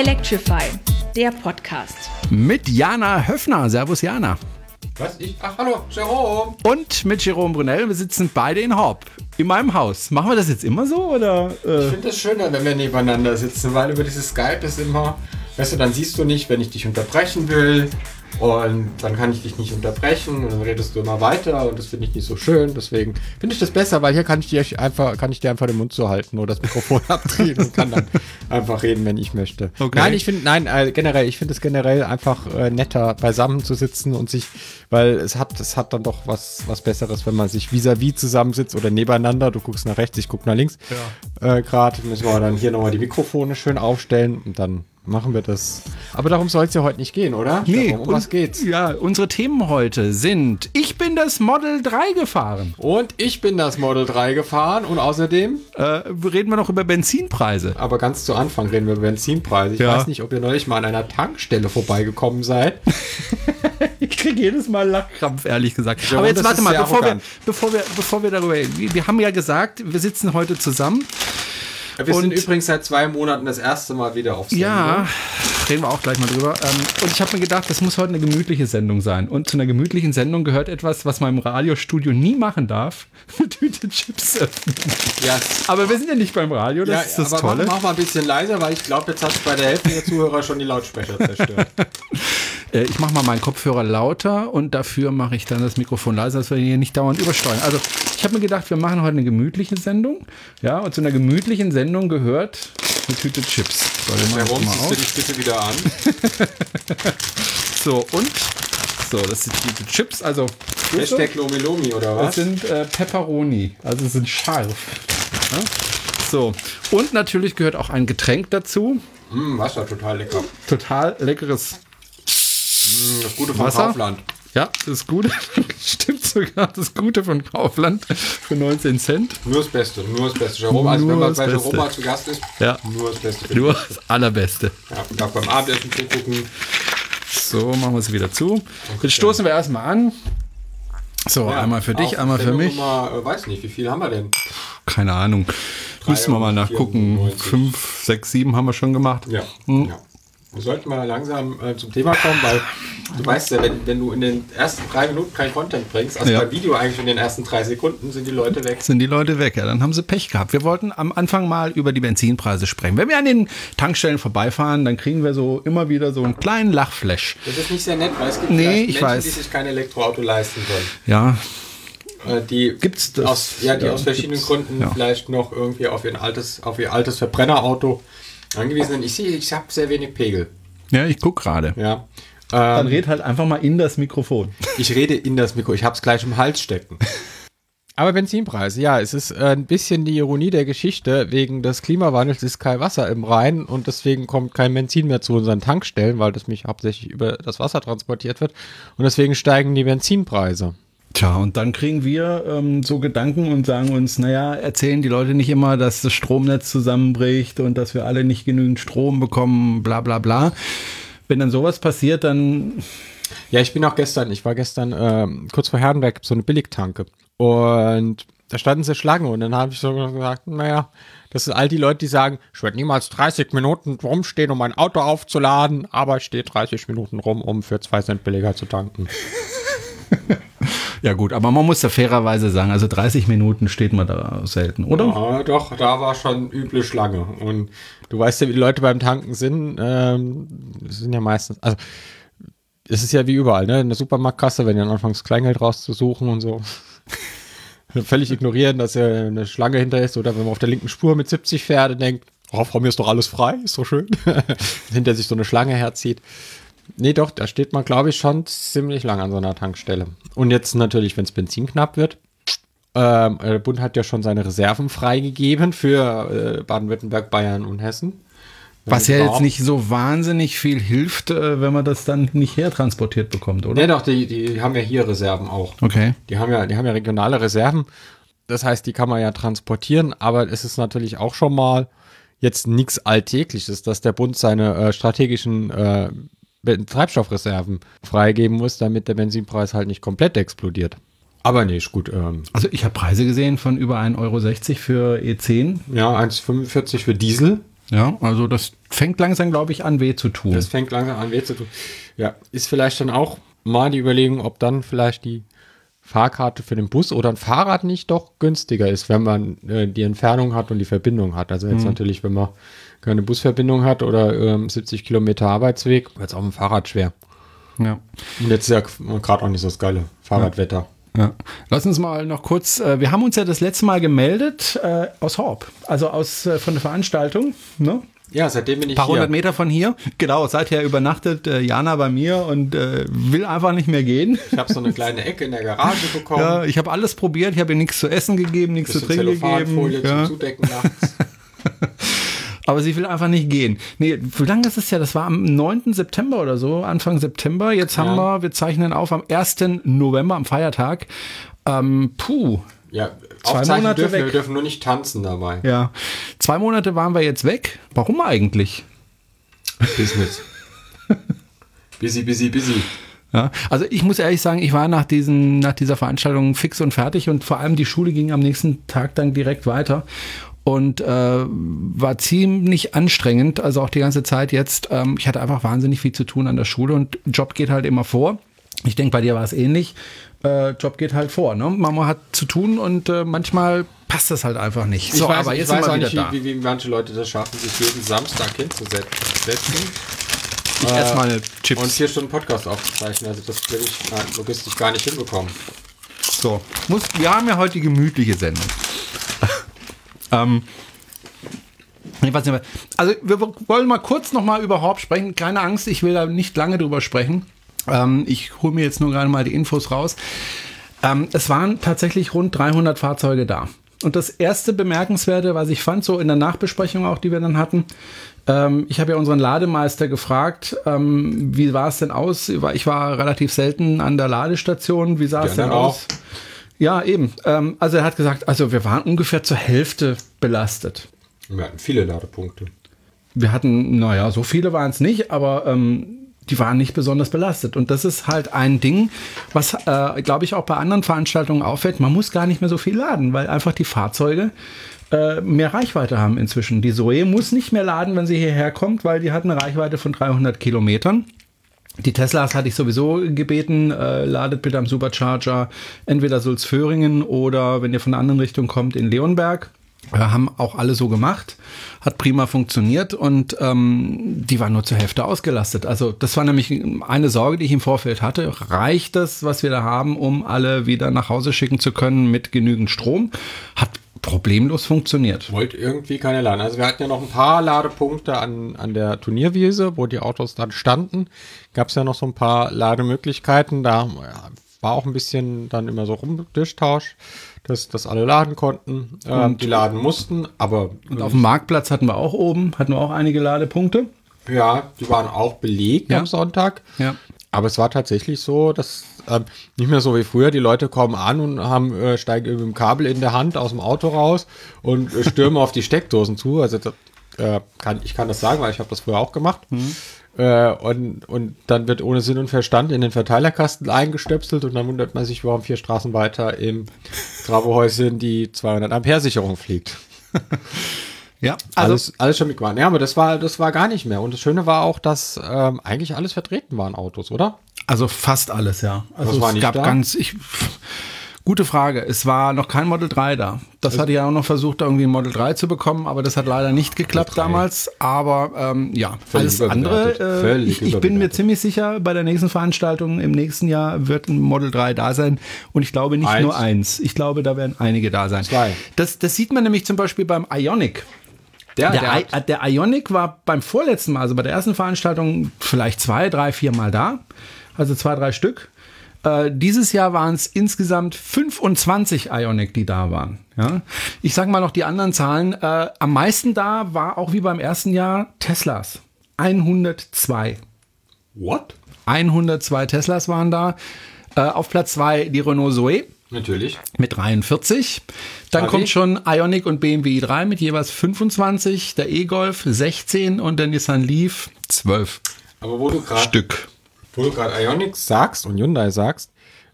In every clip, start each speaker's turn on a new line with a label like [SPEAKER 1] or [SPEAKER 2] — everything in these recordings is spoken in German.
[SPEAKER 1] Electrify, der Podcast.
[SPEAKER 2] Mit Jana Höfner. Servus, Jana.
[SPEAKER 3] Was? Ich? Ach, hallo, Jerome.
[SPEAKER 2] Und mit Jerome Brunel. Wir sitzen beide in Horb. In meinem Haus. Machen wir das jetzt immer so? Oder, äh?
[SPEAKER 3] Ich finde es schöner, wenn wir nebeneinander sitzen, weil über dieses Skype ist immer, weißt du, dann siehst du nicht, wenn ich dich unterbrechen will. Und dann kann ich dich nicht unterbrechen und dann redest du immer weiter und das finde ich nicht so schön. Deswegen finde ich das besser, weil hier kann ich dir einfach, kann ich dir einfach den Mund zuhalten oder das Mikrofon abdrehen und kann dann einfach reden, wenn ich möchte.
[SPEAKER 2] Okay.
[SPEAKER 3] Nein, ich finde, nein, äh, generell, ich finde es generell einfach äh, netter, beisammen zu sitzen und sich, weil es hat, es hat dann doch was, was Besseres, wenn man sich vis-à-vis zusammensitzt oder nebeneinander. Du guckst nach rechts, ich guck nach links. Ja. Äh, Gerade müssen wir dann hier nochmal die Mikrofone schön aufstellen und dann machen wir das. Aber darum soll es ja heute nicht gehen, oder?
[SPEAKER 2] Nee,
[SPEAKER 3] darum, um was geht's?
[SPEAKER 2] Ja, unsere Themen heute sind: Ich bin das Model 3 gefahren.
[SPEAKER 3] Und ich bin das Model 3 gefahren und außerdem.
[SPEAKER 2] Äh, reden wir noch über Benzinpreise.
[SPEAKER 3] Aber ganz zu Anfang reden wir über Benzinpreise. Ich
[SPEAKER 2] Ja.
[SPEAKER 3] weiß nicht, ob ihr neulich mal an einer Tankstelle vorbeigekommen seid.
[SPEAKER 2] Ich kriege jedes Mal Lachkrampf, ehrlich gesagt.
[SPEAKER 3] Ja,
[SPEAKER 2] Aber jetzt warte mal, bevor wir, bevor, wir, bevor wir darüber. Wir haben ja gesagt, wir sitzen heute zusammen.
[SPEAKER 3] Wir sind
[SPEAKER 2] Und-
[SPEAKER 3] übrigens seit zwei Monaten das erste Mal wieder auf Sendung.
[SPEAKER 2] Ja, reden wir auch gleich mal drüber. Ähm, und ich habe mir gedacht, das muss heute eine gemütliche Sendung sein. Und zu einer gemütlichen Sendung gehört etwas, was man im Radiostudio nie machen darf: eine Tüte Chips öffnen.
[SPEAKER 3] Ja,
[SPEAKER 2] Aber wir sind ja nicht beim Radio, das
[SPEAKER 3] ja
[SPEAKER 2] ist das
[SPEAKER 3] aber
[SPEAKER 2] Tolle.
[SPEAKER 3] Mach, mach mal ein bisschen leiser, weil ich glaube, jetzt hast du bei der Hälfte der Zuhörer schon die Lautsprecher zerstört.
[SPEAKER 2] Äh, ich mache mal meinen Kopfhörer lauter und dafür mache ich dann das Mikrofon leiser, dass wir hier nicht dauernd übersteuern. Also ich habe mir gedacht, wir machen heute eine gemütliche Sendung. Ja, und zu einer gemütlichen Sendung gehört eine Tüte Chips. So,
[SPEAKER 3] Warum
[SPEAKER 2] mal
[SPEAKER 3] ziehst du
[SPEAKER 2] auf.
[SPEAKER 3] dich bitte wieder an?
[SPEAKER 2] So, und so, das sind die Tüte Chips. Also
[SPEAKER 3] Hashtag Lomi Lomi oder
[SPEAKER 2] Das
[SPEAKER 3] was?
[SPEAKER 2] sind äh, Pepperoni, also sind scharf. Ja? So, und natürlich gehört auch ein Getränk dazu.
[SPEAKER 3] Hm, Wasser, total lecker.
[SPEAKER 2] Total leckeres
[SPEAKER 3] Hm, Das Gute vom
[SPEAKER 2] Wasser?
[SPEAKER 3] Kaufland.
[SPEAKER 2] Ja, das Gute, stimmt sogar, das Gute von Kaufland für 19 Cent.
[SPEAKER 3] Nur das Beste, nur das Beste. Jerome, also wenn man bei
[SPEAKER 2] Beste.
[SPEAKER 3] Jerome zu Gast ist,
[SPEAKER 2] Ja.
[SPEAKER 3] nur das Beste. für
[SPEAKER 2] Nur das Allerbeste.
[SPEAKER 3] Ja, beim Abendessen zugucken.
[SPEAKER 2] So, machen wir sie wieder zu. Jetzt stoßen wir erstmal an. So,
[SPEAKER 3] Ja,
[SPEAKER 2] einmal für dich, einmal für mich.
[SPEAKER 3] Nummer, äh, weiß nicht, wie viel haben wir denn?
[SPEAKER 2] Keine Ahnung. Müssen wir mal nachgucken.
[SPEAKER 3] 94.
[SPEAKER 2] Fünf, sechs, sieben haben wir schon gemacht.
[SPEAKER 3] Ja.
[SPEAKER 2] Hm.
[SPEAKER 3] ja. Wir sollten mal langsam äh, zum Thema kommen, weil du weißt ja, wenn, wenn du in den ersten drei Minuten kein Content bringst, also
[SPEAKER 2] Ja.
[SPEAKER 3] beim Video eigentlich in den ersten drei Sekunden, sind die Leute weg.
[SPEAKER 2] sind die Leute weg. Ja, dann haben sie Pech gehabt. Wir wollten am Anfang mal über die Benzinpreise sprechen. Wenn wir an den Tankstellen vorbeifahren, dann kriegen wir so immer wieder so einen kleinen Lachflash.
[SPEAKER 3] Das ist nicht sehr nett, weil es gibt
[SPEAKER 2] Nee,
[SPEAKER 3] Menschen,
[SPEAKER 2] weiß.
[SPEAKER 3] die sich kein Elektroauto leisten können.
[SPEAKER 2] Ja,
[SPEAKER 3] Äh, die
[SPEAKER 2] Gibt's das?
[SPEAKER 3] Aus, ja, die
[SPEAKER 2] Ja,
[SPEAKER 3] aus verschiedenen. Gründen
[SPEAKER 2] Ja.
[SPEAKER 3] vielleicht noch irgendwie auf, ihr altes, auf ihr altes Verbrennerauto angewiesen sind. Ich sehe, ich habe sehr wenig Pegel.
[SPEAKER 2] ja, ich guck gerade.
[SPEAKER 3] Ja.
[SPEAKER 2] Dann
[SPEAKER 3] Ähm,
[SPEAKER 2] red halt einfach mal in das Mikrofon.
[SPEAKER 3] ich rede in das Mikro, ich habe es gleich im Hals stecken. Aber Benzinpreise, ja, es ist äh, ein bisschen die Ironie der Geschichte. Wegen des Klimawandels ist kein Wasser im Rhein und deswegen kommt kein Benzin mehr zu unseren Tankstellen, weil das mich hauptsächlich über das Wasser transportiert wird. Und deswegen steigen die Benzinpreise.
[SPEAKER 2] Tja, und dann kriegen wir ähm, so Gedanken und sagen uns, naja, erzählen die Leute nicht immer, dass das Stromnetz zusammenbricht und dass wir alle nicht genügend Strom bekommen, bla bla bla. Wenn dann sowas passiert, dann
[SPEAKER 3] Ja, ich bin auch gestern, ich war gestern ähm, kurz vor Herrenberg, so eine Billigtanke. Und da standen sie Schlange und dann habe ich so gesagt, naja, das sind all die Leute, die sagen, ich werde niemals 30 Minuten rumstehen, um mein Auto aufzuladen, aber ich stehe 30 Minuten rum, um für 2 Cent billiger zu tanken.
[SPEAKER 2] Ja gut, aber man muss da fairerweise sagen, also 30 Minuten steht man da selten, oder?
[SPEAKER 3] Ja, doch, da war schon üble Schlange. Und du weißt ja, wie die Leute beim Tanken sind. Ähm, sind ja meistens, also es ist ja wie überall, ne? In der Supermarktkasse, wenn ihr anfangs Kleingeld rauszusuchen und so. Völlig ignorieren, dass ja eine Schlange hinter ist oder wenn man auf der linken Spur mit 70 fährt und denkt, oh, vor mir ist doch alles frei, ist so schön. hinter sich so eine Schlange herzieht. Nee, doch, da steht man, glaube ich, schon ziemlich lang an so einer Tankstelle. Und jetzt natürlich, wenn es Benzin knapp wird, ähm, der Bund hat ja schon seine Reserven freigegeben für äh, Baden-Württemberg, Bayern und Hessen.
[SPEAKER 2] Was ja jetzt nicht so wahnsinnig viel hilft, äh, wenn man das dann nicht hertransportiert bekommt, oder?
[SPEAKER 3] Nee, doch, die, die haben ja hier Reserven auch.
[SPEAKER 2] Okay.
[SPEAKER 3] Die haben ja, die haben ja regionale Reserven. Das heißt, die kann man ja transportieren, aber es ist natürlich auch schon mal jetzt nichts Alltägliches, dass der Bund seine äh, strategischen äh, Treibstoffreserven freigeben muss, damit der Benzinpreis halt nicht komplett explodiert. Aber nee, ist gut. Ähm,
[SPEAKER 2] Also ich habe Preise gesehen von über 1,60 Euro für E10.
[SPEAKER 3] ja, 1,45 für Diesel.
[SPEAKER 2] Ja, also das fängt langsam, glaube ich, an weh zu tun.
[SPEAKER 3] Das fängt langsam an weh zu tun. Ja, ist vielleicht dann auch mal die Überlegung, ob dann vielleicht die Fahrkarte für den Bus oder ein Fahrrad nicht doch günstiger ist, wenn man äh, die Entfernung hat und die Verbindung hat. Also jetzt natürlich, wenn man keine Busverbindung hat oder ähm, 70 Kilometer Arbeitsweg, wird es auch mit dem Fahrrad schwer.
[SPEAKER 2] ja.
[SPEAKER 3] Und jetzt ist ja gerade auch nicht so das geile Fahrradwetter.
[SPEAKER 2] Ja. Lass uns mal noch kurz, äh, wir haben uns ja das letzte Mal gemeldet äh, aus Horb, also aus äh, von der Veranstaltung, ne?
[SPEAKER 3] Ja, seitdem bin ich
[SPEAKER 2] Ein paar
[SPEAKER 3] hier.
[SPEAKER 2] hundert Meter von hier. Genau, seither übernachtet äh, Jana bei mir und äh, will einfach nicht mehr gehen.
[SPEAKER 3] Ich habe so eine kleine Ecke in der Garage bekommen.
[SPEAKER 2] Ja, ich habe alles probiert, ich habe ihr nichts zu essen gegeben, nichts zu trinken gegeben. Ja.
[SPEAKER 3] zum Zudecken nachts.
[SPEAKER 2] Aber sie will einfach nicht gehen. Nee, wie lange ist es ja? Das war am 9. September oder so, Anfang September. Jetzt haben
[SPEAKER 3] Ja.
[SPEAKER 2] wir, wir zeichnen auf am 1. November, am Feiertag. Ähm, puh.
[SPEAKER 3] Ja,
[SPEAKER 2] Zwei Monate
[SPEAKER 3] dürfen wir,
[SPEAKER 2] weg.
[SPEAKER 3] wir dürfen nur nicht tanzen dabei.
[SPEAKER 2] Ja. Zwei Monate waren wir jetzt weg. Warum eigentlich?
[SPEAKER 3] Business. busy, busy, busy.
[SPEAKER 2] Ja, also ich muss ehrlich sagen, ich war nach, diesen, nach dieser Veranstaltung fix und fertig und vor allem die Schule ging am nächsten Tag dann direkt weiter und äh, war ziemlich anstrengend, also auch die ganze Zeit jetzt. Ähm, ich hatte einfach wahnsinnig viel zu tun an der Schule und Job geht halt immer vor. Ich denke, bei dir war es ähnlich. Äh, Job geht halt vor. Ne? Mama hat zu tun und äh, manchmal passt das halt einfach nicht. So, aber jetzt
[SPEAKER 3] ich
[SPEAKER 2] sind
[SPEAKER 3] weiß
[SPEAKER 2] wir
[SPEAKER 3] auch
[SPEAKER 2] wieder
[SPEAKER 3] nicht,
[SPEAKER 2] da.
[SPEAKER 3] wie, wie, manche Leute das schaffen, sich jeden Samstag hinzusetzen
[SPEAKER 2] Ich esse mal Chips.
[SPEAKER 3] und vier Stunden Podcast aufzuzeichnen. Also das will ich nein, logistisch gar nicht hinbekommen.
[SPEAKER 2] So, muss, wir haben ja heute die gemütliche Sendung. ähm, ich weiß nicht mehr. Also wir wollen mal kurz noch mal über Horb sprechen. Keine Angst, ich will da nicht lange drüber sprechen. Ähm, ich hole mir jetzt nur gerade mal die Infos raus. Ähm, es waren tatsächlich rund 300 Fahrzeuge da. Und das erste Bemerkenswerte, was ich fand, so in der Nachbesprechung auch, die wir dann hatten, ähm, ich habe ja unseren Lademeister gefragt, ähm, wie war es denn aus? Ich war relativ selten an der Ladestation. Wie sah es denn aus? Ja, eben. Ähm, also er hat gesagt, also wir waren ungefähr zur Hälfte belastet.
[SPEAKER 3] Wir hatten viele Ladepunkte.
[SPEAKER 2] Wir hatten, naja, so viele waren es nicht, aber ähm, die waren nicht besonders belastet. Und das ist halt ein Ding, was, äh, glaube ich, auch bei anderen Veranstaltungen auffällt. Man muss gar nicht mehr so viel laden, weil einfach die Fahrzeuge äh, mehr Reichweite haben inzwischen. Die Zoe muss nicht mehr laden, wenn sie hierher kommt, weil die hat eine Reichweite von 300 Kilometern. Die Teslas hatte ich sowieso gebeten, äh, ladet bitte am Supercharger entweder Sulzföhringen oder wenn ihr von der anderen Richtung kommt in Leonberg. Äh, haben auch alle so gemacht, hat prima funktioniert und ähm, die war nur zur Hälfte ausgelastet. Also das war nämlich eine Sorge, die ich im Vorfeld hatte. Reicht das, was wir da haben, um alle wieder nach Hause schicken zu können mit genügend Strom? Hat problemlos funktioniert.
[SPEAKER 3] Wollte irgendwie keine laden. Also wir hatten ja noch ein paar Ladepunkte an, an der Turnierwiese, wo die Autos dann standen. Gab es ja noch so ein paar Lademöglichkeiten. Da ja, war auch ein bisschen dann immer so Rumdurchtausch, dass, dass alle laden konnten, ähm, die laden mussten. Aber
[SPEAKER 2] Und auf dem Marktplatz hatten wir auch oben, hatten wir auch einige Ladepunkte.
[SPEAKER 3] ja, die waren auch belegt
[SPEAKER 2] Ja.
[SPEAKER 3] am Sonntag.
[SPEAKER 2] Ja.
[SPEAKER 3] Aber es war tatsächlich so, dass ähm, nicht mehr so wie früher, die Leute kommen an und haben äh, steigen mit dem Kabel in der Hand aus dem Auto raus und äh, stürmen auf die Steckdosen zu. Also das, äh, kann, ich kann das sagen, weil ich habe das früher auch gemacht. Äh, und, und dann wird ohne Sinn und Verstand in den Verteilerkasten eingestöpselt und dann wundert man sich, warum vier Straßen weiter im Travohäuschen die 200 Ampere Sicherung fliegt.
[SPEAKER 2] Ja, also
[SPEAKER 3] alles, alles schon mitgemacht. Ja, aber das war, das war gar nicht mehr. Und das Schöne war auch, dass ähm, eigentlich alles vertreten waren Autos, oder?
[SPEAKER 2] Also fast alles, ja. Also
[SPEAKER 3] Was war
[SPEAKER 2] es
[SPEAKER 3] nicht
[SPEAKER 2] gab
[SPEAKER 3] da?
[SPEAKER 2] ganz, ich, gute Frage. Es war noch kein Model 3 da. Das hatte ich ja auch noch versucht, irgendwie ein Model 3 zu bekommen, aber das hat leider nicht geklappt
[SPEAKER 3] Model 3.
[SPEAKER 2] damals. Aber ähm, ja,
[SPEAKER 3] Völlig
[SPEAKER 2] alles andere. Äh, ich, ich bin mir ziemlich sicher, bei der nächsten Veranstaltung im nächsten Jahr wird ein Model 3 da sein. Und ich glaube nicht
[SPEAKER 3] Eins.
[SPEAKER 2] nur eins. Ich glaube, da werden einige da sein.
[SPEAKER 3] Zwei.
[SPEAKER 2] Das, das sieht man nämlich zum Beispiel beim Ionic.
[SPEAKER 3] Der,
[SPEAKER 2] Der,
[SPEAKER 3] der hat-
[SPEAKER 2] der Ionic war beim vorletzten Mal, also bei der ersten Veranstaltung, vielleicht zwei, drei, vier Mal da. Also zwei, drei Stück. Äh, dieses Jahr waren es insgesamt 25 Ionic, die da waren. Ja? Ich sage mal noch die anderen Zahlen. Äh, am meisten da war auch wie beim ersten Jahr Teslas. 102.
[SPEAKER 3] What?
[SPEAKER 2] 102 Teslas waren da. Äh, auf Platz zwei die Renault Zoe
[SPEAKER 3] Natürlich.
[SPEAKER 2] mit 43. Dann
[SPEAKER 3] Xavi?
[SPEAKER 2] kommt schon Ionic und BMW i3 mit jeweils 25, der E-Golf 16 und der Nissan Leaf 12
[SPEAKER 3] Aber wo du gerade
[SPEAKER 2] Stück.
[SPEAKER 3] Wo du gerade Ionics sagst und Hyundai sagst,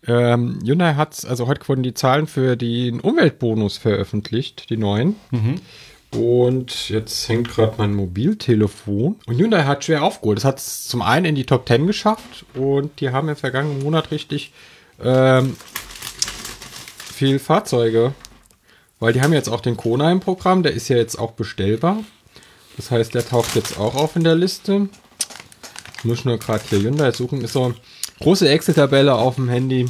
[SPEAKER 3] ähm, Hyundai hat, also heute wurden die Zahlen für den Umweltbonus veröffentlicht, die neuen. Und jetzt hängt gerade mein Mobiltelefon. Und Hyundai hat schwer aufgeholt. Das hat es zum einen in die Top 10 geschafft und die haben im vergangenen Monat richtig ähm, viel Fahrzeuge. Weil die haben jetzt auch den Kona im Programm, der ist ja jetzt auch bestellbar. Das heißt, der taucht jetzt auch auf in der Liste. Ich muss nur gerade hier Hyundai suchen. Ist so große Excel-Tabelle auf dem Handy.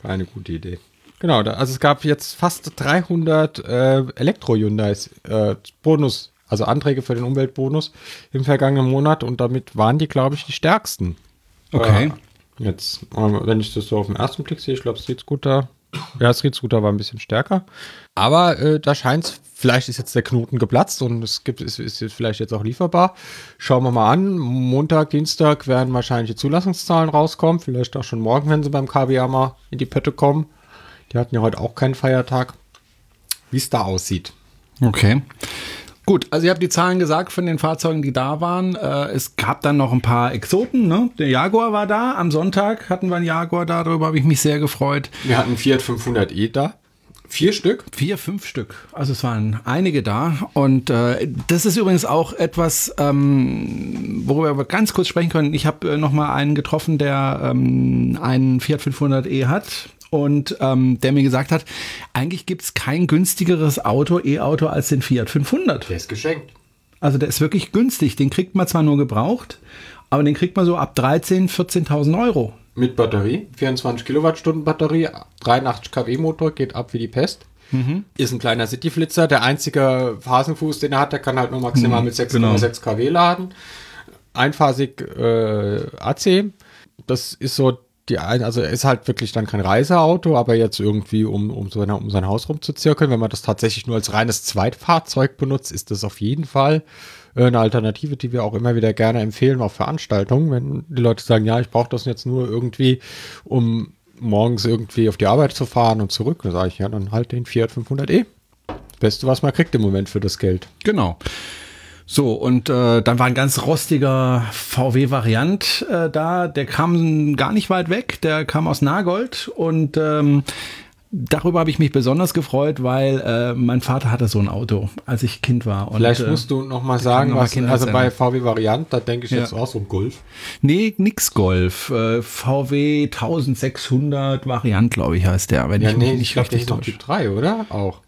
[SPEAKER 3] Keine gute Idee. Genau, da, also es gab jetzt fast 300 äh, Elektro-Hyundais äh, Bonus, also Anträge für den Umweltbonus im vergangenen Monat und damit waren die, glaube ich, die stärksten.
[SPEAKER 2] Okay.
[SPEAKER 3] Äh, jetzt, äh, wenn ich das so auf den ersten Blick sehe, ich glaube, Street-Scooter, ja, Street-Scooter war ein bisschen stärker. Aber äh, da scheint es, vielleicht ist jetzt der Knoten geplatzt und es gibt, ist, ist jetzt vielleicht jetzt auch lieferbar. Schauen wir mal an. Montag, Dienstag werden wahrscheinlich die Zulassungszahlen rauskommen. Vielleicht auch schon morgen, wenn sie beim KBA mal in die Pötte kommen. Die hatten ja heute auch keinen Feiertag. Wie es da aussieht.
[SPEAKER 2] Okay. Gut, also ihr habt die Zahlen gesagt von den Fahrzeugen, die da waren. Äh, es gab dann noch ein paar Exoten. Ne? Der Jaguar war da. Am Sonntag hatten wir einen Jaguar da. Darüber habe ich mich sehr gefreut.
[SPEAKER 3] Wir hatten Fiat 500e da. Vier Stück?
[SPEAKER 2] Vier, fünf Stück. Also es waren einige da. Und äh, das ist übrigens auch etwas, ähm, worüber wir ganz kurz sprechen können. Ich habe äh, noch mal einen getroffen, der ähm, einen Fiat 500e hat und ähm, der mir gesagt hat, eigentlich gibt es kein günstigeres Auto, E-Auto als den Fiat 500.
[SPEAKER 3] Der ist geschenkt.
[SPEAKER 2] Also der ist wirklich günstig. Den kriegt man zwar nur gebraucht, aber den kriegt man so ab 13.000, 14.000 Euro.
[SPEAKER 3] Mit Batterie, 24 Kilowattstunden Batterie, 83 kW Motor, geht ab wie die Pest. Mhm. Ist ein kleiner Cityflitzer. Der einzige Phasenfuß, den er hat, der kann halt nur maximal
[SPEAKER 2] Mhm,
[SPEAKER 3] mit 6,6
[SPEAKER 2] genau.
[SPEAKER 3] kW laden. Einphasig äh, AC. Das ist so die ein, also ist halt wirklich dann kein Reiseauto, aber jetzt irgendwie, um, um, so eine, um sein Haus rumzuzirkeln, wenn man das tatsächlich nur als reines Zweitfahrzeug benutzt, ist das auf jeden Fall äh, eine Alternative, die wir auch immer wieder gerne empfehlen auf Veranstaltungen, wenn die Leute sagen, ja, ich brauche das jetzt nur irgendwie, um morgens irgendwie auf die Arbeit zu fahren und zurück, dann sage ich, ja, dann halt den Fiat 500e. Beste, was man kriegt im Moment für das Geld.
[SPEAKER 2] Genau. So, und äh, dann war ein ganz rostiger VW-Variant äh, da. Der kam gar nicht weit weg. Der kam aus Nagold und ähm, darüber habe ich mich besonders gefreut, weil äh, mein Vater hatte so ein Auto, als ich Kind war. Und,
[SPEAKER 3] Vielleicht
[SPEAKER 2] äh,
[SPEAKER 3] musst du noch mal sagen,
[SPEAKER 2] noch mal
[SPEAKER 3] was,
[SPEAKER 2] Kinder
[SPEAKER 3] also bei. VW Variant, da denke ich
[SPEAKER 2] Ja.
[SPEAKER 3] jetzt auch so ein Golf.
[SPEAKER 2] Nee, nix Golf. Äh, VW 1600 Variant, glaube ich, heißt der, wenn
[SPEAKER 3] Ja,
[SPEAKER 2] ich
[SPEAKER 3] nee, ich
[SPEAKER 2] nicht
[SPEAKER 3] glaube, der
[SPEAKER 2] richtig
[SPEAKER 3] ist doch. Typ 3, oder? Auch.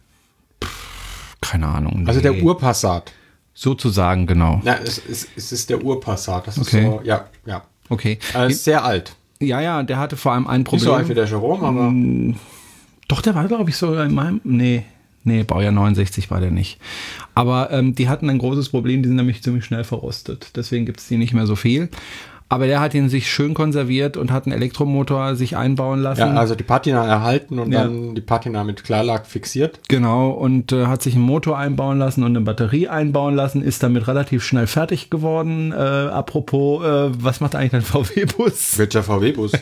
[SPEAKER 2] Keine Ahnung.
[SPEAKER 3] Also
[SPEAKER 2] nee.
[SPEAKER 3] der Urpassat.
[SPEAKER 2] Sozusagen, genau.
[SPEAKER 3] Ja, es, es, es ist der Urpassat. Das
[SPEAKER 2] Okay.
[SPEAKER 3] ist so, ja, ja.
[SPEAKER 2] Okay.
[SPEAKER 3] Er ist sehr alt.
[SPEAKER 2] Ja, ja, der hatte vor allem ein
[SPEAKER 3] Nicht so alt wie
[SPEAKER 2] Problem.
[SPEAKER 3] der Jerome, aber
[SPEAKER 2] Doch, der war, glaube ich, sogar in meinem. Nee, nee, Baujahr 69 war der nicht. Aber ähm, die hatten ein großes Problem, die sind nämlich ziemlich schnell verrostet. Deswegen gibt es die nicht mehr so viel. Aber der hat ihn sich schön konserviert und hat einen Elektromotor sich einbauen lassen.
[SPEAKER 3] ja, also die Patina erhalten und
[SPEAKER 2] Ja.
[SPEAKER 3] dann die Patina mit Klarlack fixiert.
[SPEAKER 2] Genau, und äh, hat sich einen Motor einbauen lassen und eine Batterie einbauen lassen, ist damit relativ schnell fertig geworden. Äh, apropos, äh, was macht eigentlich dein VW-Bus?
[SPEAKER 3] Welcher VW-Bus?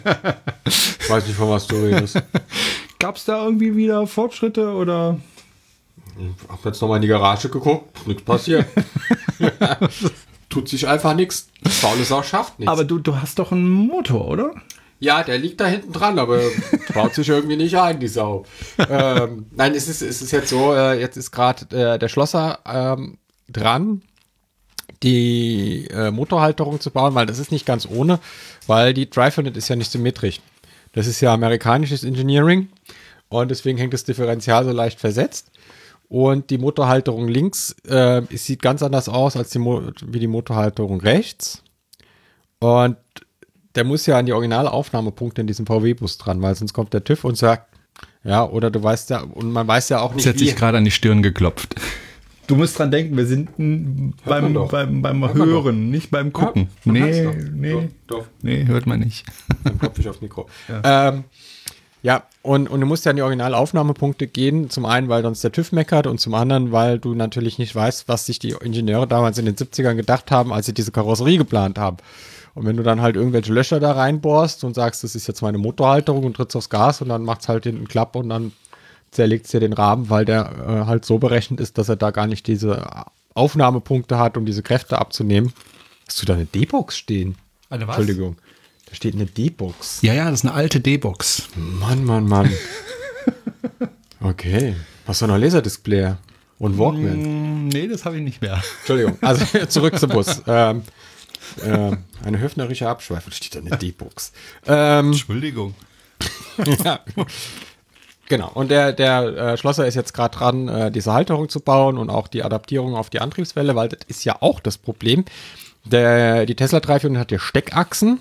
[SPEAKER 3] ich weiß nicht, von was du redest.
[SPEAKER 2] Gab es da irgendwie wieder Fortschritte oder?
[SPEAKER 3] Ich hab jetzt nochmal in die Garage geguckt, nichts passiert. Tut sich einfach nichts. Faule Sau schafft nichts.
[SPEAKER 2] Aber du, du hast doch einen Motor, oder?
[SPEAKER 3] Ja, der liegt da hinten dran, aber baut sich irgendwie nicht ein, die Sau. ähm, nein, es ist, es ist jetzt so, äh, jetzt ist gerade äh, der Schlosser ähm, dran, die äh, Motorhalterung zu bauen, weil das ist nicht ganz ohne, weil die Drive Unit ist ja nicht symmetrisch. Das ist ja amerikanisches Engineering und deswegen hängt das Differential so leicht versetzt. Und die Motorhalterung links äh, sieht ganz anders aus als die Mo wie die Motorhalterung rechts. Und der muss ja an die Originalaufnahmepunkte in diesem VW-Bus dran, weil sonst kommt der TÜV und sagt, ja, oder du weißt ja, und man weiß ja auch nicht,
[SPEAKER 2] Jetzt hat sich gerade an die Stirn geklopft. Du musst dran denken, wir sind beim, beim, beim Hören, nicht beim Gucken.
[SPEAKER 3] Ja,
[SPEAKER 2] nee, nee,
[SPEAKER 3] Doch, doch.
[SPEAKER 2] nee, hört man nicht.
[SPEAKER 3] Dann klopfe ich aufs Mikro. Ja, ähm, ja und, und du musst ja an die Originalaufnahmepunkte gehen. Zum einen, weil sonst der TÜV meckert und zum anderen, weil du natürlich nicht weißt, was sich die Ingenieure damals in den 70ern gedacht haben, als sie diese Karosserie geplant haben. Und wenn du dann halt irgendwelche Löcher da reinbohrst und sagst, das ist jetzt meine Motorhalterung und trittst aufs Gas und dann macht's halt den Klapp und dann zerlegt dir den Rahmen, weil der äh, halt so berechnet ist, dass er da gar nicht diese Aufnahmepunkte hat, um diese Kräfte abzunehmen. Hast du da eine D-Box stehen?
[SPEAKER 2] Eine was?
[SPEAKER 3] Entschuldigung. Da steht eine D-Box.
[SPEAKER 2] Ja, ja, das ist eine alte D-Box.
[SPEAKER 3] Mann, Mann, Mann. Okay. Hast du noch Laserdisplay? Und Walkman.
[SPEAKER 2] Mm, nee, das habe ich nicht mehr.
[SPEAKER 3] Entschuldigung, also zurück zum Bus. Ähm, äh, eine höfnerische Abschweifung steht da in der D-Box. Ähm,
[SPEAKER 2] Entschuldigung.
[SPEAKER 3] ja. Genau, und der, der äh, Schlosser ist jetzt gerade dran, äh, diese Halterung zu bauen und auch die Adaptierung auf die Antriebswelle, weil das ist ja auch das Problem. Der, die Tesla 340 hat ja Steckachsen,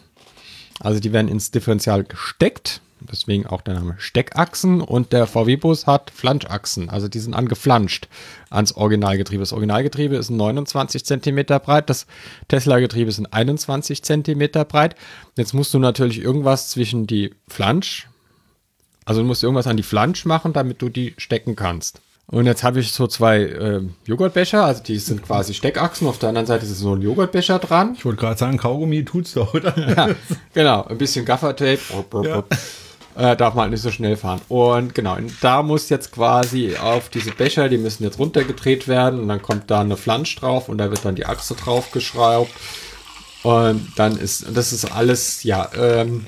[SPEAKER 3] also die werden ins Differential gesteckt, deswegen auch der Name Steckachsen und der VW-Bus hat Flanschachsen, also die sind angeflanscht ans Originalgetriebe. Das Originalgetriebe ist 29 Zentimeter breit, das Tesla-Getriebe ist 21 Zentimeter breit. Jetzt musst du natürlich irgendwas zwischen die Flansch, also du musst irgendwas an die Flansch machen, damit du die stecken kannst. Und jetzt habe ich so zwei äh, Joghurtbecher, also die sind quasi Steckachsen. Auf der anderen Seite ist so ein Joghurtbecher dran.
[SPEAKER 2] Ich wollte gerade sagen, Kaugummi tut's doch, oder?
[SPEAKER 3] Ja, genau, ein bisschen Gaffertape.
[SPEAKER 2] Ja.
[SPEAKER 3] Äh, darf man halt nicht so schnell fahren. Und genau, und da muss jetzt quasi auf diese Becher, die müssen jetzt runtergedreht werden und dann kommt da eine Flansch drauf und da wird dann die Achse drauf geschraubt. Und dann ist, das ist alles, ja, ähm,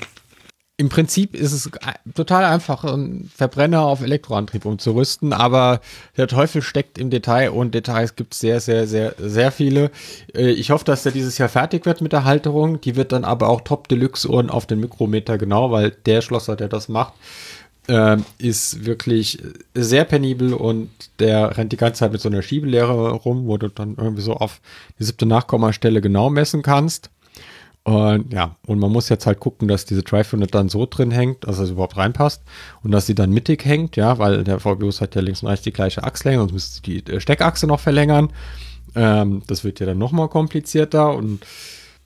[SPEAKER 3] im Prinzip ist es total einfach, einen Verbrenner auf Elektroantrieb umzurüsten, aber der Teufel steckt im Detail und Details gibt es sehr, sehr, sehr, sehr viele. Äh, Ich hoffe, dass der dieses Jahr fertig wird mit der Halterung. Die wird dann aber auch Top Deluxe und auf den Mikrometer genau, weil der Schlosser, der das macht, ähm, ist wirklich sehr penibel und der rennt die ganze Zeit mit so einer Schiebelehre rum, wo du dann irgendwie so auf die siebte Nachkommastelle genau messen kannst. Und ja, und man muss jetzt halt gucken, dass diese Drive-Unit dann so drin hängt, dass es überhaupt reinpasst und dass sie dann mittig hängt, ja, weil der VW-Bus hat ja links und rechts die gleiche Achslänge, sonst müsste die äh, Steckachse noch verlängern. Ähm, das wird ja dann nochmal komplizierter und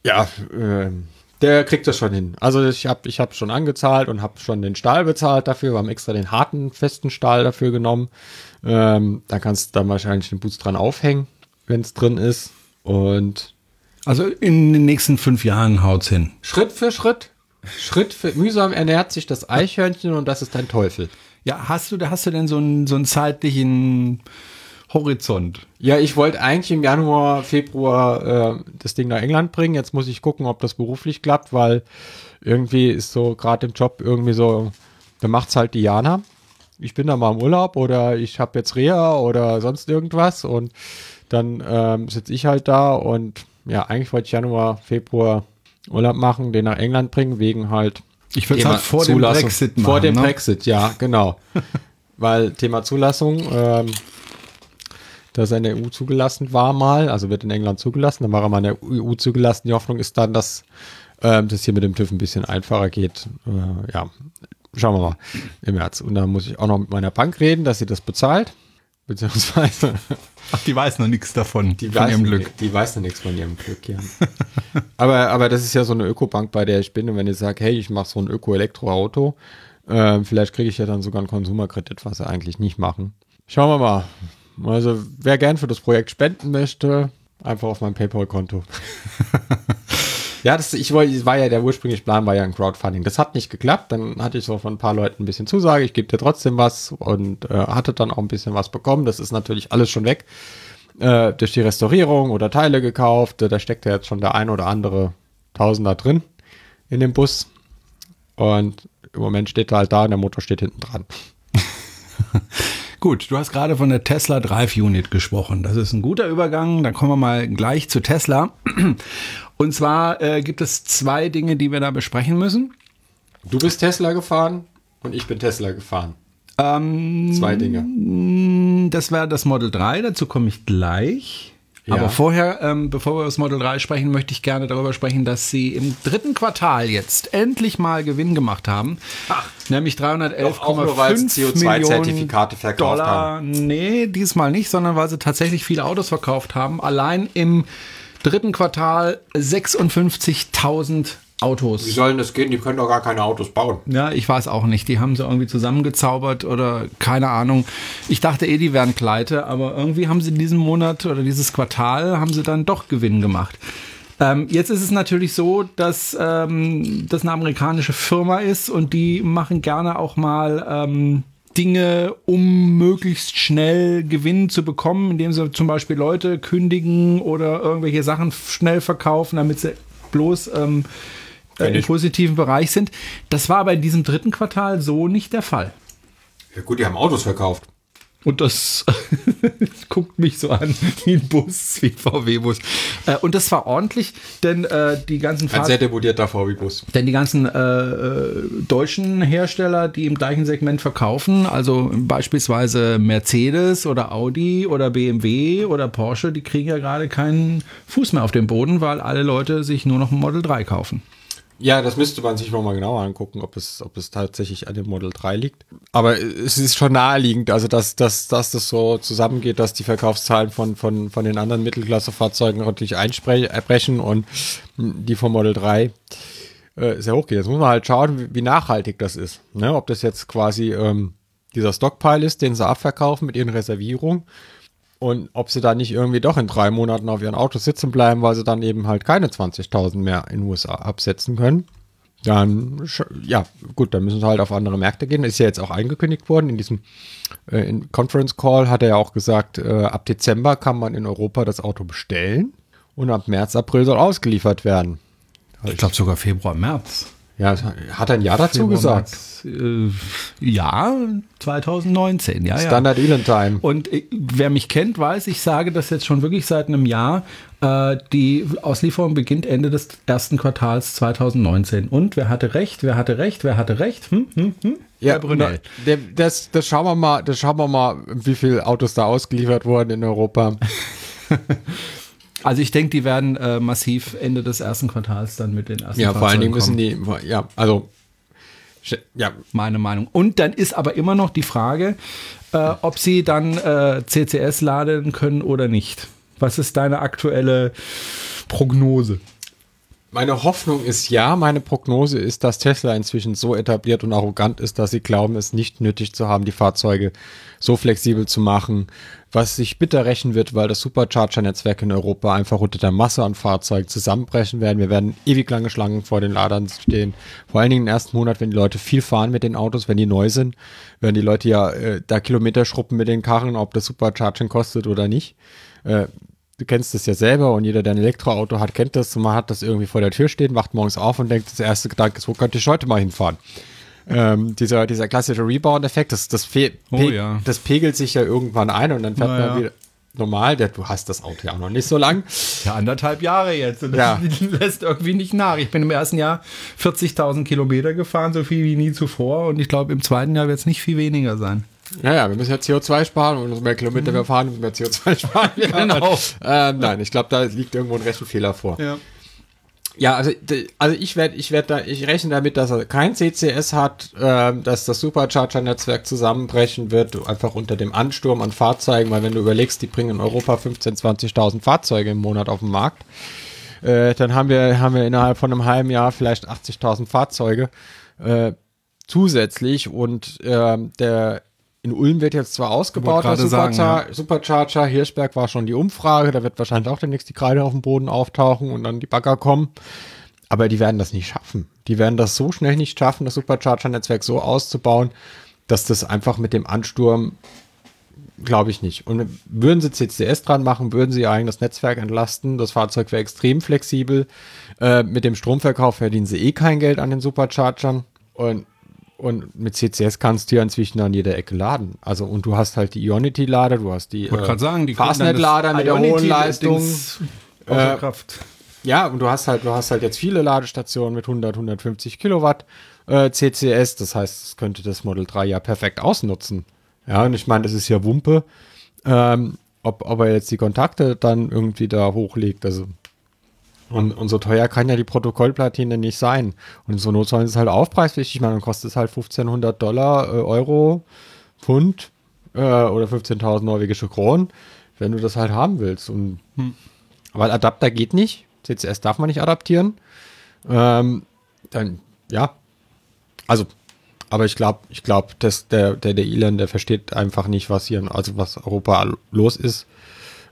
[SPEAKER 3] ja, ähm, der kriegt das schon hin. Also ich habe ich hab schon angezahlt und habe schon den Stahl bezahlt dafür. Wir haben extra den harten, festen Stahl dafür genommen. Ähm, da kannst du dann wahrscheinlich den Boost dran aufhängen, wenn es drin ist. Und
[SPEAKER 2] Also in den nächsten fünf Jahren haut's hin.
[SPEAKER 3] Schritt für Schritt, Schritt für mühsam ernährt sich das Eichhörnchen und das ist ein Teufel.
[SPEAKER 2] Ja, hast du, hast du denn so einen, so einen zeitlichen Horizont?
[SPEAKER 3] Ja, ich wollte eigentlich im Januar, Februar äh, das Ding nach England bringen. Jetzt muss ich gucken, ob das beruflich klappt, weil irgendwie ist so gerade im Job irgendwie so, da macht's halt Diana. Ich bin da mal im Urlaub oder ich habe jetzt Reha oder sonst irgendwas und dann ähm, sitze ich halt da und ja, eigentlich wollte ich Januar, Februar Urlaub machen, den nach England bringen, wegen halt
[SPEAKER 2] Ich würde
[SPEAKER 3] Thema
[SPEAKER 2] halt vor dem
[SPEAKER 3] Zulassung.
[SPEAKER 2] Brexit machen.
[SPEAKER 3] Vor dem
[SPEAKER 2] ne?
[SPEAKER 3] Brexit, ja, genau. Weil Thema Zulassung, ähm, dass er in der EU zugelassen war mal, also wird in England zugelassen, dann war er mal in der EU zugelassen. Die Hoffnung ist dann, dass ähm, das hier mit dem TÜV ein bisschen einfacher geht. Äh, ja, schauen wir mal im März. Und dann muss ich auch noch mit meiner Bank reden, dass sie das bezahlt. Beziehungsweise
[SPEAKER 2] Ach, die weiß noch nichts davon,
[SPEAKER 3] die
[SPEAKER 2] von
[SPEAKER 3] weiß,
[SPEAKER 2] ihrem Glück.
[SPEAKER 3] Die weiß noch nichts von ihrem Glück, ja. aber, aber das ist ja so eine Ökobank, bei der ich bin. Und wenn ich sage, hey, ich mache so ein Öko-Elektroauto, äh, vielleicht kriege ich ja dann sogar einen Konsumerkredit, was sie eigentlich nicht machen. Schauen wir mal. Also, wer gern für das Projekt spenden möchte, einfach auf mein PayPal-Konto. ja, das, ich war ja der ursprüngliche Plan, war ja ein Crowdfunding. Das hat nicht geklappt. Dann hatte ich so von ein paar Leuten ein bisschen Zusage, ich gebe dir trotzdem was und äh, hatte dann auch ein bisschen was bekommen. Das ist natürlich alles schon weg äh, durch die Restaurierung oder Teile gekauft. Da steckt ja jetzt schon der ein oder andere Tausender drin in dem Bus. Und im Moment steht er halt da und der Motor steht hinten dran.
[SPEAKER 2] Gut, du hast gerade von der Tesla Drive Unit gesprochen. Das ist ein guter Übergang. Dann kommen wir mal gleich zu Tesla. Und zwar äh, gibt es zwei Dinge, die wir da besprechen müssen.
[SPEAKER 3] Du bist Tesla gefahren und ich bin Tesla gefahren.
[SPEAKER 2] Ähm,
[SPEAKER 3] Zwei Dinge.
[SPEAKER 2] Das wäre das Model 3, dazu komme ich gleich.
[SPEAKER 3] Ja.
[SPEAKER 2] Aber vorher, ähm, bevor wir über das Model 3 sprechen, möchte ich gerne darüber sprechen, dass sie im dritten Quartal jetzt endlich mal Gewinn gemacht haben. Nämlich
[SPEAKER 3] weil sie
[SPEAKER 2] 311,5 Millionen
[SPEAKER 3] CO2-Zertifikate verkauft
[SPEAKER 2] Dollar. Nee, diesmal nicht, sondern weil sie tatsächlich viele Autos verkauft haben. Allein im dritten Quartal 56.000 Autos.
[SPEAKER 3] Wie sollen das gehen? Die können doch gar keine Autos bauen.
[SPEAKER 2] Ja, ich weiß auch nicht. Die haben sie irgendwie zusammengezaubert oder keine Ahnung. Ich dachte eh, die wären pleite, aber irgendwie haben sie diesen Monat oder dieses Quartal haben sie dann doch Gewinn gemacht. Ähm, jetzt ist es natürlich so, dass ähm, das eine amerikanische Firma ist und die machen gerne auch mal ähm, Dinge, um möglichst schnell Gewinn zu bekommen, indem sie zum Beispiel Leute kündigen oder irgendwelche Sachen schnell verkaufen, damit sie bloß ähm, äh, im positiven Bereich sind. Das war aber in diesem dritten Quartal so nicht der Fall.
[SPEAKER 3] Ja gut, die haben Autos verkauft.
[SPEAKER 2] Und das guckt mich so an wie ein Bus, wie ein VW-Bus. Äh, und das war ordentlich, denn äh, die ganzen
[SPEAKER 3] Ein sehr debutierter VW-Bus.
[SPEAKER 2] denn die ganzen äh, äh, deutschen Hersteller, die im gleichen Segment verkaufen, also beispielsweise Mercedes oder Audi oder BMW oder Porsche, die kriegen ja gerade keinen Fuß mehr auf den Boden, weil alle Leute sich nur noch ein Model 3 kaufen.
[SPEAKER 3] Ja, das müsste man sich nochmal genauer angucken, ob es, ob es tatsächlich an dem Model 3 liegt. Aber es ist schon naheliegend, also dass, dass, dass das so zusammengeht, dass die Verkaufszahlen von, von, von den anderen Mittelklassefahrzeugen natürlich einbrechen und die vom Model 3 äh, sehr hoch geht. Jetzt muss man halt schauen, wie, wie nachhaltig das ist. Ne? Ob das jetzt quasi ähm, dieser Stockpile ist, den sie abverkaufen mit ihren Reservierungen und ob sie da nicht irgendwie doch in drei Monaten auf ihren Autos sitzen bleiben, weil sie dann eben halt keine 20.000 mehr in den USA absetzen können. Dann, ja, gut, dann müssen sie halt auf andere Märkte gehen. Ist ja jetzt auch angekündigt worden. In diesem äh, in Conference Call hat er ja auch gesagt, äh, ab Dezember kann man in Europa das Auto bestellen und ab März, April soll ausgeliefert werden.
[SPEAKER 2] Ich glaube sogar Februar, März.
[SPEAKER 3] Ja, hat er ein Jahr dazu gesagt.
[SPEAKER 2] Äh, ja, 2019, ja, ja.
[SPEAKER 3] Standard Elon Time.
[SPEAKER 2] Und äh, wer mich kennt, weiß, ich sage das jetzt schon wirklich seit einem Jahr. Äh, die Auslieferung beginnt Ende des ersten Quartals 2019. Und wer hatte recht? Wer hatte recht? Wer hatte recht? Hm, hm, hm?
[SPEAKER 3] Ja,
[SPEAKER 2] Herr Brunel.
[SPEAKER 3] na, das, das schauen wir mal, das schauen wir mal, wie viele Autos da ausgeliefert wurden in Europa.
[SPEAKER 2] Also ich denke, die werden äh, massiv Ende des ersten Quartals dann mit den ersten
[SPEAKER 3] Ja, vor allen Dingen müssen die, ja, also, ja,
[SPEAKER 2] meine Meinung. Und dann ist aber immer noch die Frage, äh, ob sie dann äh, CCS laden können oder nicht. Was ist deine aktuelle Prognose?
[SPEAKER 3] Meine Hoffnung ist ja, meine Prognose ist, dass Tesla inzwischen so etabliert und arrogant ist, dass sie glauben, es nicht nötig zu haben, die Fahrzeuge so flexibel zu machen, was sich bitter rächen wird, weil das Supercharger-Netzwerk in Europa einfach unter der Masse an Fahrzeugen zusammenbrechen werden. Wir werden ewig lange Schlangen vor den Ladern stehen. Vor allen Dingen im ersten Monat, wenn die Leute viel fahren mit den Autos, wenn die neu sind, werden die Leute ja äh, da Kilometer schruppen mit den Karren, ob das Supercharging kostet oder nicht. Äh, du kennst das ja selber und jeder, der ein Elektroauto hat, kennt das. Und man hat das irgendwie vor der Tür stehen, wacht morgens auf und denkt, das erste Gedanke ist, wo könnte ich heute mal hinfahren? Ähm, dieser, dieser klassische Rebound-Effekt, das, das,
[SPEAKER 2] Oh ja.
[SPEAKER 3] das pegelt sich ja irgendwann ein und dann fährt
[SPEAKER 2] Na
[SPEAKER 3] man wieder normal. Der, du hast das Auto ja auch noch nicht so lang.
[SPEAKER 2] Ja, anderthalb Jahre jetzt. Und das
[SPEAKER 3] Ja.
[SPEAKER 2] lässt irgendwie nicht nach. Ich bin im ersten Jahr 40.000 Kilometer gefahren, so viel wie nie zuvor. Und ich glaube, im zweiten Jahr wird es nicht viel weniger sein.
[SPEAKER 3] Naja, wir müssen ja CO2 sparen und umso mehr Kilometer wir fahren, umso mehr CO2 sparen wir.
[SPEAKER 2] Genau.
[SPEAKER 3] Ähm, nein, ich glaube, da liegt irgendwo ein Rechenfehler vor.
[SPEAKER 2] Ja.
[SPEAKER 3] Ja, also, also ich werde, ich werde da, ich rechne damit, dass er kein CCS hat, ähm, dass das Supercharger-Netzwerk zusammenbrechen wird, einfach unter dem Ansturm an Fahrzeugen, weil wenn du überlegst, die bringen in Europa 15.000, 20.000 Fahrzeuge im Monat auf den Markt, äh, dann haben wir, haben wir innerhalb von einem halben Jahr vielleicht 80.000 Fahrzeuge äh, zusätzlich und ähm, der in Ulm wird jetzt zwar ausgebaut, der
[SPEAKER 2] gerade sagen,
[SPEAKER 3] Superchar Supercharger, Hirschberg war schon die Umfrage, da wird wahrscheinlich auch demnächst die Kreide auf dem Boden auftauchen und dann die Bagger kommen. Aber die werden das nicht schaffen. Die werden das so schnell nicht schaffen, das Supercharger-Netzwerk so auszubauen, dass das einfach mit dem Ansturm, glaube ich nicht. Und würden sie CCS dran machen, würden sie ihr eigenes Netzwerk entlasten. Das Fahrzeug wäre extrem flexibel. Äh, mit dem Stromverkauf verdienen sie eh kein Geld an den Superchargern. Und, und mit CCS kannst du ja inzwischen an jeder Ecke laden. Also, und du hast halt die Ionity-Lader, du hast die, äh,
[SPEAKER 2] sagen, die
[SPEAKER 3] Fastnet-Lader mit der hohen Leistung. Äh,
[SPEAKER 2] Kraft.
[SPEAKER 3] Ja, und du hast halt, du hast halt jetzt viele Ladestationen mit 100, 150 Kilowatt äh, CCS. Das heißt, es könnte das Model 3 ja perfekt ausnutzen. Ja, und ich meine, das ist ja Wumpe. Ähm, ob, ob er jetzt die Kontakte dann irgendwie da hochlegt, also und, und so teuer kann ja die Protokollplatine nicht sein. Und so Not sollen sie es halt aufpreispflichtig machen. Dann kostet es halt 1500 Dollar, äh, Euro, Pfund äh, oder 15.000 norwegische Kronen, wenn du das halt haben willst. Und, Weil Adapter geht nicht. CCS darf man nicht adaptieren. Ähm, dann, ja. Also, aber ich glaube, ich glaube, dass der, der, der Elon, der versteht einfach nicht, was hier, also was Europa los ist.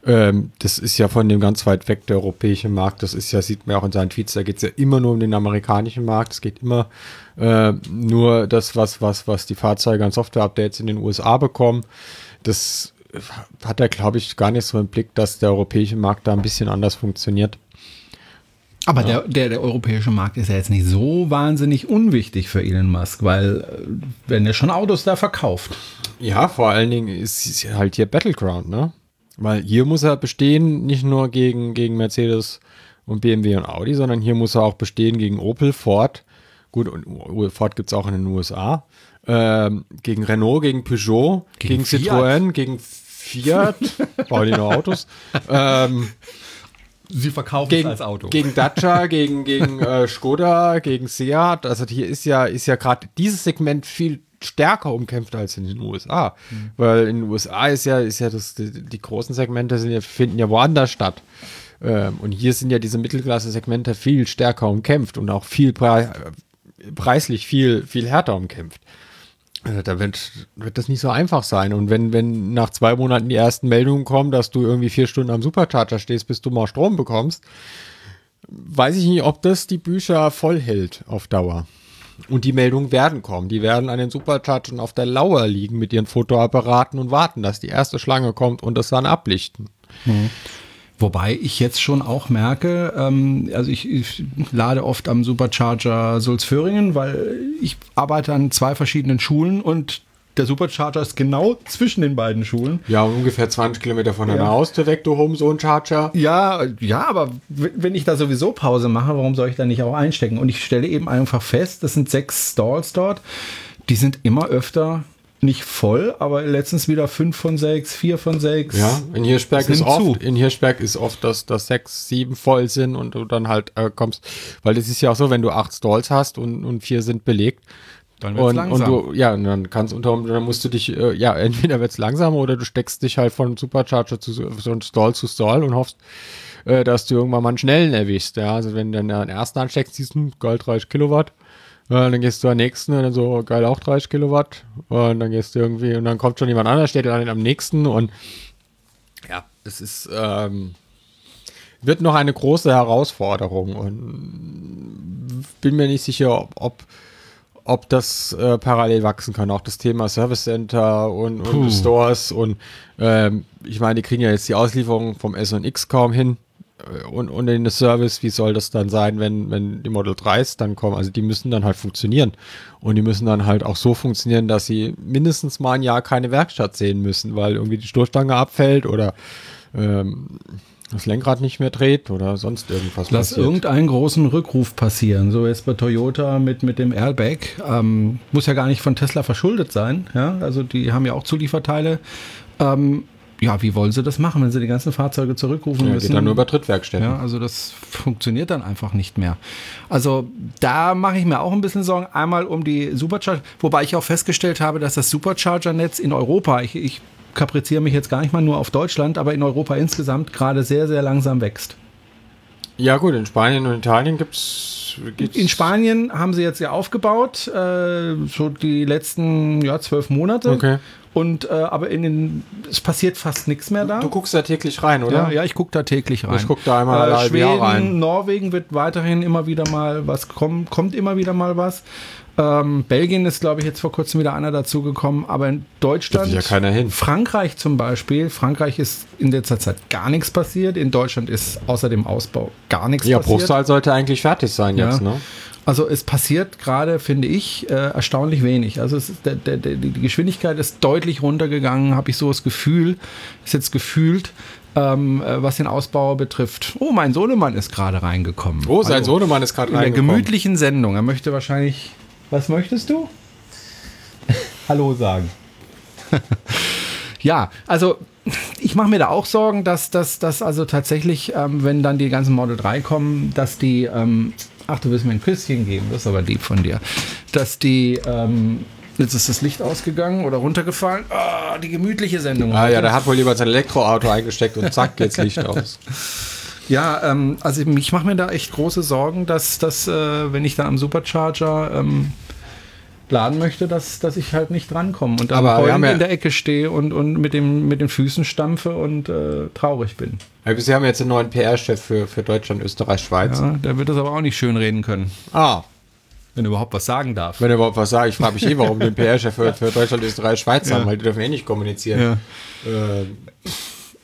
[SPEAKER 3] Ähm, das ist ja von dem ganz weit weg, der europäische Markt. Das ist ja, sieht man auch in seinen Tweets, da geht es ja immer nur um den amerikanischen Markt. Es geht immer äh, nur das, was, was, was die Fahrzeuge an Software-Updates in den USA bekommen. Das hat er, glaube ich, gar nicht so im Blick, dass der europäische Markt da ein bisschen anders funktioniert.
[SPEAKER 2] Aber der, der, der europäische Markt ist ja jetzt nicht so wahnsinnig unwichtig für Elon Musk, weil äh, werden ja schon Autos da verkauft.
[SPEAKER 3] Ja, vor allen Dingen ist es halt hier Battleground, ne? Weil hier muss er bestehen, nicht nur gegen, gegen Mercedes und BMW und Audi, sondern hier muss er auch bestehen gegen Opel, Ford. Gut, und Ford gibt's auch in den USA. Ähm, gegen Renault, gegen Peugeot,
[SPEAKER 2] Gegen
[SPEAKER 3] gegen. Citroën, gegen Fiat. Bauen die nur Autos. ähm,
[SPEAKER 2] Sie verkaufen
[SPEAKER 3] gegen, gegen Dacia, gegen, gegen äh, Skoda, gegen Seat. Also hier ist ja, ist ja gerade dieses Segment viel stärker umkämpft als in den USA. Weil in den USA ist ja, ist ja das, die, die großen Segmente sind ja, finden ja woanders statt. Ähm, und hier sind ja diese Mittelklasse-Segmente viel stärker umkämpft und auch viel prei preislich viel, viel härter umkämpft. Also da wird, wird das nicht so einfach sein. Und wenn, wenn nach zwei Monaten die ersten Meldungen kommen, dass du irgendwie vier Stunden am Supercharger stehst, bis du mal Strom bekommst, weiß ich nicht, ob das die Bücher voll hält auf Dauer. Und die Meldungen werden kommen. Die werden an den Superchargern auf der Lauer liegen mit ihren Fotoapparaten und warten, dass die erste Schlange kommt und das dann ablichten.
[SPEAKER 2] Wobei ich jetzt schon auch merke, ähm, also ich, ich lade oft am Supercharger Sulzföhringen, weil ich arbeite an zwei verschiedenen Schulen und der Supercharger ist genau zwischen den beiden Schulen.
[SPEAKER 3] Ja, ungefähr 20 Kilometer von deiner
[SPEAKER 2] Ja.
[SPEAKER 3] Haustür weg, du Home so ein Charger.
[SPEAKER 2] Ja, ja, aber wenn ich da sowieso Pause mache, warum soll ich da nicht auch einstecken? Und ich stelle eben einfach fest, das sind sechs Stalls dort, die sind immer öfter nicht voll, aber letztens wieder fünf von sechs, vier von sechs.
[SPEAKER 3] Ja, in Hirschberg ist oft,
[SPEAKER 2] zu.
[SPEAKER 3] in Hirschberg ist oft, dass, dass sechs, sieben voll sind und du dann halt äh, kommst, weil das ist ja auch so, wenn du acht Stalls hast und, und vier sind belegt.
[SPEAKER 2] Dann wird's
[SPEAKER 3] und,
[SPEAKER 2] langsam.
[SPEAKER 3] und du, ja, und dann kannst unter dann musst du dich, äh, ja, entweder wird's langsamer oder du steckst dich halt von Supercharger zu ein Stall zu Stall und hoffst, äh, dass du irgendwann mal einen schnellen erwischst. Ja, also wenn du dann den ersten ansteckst, siehst du, hm, geil, 30 Kilowatt. Ja, dann gehst du am nächsten und dann so, geil, auch 30 Kilowatt. Und dann gehst du irgendwie, und dann kommt schon jemand anders, steht dann am nächsten und ja, es ist, ähm, wird noch eine große Herausforderung und bin mir nicht sicher, ob, ob, ob das äh, parallel wachsen kann. Auch das Thema Service Center und, und Stores und ähm, ich meine, die kriegen ja jetzt die Auslieferung vom S und X kaum hin äh, und, und in das Service, wie soll das dann sein, wenn, wenn die Model 3s dann kommen? Also die müssen dann halt funktionieren. Und die müssen dann halt auch so funktionieren, dass sie mindestens mal ein Jahr keine Werkstatt sehen müssen, weil irgendwie die Stoßstange abfällt oder ähm, das Lenkrad nicht mehr dreht oder sonst irgendwas
[SPEAKER 2] Lass irgendeinen großen Rückruf passieren. So jetzt bei Toyota mit, mit dem Airbag. Ähm, muss ja gar nicht von Tesla verschuldet sein. Ja? Also die haben ja auch Zulieferteile. Ähm, ja, wie wollen sie das machen, wenn sie die ganzen Fahrzeuge zurückrufen
[SPEAKER 3] ja,
[SPEAKER 2] müssen?
[SPEAKER 3] geht dann nur über Trittwerkstätten.
[SPEAKER 2] Ja, also das funktioniert dann einfach nicht mehr. Also da mache ich mir auch ein bisschen Sorgen. Einmal um die Supercharger, wobei ich auch festgestellt habe, dass das Supercharger-Netz in Europa, ich, ich kapriziere mich jetzt gar nicht mal nur auf Deutschland, aber in Europa insgesamt gerade sehr, sehr langsam wächst.
[SPEAKER 3] Ja, gut, in Spanien und Italien gibt's, gibt's
[SPEAKER 2] In Spanien haben sie jetzt ja aufgebaut, äh, so die letzten ja, zwölf Monate.
[SPEAKER 3] Okay.
[SPEAKER 2] Und äh, aber in den es passiert fast nichts mehr da.
[SPEAKER 3] Du guckst da täglich rein, oder?
[SPEAKER 2] Ja, ja, ich gucke da täglich rein.
[SPEAKER 3] Ich guck da einmal
[SPEAKER 2] äh, Schweden,
[SPEAKER 3] rein.
[SPEAKER 2] Norwegen wird weiterhin immer wieder mal was kommen, kommt immer wieder mal was. Ähm, Belgien ist, glaube ich, jetzt vor kurzem wieder einer dazugekommen, aber in Deutschland,
[SPEAKER 3] ja keiner hin.
[SPEAKER 2] Frankreich zum Beispiel, Frankreich ist in letzter Zeit gar nichts passiert. In Deutschland ist außer dem Ausbau gar nichts
[SPEAKER 3] Ja,
[SPEAKER 2] passiert.
[SPEAKER 3] Bruchsal sollte eigentlich fertig sein
[SPEAKER 2] Ja.
[SPEAKER 3] jetzt, ne?
[SPEAKER 2] Also es passiert gerade, finde ich, äh, erstaunlich wenig. Also ist, der, der, der, die Geschwindigkeit ist deutlich runtergegangen, habe ich so das Gefühl, ist jetzt gefühlt, ähm, äh, was den Ausbau betrifft. Oh, mein Sohnemann ist gerade reingekommen.
[SPEAKER 3] Oh, sein
[SPEAKER 2] Hallo.
[SPEAKER 3] Sohnemann ist gerade
[SPEAKER 2] In der
[SPEAKER 3] reingekommen.
[SPEAKER 2] gemütlichen Sendung. Er möchte wahrscheinlich. Was möchtest du? Hallo sagen. ja, also ich mache mir da auch Sorgen, dass das dass also tatsächlich, ähm, wenn dann die ganzen Model 3 kommen, dass die, ähm, ach, du willst mir ein Küsschen geben, das ist aber lieb von dir, dass die, ähm, jetzt ist das Licht ausgegangen oder runtergefallen, ah, die gemütliche Sendung.
[SPEAKER 3] Ah ja,
[SPEAKER 2] heute.
[SPEAKER 3] der hat wohl lieber sein Elektroauto eingesteckt und zack, geht's Licht aus.
[SPEAKER 2] Ja, ähm, also ich mache mir da echt große Sorgen, dass, dass äh, wenn ich da am Supercharger ähm, laden möchte, dass, dass ich halt nicht drankomme und dann
[SPEAKER 3] Aber ja-
[SPEAKER 2] in der Ecke stehe und, und mit, dem, mit den Füßen stampfe und äh, traurig bin.
[SPEAKER 3] Ja, Sie haben jetzt einen neuen PR-Chef für, für Deutschland, Österreich, Schweiz.
[SPEAKER 2] Ja, der wird das aber auch nicht schön reden können,
[SPEAKER 3] Ah,
[SPEAKER 2] wenn er überhaupt was sagen darf.
[SPEAKER 3] wenn er überhaupt was sagt. Ich frage mich eh, warum den PR-Chef für, für Deutschland, Österreich, Schweiz haben, weil die dürfen eh nicht kommunizieren.
[SPEAKER 2] Ja.
[SPEAKER 3] Ähm,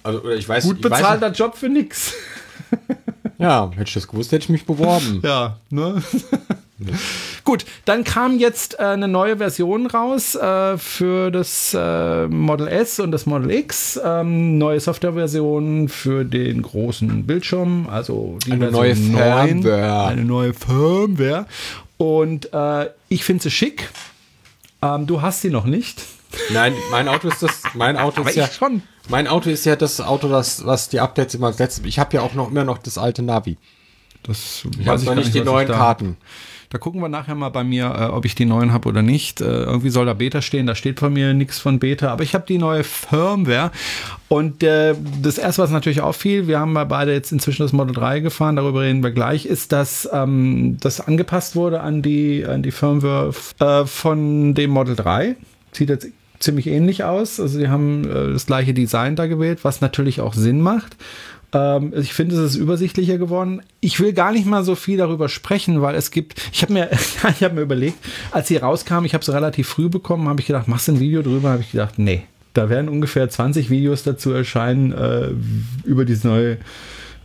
[SPEAKER 3] also, oder ich weiß
[SPEAKER 2] Gut
[SPEAKER 3] ich weiß
[SPEAKER 2] bezahlter Job für nix.
[SPEAKER 3] Ja, hätte ich das gewusst, hätte ich mich beworben.
[SPEAKER 2] Ja, ne? Gut, dann kam jetzt äh, eine neue Version raus äh, für das äh, Model S und das Model X. Ähm, neue Softwareversion für den großen Bildschirm, also die
[SPEAKER 3] Eine
[SPEAKER 2] Version
[SPEAKER 3] neue
[SPEAKER 2] 9,
[SPEAKER 3] Firmware.
[SPEAKER 2] Eine neue Firmware. Und äh, ich finde sie schick. Ähm, du hast sie noch nicht.
[SPEAKER 3] Nein, mein Auto ist das, mein Auto
[SPEAKER 2] Aber
[SPEAKER 3] ist ja,
[SPEAKER 2] ich schon.
[SPEAKER 3] Mein Auto ist ja das Auto, das, was die Updates immer als letztes, ich habe ja auch noch immer noch das alte Navi.
[SPEAKER 2] Das
[SPEAKER 3] Ich habe noch nicht die neuen Karten.
[SPEAKER 2] Da gucken wir nachher mal bei mir, äh, ob ich die neuen habe oder nicht. Äh, irgendwie soll da Beta stehen, da steht von mir nichts von Beta, aber ich habe die neue Firmware. Und äh, das erste, was natürlich auffiel, wir haben mal beide jetzt inzwischen das Model 3 gefahren, darüber reden wir gleich, ist, dass ähm, das angepasst wurde an die, an die Firmware äh, von dem Model 3. Sieht jetzt ziemlich ähnlich aus. Also sie haben äh, das gleiche Design da gewählt, was natürlich auch Sinn macht. Ähm, ich finde, es ist übersichtlicher geworden. Ich will gar nicht mal so viel darüber sprechen, weil es gibt, ich habe mir, ich habe mir überlegt, als sie rauskam, ich habe sie relativ früh bekommen, habe ich gedacht, machst du ein Video drüber? Habe ich gedacht, nee. Da werden ungefähr 20 Videos dazu erscheinen äh, über diese neue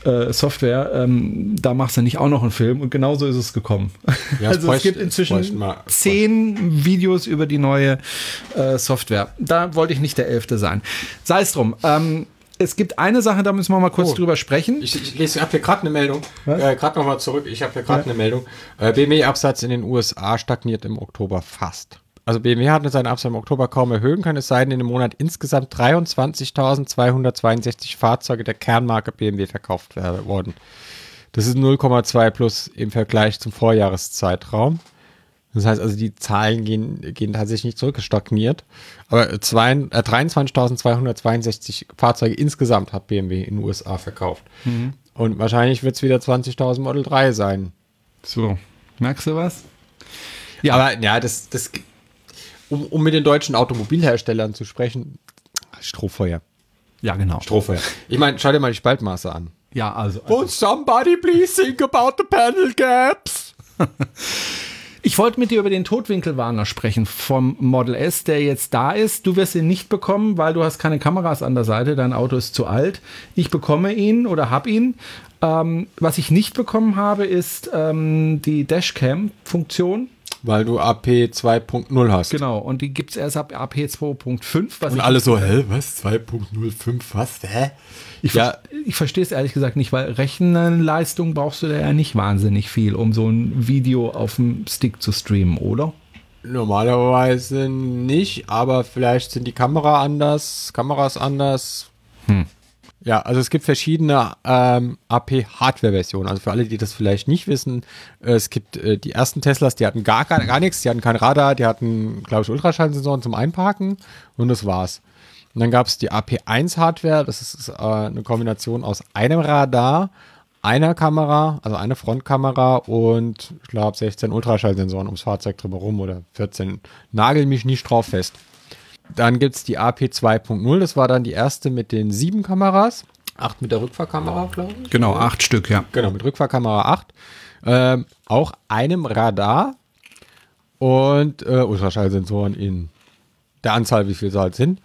[SPEAKER 2] äh, Software. Ähm, da machst du nicht auch noch einen Film und genauso ist es gekommen.
[SPEAKER 3] Ja, es
[SPEAKER 2] also es
[SPEAKER 3] bräuchte-
[SPEAKER 2] gibt
[SPEAKER 3] es
[SPEAKER 2] inzwischen
[SPEAKER 3] bräuchte mal- es
[SPEAKER 2] zehn Videos über die neue äh, Software. Da wollte ich nicht der Elfte sein. Sei es drum. Ähm, es gibt eine Sache, da müssen wir mal kurz
[SPEAKER 3] Oh.
[SPEAKER 2] drüber sprechen.
[SPEAKER 3] Ich, ich lese, habe hier gerade eine Meldung. Äh, gerade nochmal zurück. Ich habe hier gerade eine Meldung. Äh, BMW-Absatz in den USA stagniert im Oktober fast. Also BMW hat seinen Absatz im Oktober kaum erhöhen können, es sei denn in dem Monat insgesamt 23.262 Fahrzeuge der Kernmarke BMW verkauft worden. Das ist 0,2 plus im Vergleich zum Vorjahreszeitraum. Das heißt also, die Zahlen gehen, gehen tatsächlich nicht zurück, stagniert. Aber äh, 23.262 Fahrzeuge insgesamt hat BMW in den USA verkauft. Und wahrscheinlich wird es wieder 20.000 Model 3 sein.
[SPEAKER 2] So, merkst du was?
[SPEAKER 3] Ja. Aber ja, das, das um, um mit den deutschen Automobilherstellern zu sprechen, Strohfeuer.
[SPEAKER 2] Ja, genau.
[SPEAKER 3] Strohfeuer. Ich meine, schau dir mal die Spaltmaße an.
[SPEAKER 2] Ja, also.
[SPEAKER 3] Won't somebody please think about the panel gaps?
[SPEAKER 2] Ich wollte mit dir über den Totwinkelwarner sprechen vom Model S, der jetzt da ist. Du wirst ihn nicht bekommen, weil du hast keine Kameras an der Seite. Dein Auto ist zu alt. Ich bekomme ihn oder habe ihn. Ähm, was ich nicht bekommen habe, ist ähm, die Dashcam-Funktion.
[SPEAKER 3] Weil du AP 2.0 hast.
[SPEAKER 2] Genau, und die gibt es erst ab AP 2.5. was
[SPEAKER 3] Und alle so, hä, was? 2.05, was? Hä?
[SPEAKER 2] Ich,
[SPEAKER 3] Ja.
[SPEAKER 2] ver- ich verstehe es ehrlich gesagt nicht, weil Rechenleistung brauchst du da ja nicht wahnsinnig viel, um so ein Video auf dem Stick zu streamen, oder?
[SPEAKER 3] Normalerweise nicht, aber vielleicht sind die Kamera anders, Kameras anders. Ja, also es gibt verschiedene ähm, AP-Hardware-Versionen. Also für alle, die das vielleicht nicht wissen, äh, es gibt äh, die ersten Teslas, die hatten gar, gar, gar nichts, die hatten kein Radar, die hatten, glaube ich, Ultraschallsensoren zum Einparken und das war's. Und dann gab es die AP1-Hardware, das ist äh, eine Kombination aus einem Radar, einer Kamera, also eine Frontkamera und ich glaube 16 Ultraschallsensoren ums Fahrzeug drumherum oder 14. Nagel mich nicht drauf fest. Dann gibt es die AP 2.0, das war dann die erste mit den sieben Kameras. Acht mit der Rückfahrkamera, glaube ich.
[SPEAKER 2] Genau, acht Stück, ja.
[SPEAKER 3] Genau, mit Rückfahrkamera 8. Ähm, auch einem Radar und äh, Ultraschallsensoren in der Anzahl, wie viel sie halt sind.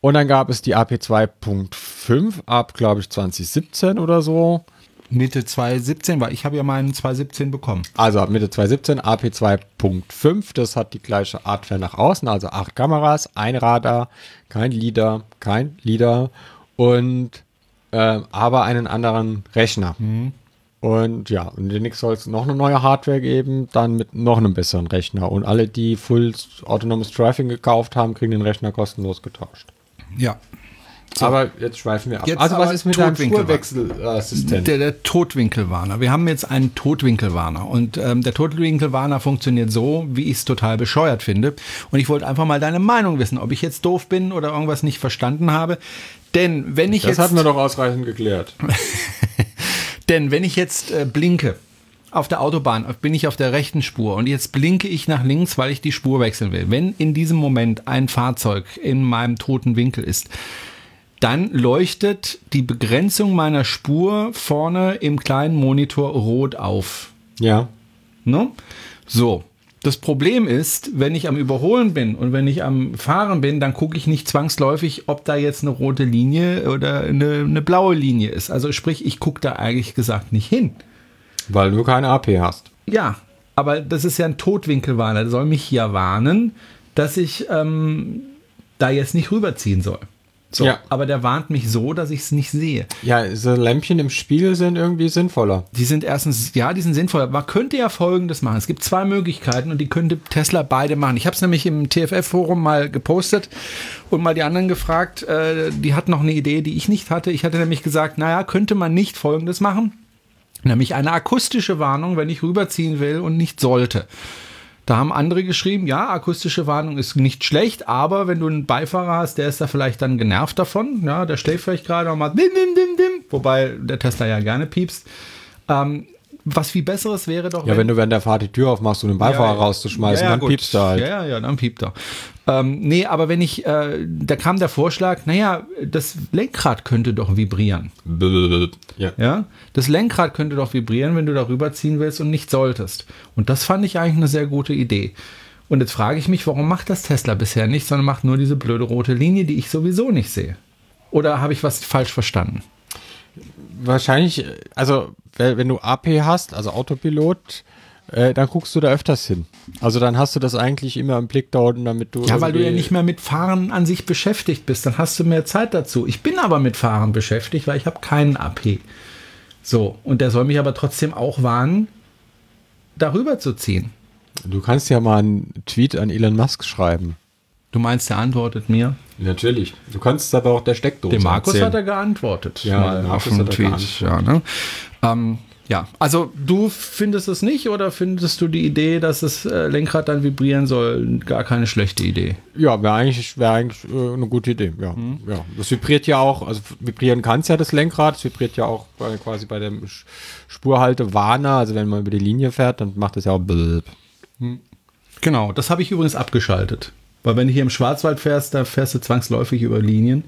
[SPEAKER 3] Und dann gab es die AP 2.5 ab, glaube ich, 2017 oder so.
[SPEAKER 2] Mitte 2017, weil ich habe ja meinen 2017 bekommen.
[SPEAKER 3] Also ab Mitte 2017 AP 2.5, das hat die gleiche Hardware nach außen, also acht Kameras, ein Radar, kein LIDAR, kein LIDAR und äh, aber einen anderen Rechner. Und ja, und demnächst soll es noch eine neue Hardware geben, dann mit noch einem besseren Rechner. Und alle, die Full Autonomous Driving gekauft haben, kriegen den Rechner kostenlos getauscht.
[SPEAKER 2] Ja.
[SPEAKER 3] Aber jetzt schweifen wir ab.
[SPEAKER 2] Jetzt
[SPEAKER 3] also was ist mit deinem. Spurwechselassistent?
[SPEAKER 2] Der, der Totwinkelwarner. Wir haben jetzt einen Totwinkelwarner und ähm, der Totwinkelwarner funktioniert so, wie ich es total bescheuert finde. Und ich wollte einfach mal deine Meinung wissen, ob ich jetzt doof bin oder irgendwas nicht verstanden habe. Denn wenn ich
[SPEAKER 3] Das
[SPEAKER 2] jetzt
[SPEAKER 3] hatten wir doch ausreichend geklärt.
[SPEAKER 2] Denn wenn ich jetzt äh, blinke auf der Autobahn, bin ich auf der rechten Spur und jetzt blinke ich nach links, weil ich die Spur wechseln will. Wenn in diesem Moment ein Fahrzeug in meinem toten Winkel ist, dann leuchtet die Begrenzung meiner Spur vorne im kleinen Monitor rot auf.
[SPEAKER 3] Ja.
[SPEAKER 2] Ne? So, Das Problem ist, wenn ich am Überholen bin und wenn ich am Fahren bin, dann gucke ich nicht zwangsläufig, ob da jetzt eine rote Linie oder eine, eine blaue Linie ist. Also sprich, ich gucke da eigentlich gesagt nicht hin.
[SPEAKER 3] Weil du keine AP hast.
[SPEAKER 2] Ja, aber das ist ja ein Totwinkelwarner. Der soll mich ja warnen, dass ich ähm, da jetzt nicht rüberziehen soll. So,
[SPEAKER 3] Ja.
[SPEAKER 2] aber der warnt mich so, dass ich es nicht sehe.
[SPEAKER 3] Ja, so Lämpchen im Spiegel sind irgendwie sinnvoller.
[SPEAKER 2] Die sind erstens, ja, die sind sinnvoll. Man könnte ja Folgendes machen. Es gibt zwei Möglichkeiten und die könnte Tesla beide machen. Ich habe es nämlich im TFF-Forum mal gepostet und mal die anderen gefragt. Äh, die hatten noch eine Idee, die ich nicht hatte. Ich hatte nämlich gesagt, naja, könnte man nicht Folgendes machen? Nämlich eine akustische Warnung, wenn ich rüberziehen will und nicht sollte. Da haben andere geschrieben, ja, akustische Warnung ist nicht schlecht, aber wenn du einen Beifahrer hast, der ist da vielleicht dann genervt davon, ja, der schläft vielleicht gerade und macht dim, dim, dim, dim, wobei der Tesla ja gerne piepst. Ähm, was viel besseres wäre doch,
[SPEAKER 3] Ja, wenn du während der Fahrt die Tür aufmachst, um den Beifahrer
[SPEAKER 2] ja,
[SPEAKER 3] rauszuschmeißen,
[SPEAKER 2] Ja, ja,
[SPEAKER 3] dann
[SPEAKER 2] gut.
[SPEAKER 3] piepst du halt.
[SPEAKER 2] Ja, ja, ja, dann piept er. Ähm, nee, aber wenn ich, äh, da kam der Vorschlag, naja, das Lenkrad könnte doch vibrieren.
[SPEAKER 3] Ja.
[SPEAKER 2] Ja, das Lenkrad könnte doch vibrieren, wenn du darüber ziehen willst und nicht solltest. Und das fand ich eigentlich eine sehr gute Idee. Und jetzt frage ich mich, warum macht das Tesla bisher nicht, sondern macht nur diese blöde rote Linie, die ich sowieso nicht sehe? Oder habe ich was falsch verstanden?
[SPEAKER 3] Wahrscheinlich, also wenn du AP hast, also Autopilot, äh, dann guckst du da öfters hin. Also dann hast du das eigentlich immer im Blick da unten, damit du.
[SPEAKER 2] Ja, weil du ja nicht mehr mit Fahren an sich beschäftigt bist, dann hast du mehr Zeit dazu. Ich bin aber mit Fahren beschäftigt, weil ich habe keinen AP. So, und der soll mich aber trotzdem auch warnen, darüber zu ziehen.
[SPEAKER 3] Du kannst ja mal einen Tweet an Elon Musk schreiben.
[SPEAKER 2] Du meinst, der antwortet mir?
[SPEAKER 3] Natürlich. Du kannst es aber auch der Steckdose
[SPEAKER 2] Dem Markus
[SPEAKER 3] erzählen.
[SPEAKER 2] hat er geantwortet.
[SPEAKER 3] Ja,
[SPEAKER 2] mal
[SPEAKER 3] Markus hat er
[SPEAKER 2] Tweet.
[SPEAKER 3] geantwortet.
[SPEAKER 2] Ja, ne? ähm, ja, also du findest es nicht oder findest du die Idee, dass das äh, Lenkrad dann vibrieren soll, gar keine schlechte Idee?
[SPEAKER 3] Ja, wäre eigentlich, wär eigentlich äh, eine gute Idee. Ja,
[SPEAKER 2] Mhm.
[SPEAKER 3] ja. Das vibriert ja auch, also vibrieren kann es ja das Lenkrad, es vibriert ja auch bei, quasi bei dem Sch- Spurhalte-Warner, also wenn man über die Linie fährt, dann macht es ja auch blöd.
[SPEAKER 2] Genau, das habe ich übrigens abgeschaltet. Weil wenn du hier im Schwarzwald fährst, da fährst du zwangsläufig über Linien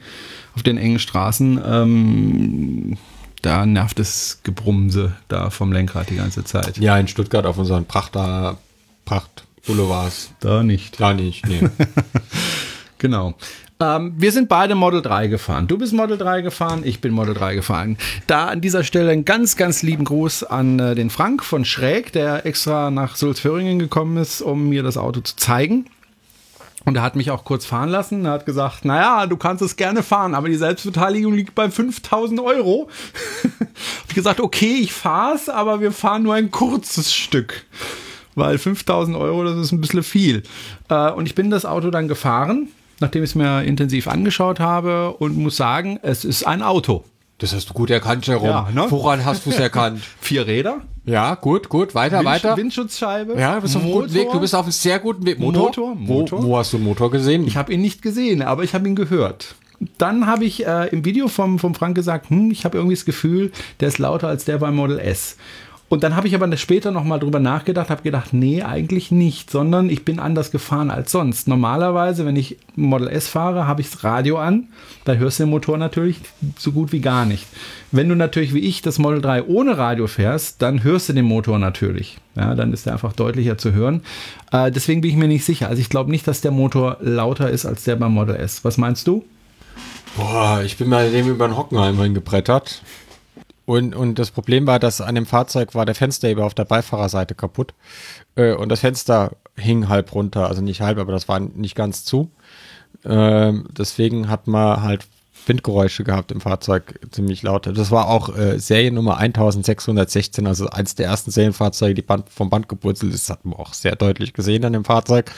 [SPEAKER 2] auf den engen Straßen. Ähm, da nervt das Gebrumse da vom Lenkrad die ganze Zeit.
[SPEAKER 3] Ja, in Stuttgart auf unseren Prachter, Pracht-Boulevards.
[SPEAKER 2] Da nicht.
[SPEAKER 3] Da nicht, nee.
[SPEAKER 2] Genau. Ähm, wir sind beide Model 3 gefahren. Du bist Model 3 gefahren, ich bin Model 3 gefahren. Da an dieser Stelle einen ganz, ganz lieben Gruß an äh, den Frank von Schräg, der extra nach Sulzföhringen gekommen ist, um mir das Auto zu zeigen. Und er hat mich auch kurz fahren lassen. Er hat gesagt, naja, du kannst es gerne fahren, aber die Selbstbeteiligung liegt bei 5000 Euro. ich gesagt, okay, ich fahre es, aber wir fahren nur ein kurzes Stück. Weil 5000 Euro, das ist ein bisschen viel. Äh, und ich bin das Auto dann gefahren, nachdem ich es mir intensiv angeschaut habe und muss sagen, es ist ein Auto.
[SPEAKER 3] Das hast du gut erkannt, Jerome.
[SPEAKER 2] Ja, ne?
[SPEAKER 3] Woran hast du es erkannt?
[SPEAKER 2] Vier Räder,
[SPEAKER 3] ja, gut, gut, weiter,
[SPEAKER 2] Wind,
[SPEAKER 3] weiter.
[SPEAKER 2] Windschutzscheibe.
[SPEAKER 3] Ja, du bist auf einem guten Weg, du bist auf einem sehr guten Weg. Motor?
[SPEAKER 2] Motor, Motor.
[SPEAKER 3] Wo, wo hast du einen Motor gesehen?
[SPEAKER 2] Ich habe ihn nicht gesehen, aber ich habe ihn gehört. Dann habe ich äh, im Video vom, vom Frank gesagt, hm, ich habe irgendwie das Gefühl, der ist lauter als der beim Model S. Und dann habe ich aber später nochmal drüber nachgedacht, habe gedacht, nee, eigentlich nicht, sondern ich bin anders gefahren als sonst. Normalerweise, wenn ich Model S fahre, habe ich das Radio an, da hörst du den Motor natürlich so gut wie gar nicht. Wenn du natürlich wie ich das Model 3 ohne Radio fährst, dann hörst du den Motor natürlich. Ja, dann ist er einfach deutlicher zu hören. Äh, deswegen bin ich mir nicht sicher. Also ich glaube nicht, dass der Motor lauter ist als der beim Model S. Was meinst du?
[SPEAKER 3] Boah, ich bin mal dem über den Hockenheim hingebrettert. Und, und das Problem war, dass an dem Fahrzeug war der Fensterheber auf der Beifahrerseite kaputt. Äh, und das Fenster hing halb runter. Also nicht halb, aber das war nicht ganz zu. Ähm, deswegen hat man halt Windgeräusche gehabt im Fahrzeug, ziemlich laut. Das war auch äh, Seriennummer 1616, also eins der ersten Serienfahrzeuge, die Band, vom Band gepurzelt ist. Das hat man auch sehr deutlich gesehen an dem Fahrzeug.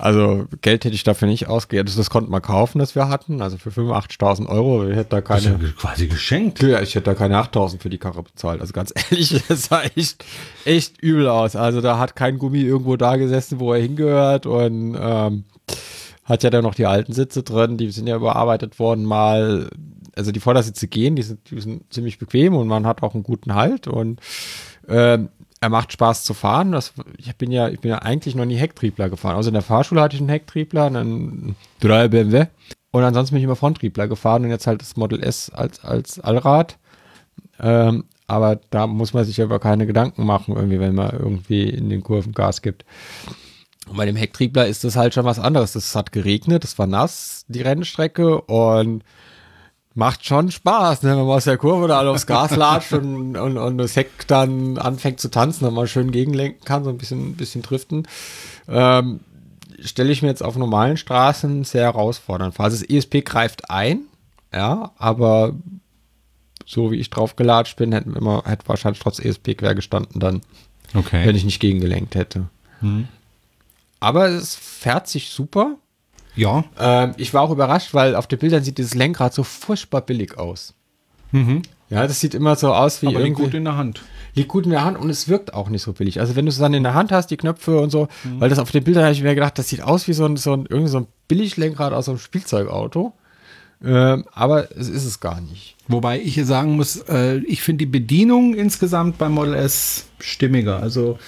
[SPEAKER 3] Also Geld hätte ich dafür nicht ausgegeben. Das, das konnte man kaufen, das wir hatten. Also für 85.000 Euro. Ich hätte da keine,
[SPEAKER 2] quasi geschenkt.
[SPEAKER 3] ja, ich hätte da keine 8.000 für die Karre bezahlt. Also ganz ehrlich, das sah echt, echt übel aus. Also da hat kein Gummi irgendwo da gesessen, wo er hingehört und ähm, hat ja dann noch die alten Sitze drin. Die sind ja überarbeitet worden mal. Also die Vordersitze gehen, die sind, die sind ziemlich bequem und man hat auch einen guten Halt und ähm, er macht Spaß zu fahren. Das, ich bin ja, ich bin ja eigentlich noch nie Hecktriebler gefahren. Also in der Fahrschule hatte ich einen Hecktriebler, einen 3 BMW. Und ansonsten bin ich immer Fronttriebler gefahren und jetzt halt das Model S als, als Allrad. Ähm, aber da muss man sich aber keine Gedanken machen, irgendwie, wenn man irgendwie in den Kurven Gas gibt. Und bei dem Hecktriebler ist das halt schon was anderes. Es hat geregnet, es war nass, die Rennstrecke und macht schon Spaß, ne? wenn man aus der Kurve da aufs Gas latscht und, und, und das Heck dann anfängt zu tanzen und man schön gegenlenken kann, so ein bisschen, bisschen driften. Ähm, Stelle ich mir jetzt auf normalen Straßen sehr herausfordernd vor. Also das ESP greift ein, ja, aber so wie ich drauf gelatscht bin, hätte, immer, hätte wahrscheinlich trotz ESP quer gestanden dann,
[SPEAKER 2] Okay.
[SPEAKER 3] wenn ich nicht gegengelenkt hätte. Aber es fährt sich super.
[SPEAKER 2] Ja.
[SPEAKER 3] Ähm, ich war auch überrascht, weil auf den Bildern sieht dieses Lenkrad so furchtbar billig aus. Ja, das sieht immer so aus wie
[SPEAKER 2] Aber liegt gut in der Hand.
[SPEAKER 3] liegt gut in der Hand und es wirkt auch nicht so billig. Also wenn du es dann in der Hand hast, die Knöpfe und so, weil das auf den Bildern habe ich mir gedacht, das sieht aus wie so ein, so ein, irgendwie so ein Billiglenkrad aus so einem Spielzeugauto. Ähm, aber es ist es gar nicht.
[SPEAKER 2] Wobei ich hier sagen muss, äh, ich finde die Bedienung insgesamt beim Model S stimmiger. Also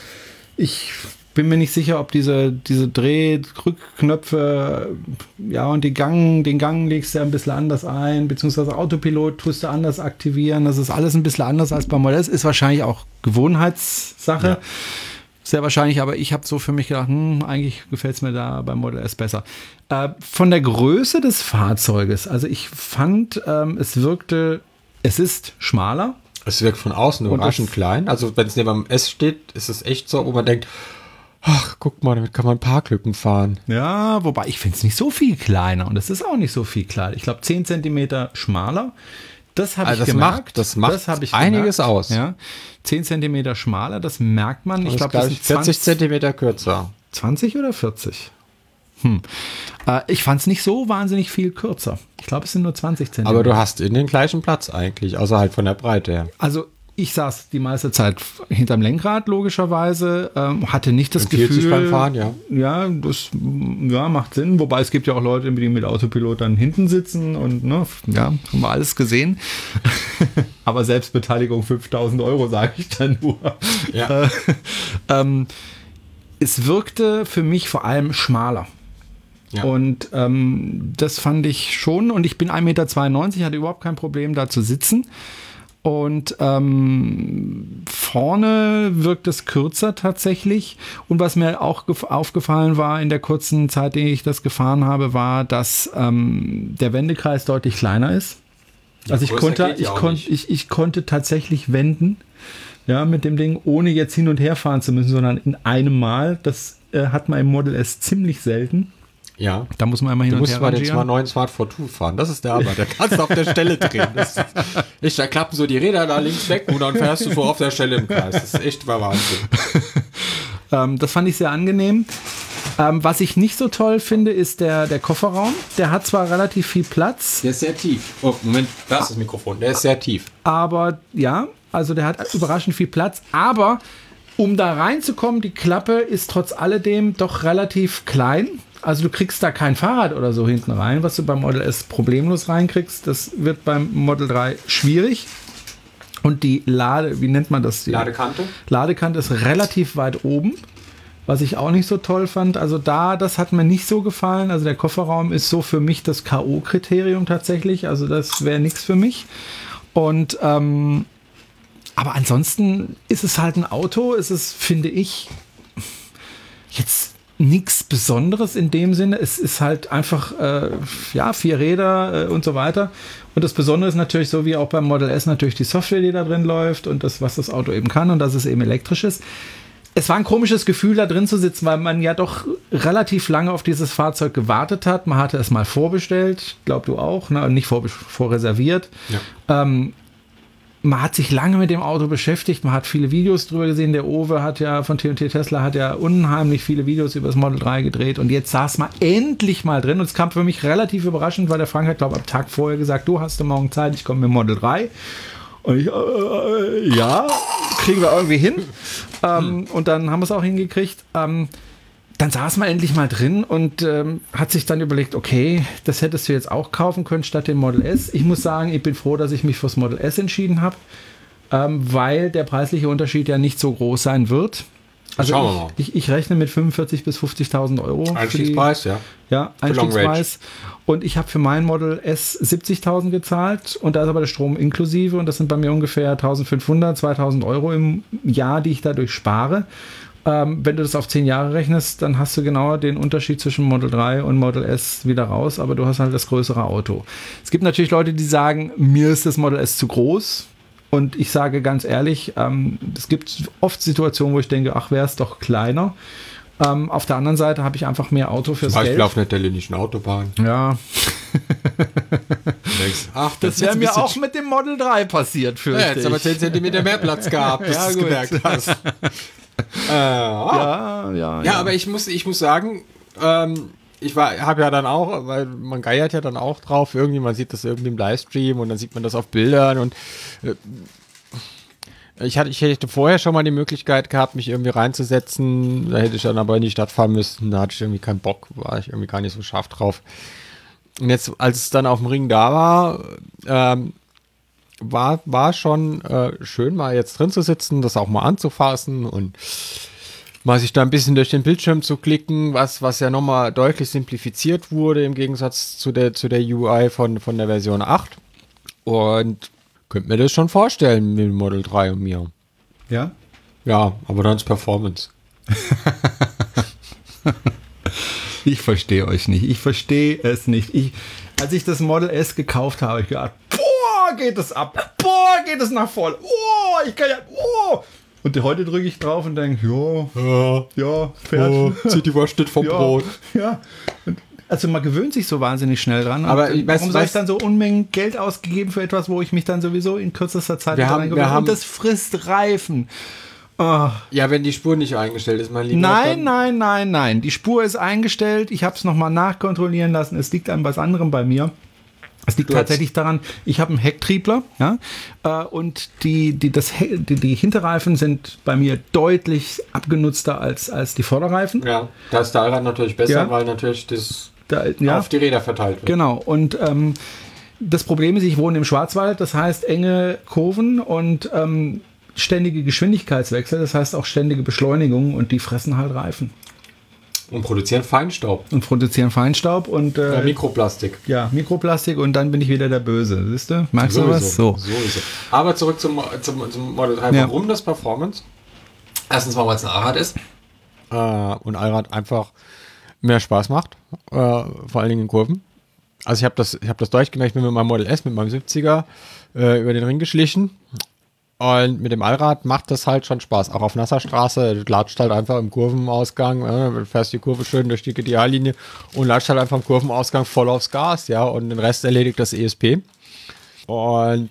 [SPEAKER 2] ich bin mir nicht sicher, ob diese, diese Dreh-Rückknöpfe, ja, und die Gang, den Gang legst du ja ein bisschen anders ein, beziehungsweise Autopilot tust du anders aktivieren. Das ist alles ein bisschen anders als beim Model S. Ist wahrscheinlich auch Gewohnheitssache.
[SPEAKER 3] Ja.
[SPEAKER 2] Sehr wahrscheinlich, aber ich habe so für mich gedacht, hm, eigentlich gefällt es mir da beim Model S besser. Äh, von der Größe des Fahrzeuges, also ich fand, ähm, es wirkte, es ist schmaler.
[SPEAKER 3] Es wirkt von außen überraschend klein. Also wenn es neben dem S steht, ist es echt so, wo man denkt, ach, guck mal, damit kann man Parklücken fahren.
[SPEAKER 2] Ja, wobei ich finde es nicht so viel kleiner und es ist auch nicht so viel kleiner. Ich glaube 10 Zentimeter schmaler. Das habe
[SPEAKER 3] Also
[SPEAKER 2] ich
[SPEAKER 3] das
[SPEAKER 2] gemerkt.
[SPEAKER 3] macht- das macht
[SPEAKER 2] hab ich
[SPEAKER 3] einiges
[SPEAKER 2] gemerkt.
[SPEAKER 3] aus.
[SPEAKER 2] Ja, 10 Zentimeter schmaler, das merkt man. Ich
[SPEAKER 3] Das
[SPEAKER 2] glaube,
[SPEAKER 3] ist,
[SPEAKER 2] das
[SPEAKER 3] glaub
[SPEAKER 2] sind
[SPEAKER 3] 40
[SPEAKER 2] 20
[SPEAKER 3] Zentimeter kürzer.
[SPEAKER 2] 20 oder 40? Hm. Äh, ich fand es nicht so wahnsinnig viel kürzer. Ich glaube, es sind nur 20 Zentimeter.
[SPEAKER 3] Aber du hast in den gleichen Platz eigentlich, außer halt von der Breite her.
[SPEAKER 2] Also ich saß die meiste Zeit hinterm Lenkrad, logischerweise, ähm, hatte nicht das Gefühl.
[SPEAKER 3] sich beim Fahren, ja.
[SPEAKER 2] Ja, das ja, macht Sinn. Wobei es gibt ja auch Leute, die mit Autopilot dann hinten sitzen und ne, ja, haben wir alles gesehen. Aber Selbstbeteiligung 5000 Euro, sage ich dann nur.
[SPEAKER 3] Ja.
[SPEAKER 2] Äh, ähm, es wirkte für mich vor allem schmaler.
[SPEAKER 3] Ja.
[SPEAKER 2] Und ähm, das fand ich schon. Und ich bin 1,92 Meter, hatte überhaupt kein Problem, da zu sitzen. Und ähm, vorne wirkt es kürzer tatsächlich. Und was mir auch gef- aufgefallen war in der kurzen Zeit, in der ich das gefahren habe, war, dass ähm, der Wendekreis deutlich kleiner ist. also ich konnte,
[SPEAKER 3] ja
[SPEAKER 2] ich, kon
[SPEAKER 3] nicht.
[SPEAKER 2] ich, ich konnte tatsächlich wenden. Ja, mit dem Ding, ohne jetzt hin und her fahren zu müssen, sondern in einem Mal. Das äh, hat man im Model S ziemlich selten.
[SPEAKER 3] Ja.
[SPEAKER 2] Da muss man immer hin
[SPEAKER 3] Du
[SPEAKER 2] und
[SPEAKER 3] musst
[SPEAKER 2] her
[SPEAKER 3] mal den
[SPEAKER 2] rangieren.
[SPEAKER 3] Smart, neuen Smart 42 fahren. Das ist der Arbeit. Da kannst du auf der Stelle drehen. Das ist, ich, da klappen so die Räder da links weg und dann fährst du so auf der Stelle im Kreis. Das ist echt Wahnsinn.
[SPEAKER 2] Ähm, das fand ich sehr angenehm. Ähm, was ich nicht so toll finde, ist der, der Kofferraum. Der hat zwar relativ viel Platz,
[SPEAKER 3] Der ist sehr tief. Oh, Moment, da ist das Mikrofon. Der ist sehr tief.
[SPEAKER 2] aber ja, also der hat überraschend viel Platz. Aber um da reinzukommen, die Klappe ist trotz alledem doch relativ klein. Also du kriegst da kein Fahrrad oder so hinten rein, was du beim Model S problemlos reinkriegst. Das wird beim Model 3 schwierig. Und die Lade, wie nennt man das? Die
[SPEAKER 3] Ladekante?
[SPEAKER 2] Ladekante ist relativ weit oben, was ich auch nicht so toll fand. Also da, das hat mir nicht so gefallen. Also der Kofferraum ist so für mich das K.O.-Kriterium tatsächlich. Also das wäre nichts für mich. Und ähm, aber ansonsten ist es halt ein Auto. Es ist, finde ich, jetzt nichts Besonderes in dem Sinne. Es ist halt einfach, äh, ja, vier Räder äh, und so weiter. Und das Besondere ist natürlich so wie auch beim Model S natürlich die Software, die da drin läuft und das, was das Auto eben kann und dass es eben elektrisch ist. Es war ein komisches Gefühl, da drin zu sitzen, weil man ja doch relativ lange auf dieses Fahrzeug gewartet hat. Man hatte es mal vorbestellt, glaub du auch, ne? nicht vorbe- vorreserviert.
[SPEAKER 3] Ja.
[SPEAKER 2] Ähm, man hat sich lange mit dem Auto beschäftigt, man hat viele Videos drüber gesehen. Der Owe hat ja von T&T Tesla hat ja unheimlich viele Videos über das Model 3 gedreht und jetzt saß man endlich mal drin und es kam für mich relativ überraschend, weil der Frank hat, glaube ich, am Tag vorher gesagt, du hast du morgen Zeit, ich komme mit Model 3. Und ich, äh, ja, kriegen wir irgendwie hin. Ähm, und dann haben wir es auch hingekriegt. Ähm, dann saß man endlich mal drin und ähm, hat sich dann überlegt, okay, das hättest du jetzt auch kaufen können statt dem Model S. Ich muss sagen, ich bin froh, dass ich mich fürs Model S entschieden habe, ähm, weil der preisliche Unterschied ja nicht so groß sein wird. Also
[SPEAKER 3] Schauen wir mal.
[SPEAKER 2] ich, ich, ich rechne mit 45.000 bis 50.000 Euro. für die-
[SPEAKER 3] Einstiegspreis, ja.
[SPEAKER 2] Ja. Einstiegspreis. Und ich habe für mein Model S 70.000 gezahlt und da ist aber der Strom inklusive und das sind bei mir ungefähr 1.500, 2.000 Euro im Jahr, die ich dadurch spare. Ähm, wenn du das auf 10 Jahre rechnest, dann hast du genau den Unterschied zwischen Model 3 und Model S wieder raus, aber du hast halt das größere Auto. Es gibt natürlich Leute, die sagen, mir ist das Model S zu groß. Und ich sage ganz ehrlich, ähm, es gibt oft Situationen, wo ich denke, ach, wäre es doch kleiner. Ähm, auf der anderen Seite habe ich einfach mehr Auto fürs
[SPEAKER 3] Zum Beispiel
[SPEAKER 2] Geld.
[SPEAKER 3] auf einer italienischen Autobahn.
[SPEAKER 2] Ja,
[SPEAKER 3] ach,
[SPEAKER 2] das wäre mir auch mit dem Model 3 passiert,
[SPEAKER 3] Ja,
[SPEAKER 2] fürchte
[SPEAKER 3] jetzt aber
[SPEAKER 2] ich.
[SPEAKER 3] 10 cm mehr Platz gehabt, bis
[SPEAKER 2] Ja,
[SPEAKER 3] du es gemerkt hast. äh, ja.
[SPEAKER 2] Ja, ja,
[SPEAKER 3] ja, aber ich muss, ich muss sagen, ähm, ich habe ja dann auch, weil man geiert ja dann auch drauf, irgendwie, man sieht das irgendwie im Livestream und dann sieht man das auf Bildern und äh, ich hatte, ich hätte vorher schon mal die Möglichkeit gehabt, mich irgendwie reinzusetzen, da hätte ich dann aber in die Stadt fahren müssen, da hatte ich irgendwie keinen Bock, war ich irgendwie gar nicht so scharf drauf. Und jetzt, als es dann auf dem Ring da war, ähm, war, war schon äh, schön, mal jetzt drin zu sitzen, das auch mal anzufassen und mal sich da ein bisschen durch den Bildschirm zu klicken, was, was ja nochmal deutlich simplifiziert wurde im Gegensatz zu der, zu der UI von, von der Version 8. Und könnt mir das schon vorstellen mit dem Model 3 und mir.
[SPEAKER 2] ja.
[SPEAKER 3] Ja, aber dann ist Performance.
[SPEAKER 2] Ich verstehe euch nicht. Ich verstehe es nicht. Ich, als ich das Model S gekauft habe, habe ich gedacht, boah, geht es ab. Boah, geht es nach voll. Oh, ich kann ja, oh. Und heute drücke ich drauf und denke, ja,
[SPEAKER 3] Ja,
[SPEAKER 2] ja, fährt.
[SPEAKER 3] zieht die Wurst nicht vom
[SPEAKER 2] ja,
[SPEAKER 3] Brot.
[SPEAKER 2] Ja. Also man gewöhnt sich so wahnsinnig schnell dran.
[SPEAKER 3] Aber
[SPEAKER 2] Und
[SPEAKER 3] ich weiß-
[SPEAKER 2] warum soll ich dann so Unmengen Geld ausgegeben für etwas, wo ich mich dann sowieso in kürzester Zeit
[SPEAKER 3] Wir
[SPEAKER 2] wieder
[SPEAKER 3] haben- wir
[SPEAKER 2] habe?
[SPEAKER 3] haben-
[SPEAKER 2] Und das frisst Reifen. Oh.
[SPEAKER 3] Ja, wenn die Spur nicht eingestellt ist, mein Lieber.
[SPEAKER 2] Nein, nein, nein, nein. Die Spur ist eingestellt. Ich habe es nochmal nachkontrollieren lassen. Es liegt an was anderem bei mir. Es liegt tatsächlich daran, ich habe einen Hecktriebler, ja, äh, und die, die, das, He- die, die Hinterreifen sind bei mir deutlich abgenutzter als, als die Vorderreifen.
[SPEAKER 3] Ja, da ist der Allrad natürlich besser,
[SPEAKER 2] Ja.
[SPEAKER 3] weil natürlich das
[SPEAKER 2] Da, ja.
[SPEAKER 3] auf die Räder verteilt wird.
[SPEAKER 2] Genau. Und ähm, das Problem ist, ich wohne im Schwarzwald, das heißt enge Kurven und ähm, ständige Geschwindigkeitswechsel, das heißt auch ständige Beschleunigung und die fressen halt Reifen
[SPEAKER 3] Und produzieren Feinstaub.
[SPEAKER 2] und produzieren Feinstaub und
[SPEAKER 3] Äh,
[SPEAKER 2] äh,
[SPEAKER 3] Mikroplastik.
[SPEAKER 2] ja, Mikroplastik und dann bin ich wieder der Böse. Siehst du? Magst du was? So.
[SPEAKER 3] Sowieso. Aber zurück zum, zum, zum Model 3.
[SPEAKER 2] Ja.
[SPEAKER 3] Warum das Performance? Erstens mal, weil es ein Allrad ist. Äh, und Allrad einfach mehr Spaß macht. Äh, vor allen Dingen in Kurven. Also ich habe das, ich hab das durchgemacht, ich bin mit meinem Model S, mit meinem 70er äh, über den Ring geschlichen. Und mit dem Allrad macht das halt schon Spaß. Auch auf nasser Straße. Latscht halt einfach im Kurvenausgang, äh, fährst die Kurve schön durch die Ideallinie und latscht halt einfach im Kurvenausgang voll aufs Gas, ja. Und den Rest erledigt das ESP. Und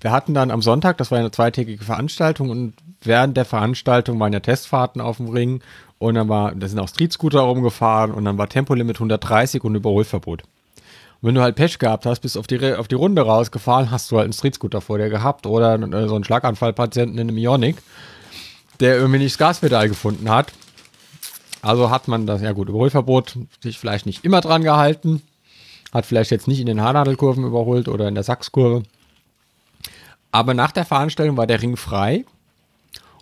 [SPEAKER 3] wir hatten dann am Sonntag, das war eine zweitägige Veranstaltung und während der Veranstaltung waren ja Testfahrten auf dem Ring und dann war, da sind auch Streetscooter rumgefahren und dann war Tempolimit 130 und Überholverbot. Und wenn du halt Pech gehabt hast, bist auf die, auf die Runde rausgefahren, hast du halt einen Streetscooter vor dir gehabt oder äh, so einen Schlaganfallpatienten in einem Ionic, der irgendwie nicht das Gaspedal gefunden hat. Also hat man das, ja gut, Überholverbot, sich vielleicht nicht immer dran gehalten, hat vielleicht jetzt nicht in den Haarnadelkurven überholt oder in der Sachskurve. Aber nach der Veranstaltung war der Ring frei